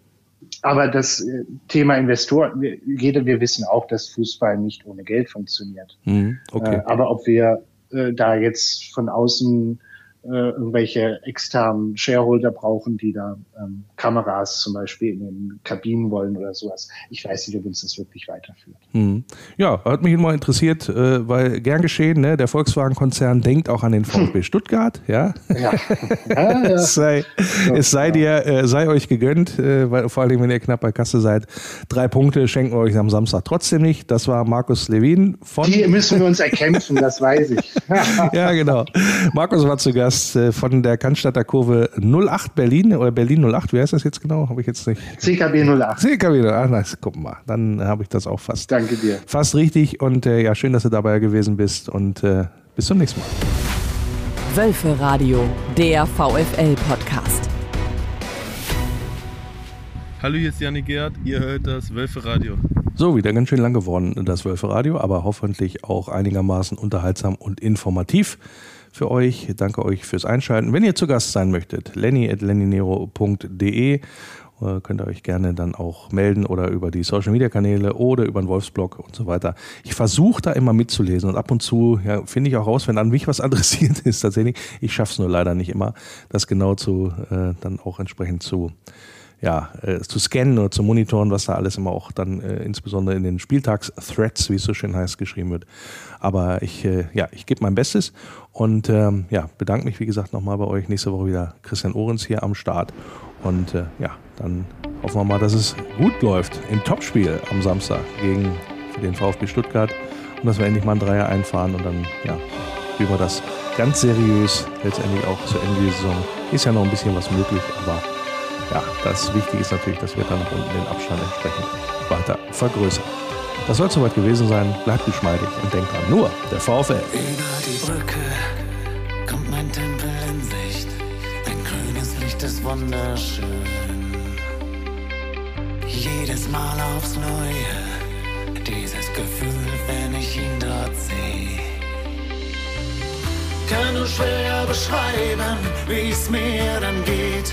aber das äh, Thema Investoren, wir, jeder, wir wissen auch, dass Fußball nicht ohne Geld funktioniert. Mhm, okay. Äh, aber ob wir äh, da jetzt von außen irgendwelche externen Shareholder brauchen, die da ähm, Kameras zum Beispiel in den Kabinen wollen oder sowas. Ich weiß nicht, ob uns das wirklich weiterführt. Mhm. Ja, hat mich immer interessiert, äh, weil gern geschehen, ne? der Volkswagen-Konzern denkt auch an den VfB Stuttgart, ja. Ja, ja, ja. es sei, es sei dir, äh, sei euch gegönnt, äh, weil, vor allem wenn ihr knapp bei Kasse seid. Drei Punkte schenken wir euch am Samstag trotzdem nicht. Das war Markus Levin von. Die müssen wir uns erkämpfen, das weiß ich. ja, genau. Markus war zu Gast äh, von der Cannstatter Kurve 08 Berlin oder Berlin 08. Wie heißt das jetzt genau? Habe ich jetzt nicht. CKB 08. CKW, ach, nice, guck mal. Dann habe ich das auch fast. Danke dir. Fast richtig und äh, ja, schön, dass du dabei gewesen bist und äh, bis zum nächsten Mal. Wölfe Radio, der VfL-Podcast. Hallo, hier ist Janik Gerd, ihr hört das Wölfe Radio. So, wieder ganz schön lang geworden, das Wölfe Radio, aber hoffentlich auch einigermaßen unterhaltsam und informativ für euch. Danke euch fürs Einschalten. Wenn ihr zu Gast sein möchtet, lenny.lennynero.de äh, könnt ihr euch gerne dann auch melden oder über die Social Media Kanäle oder über den Wolfsblog und so weiter. Ich versuche da immer mitzulesen und ab und zu ja, finde ich auch raus, wenn an mich was adressiert ist tatsächlich. Ich schaffe es nur leider nicht immer, das genau zu äh, dann auch entsprechend zu ja, äh, zu scannen oder zu monitoren, was da alles immer auch dann äh, insbesondere in den Spieltags-Threads, wie es so schön heißt, geschrieben wird. Aber ich, äh, ja, ich gebe mein Bestes und ähm, ja, bedanke mich, wie gesagt, nochmal bei euch. Nächste Woche wieder Christian Ohrens hier am Start. Und äh, ja, dann hoffen wir mal, dass es gut läuft im Topspiel am Samstag gegen den VfB Stuttgart und dass wir endlich mal einen Dreier einfahren und dann, ja, wie wir das ganz seriös letztendlich auch zu Ende der Saison. Ist ja noch ein bisschen was möglich, aber ja, das Wichtige ist natürlich, dass wir dann unten den Abstand entsprechend weiter vergrößern. Das soll soweit gewesen sein. Bleibt geschmeidig und denkt dran, nur der VfL. Über die Brücke kommt mein Tempel in Sicht. Ein grünes Licht ist wunderschön. Jedes Mal aufs Neue, dieses Gefühl, wenn ich ihn dort sehe. Kann nur schwer beschreiben, wie es mir dann geht.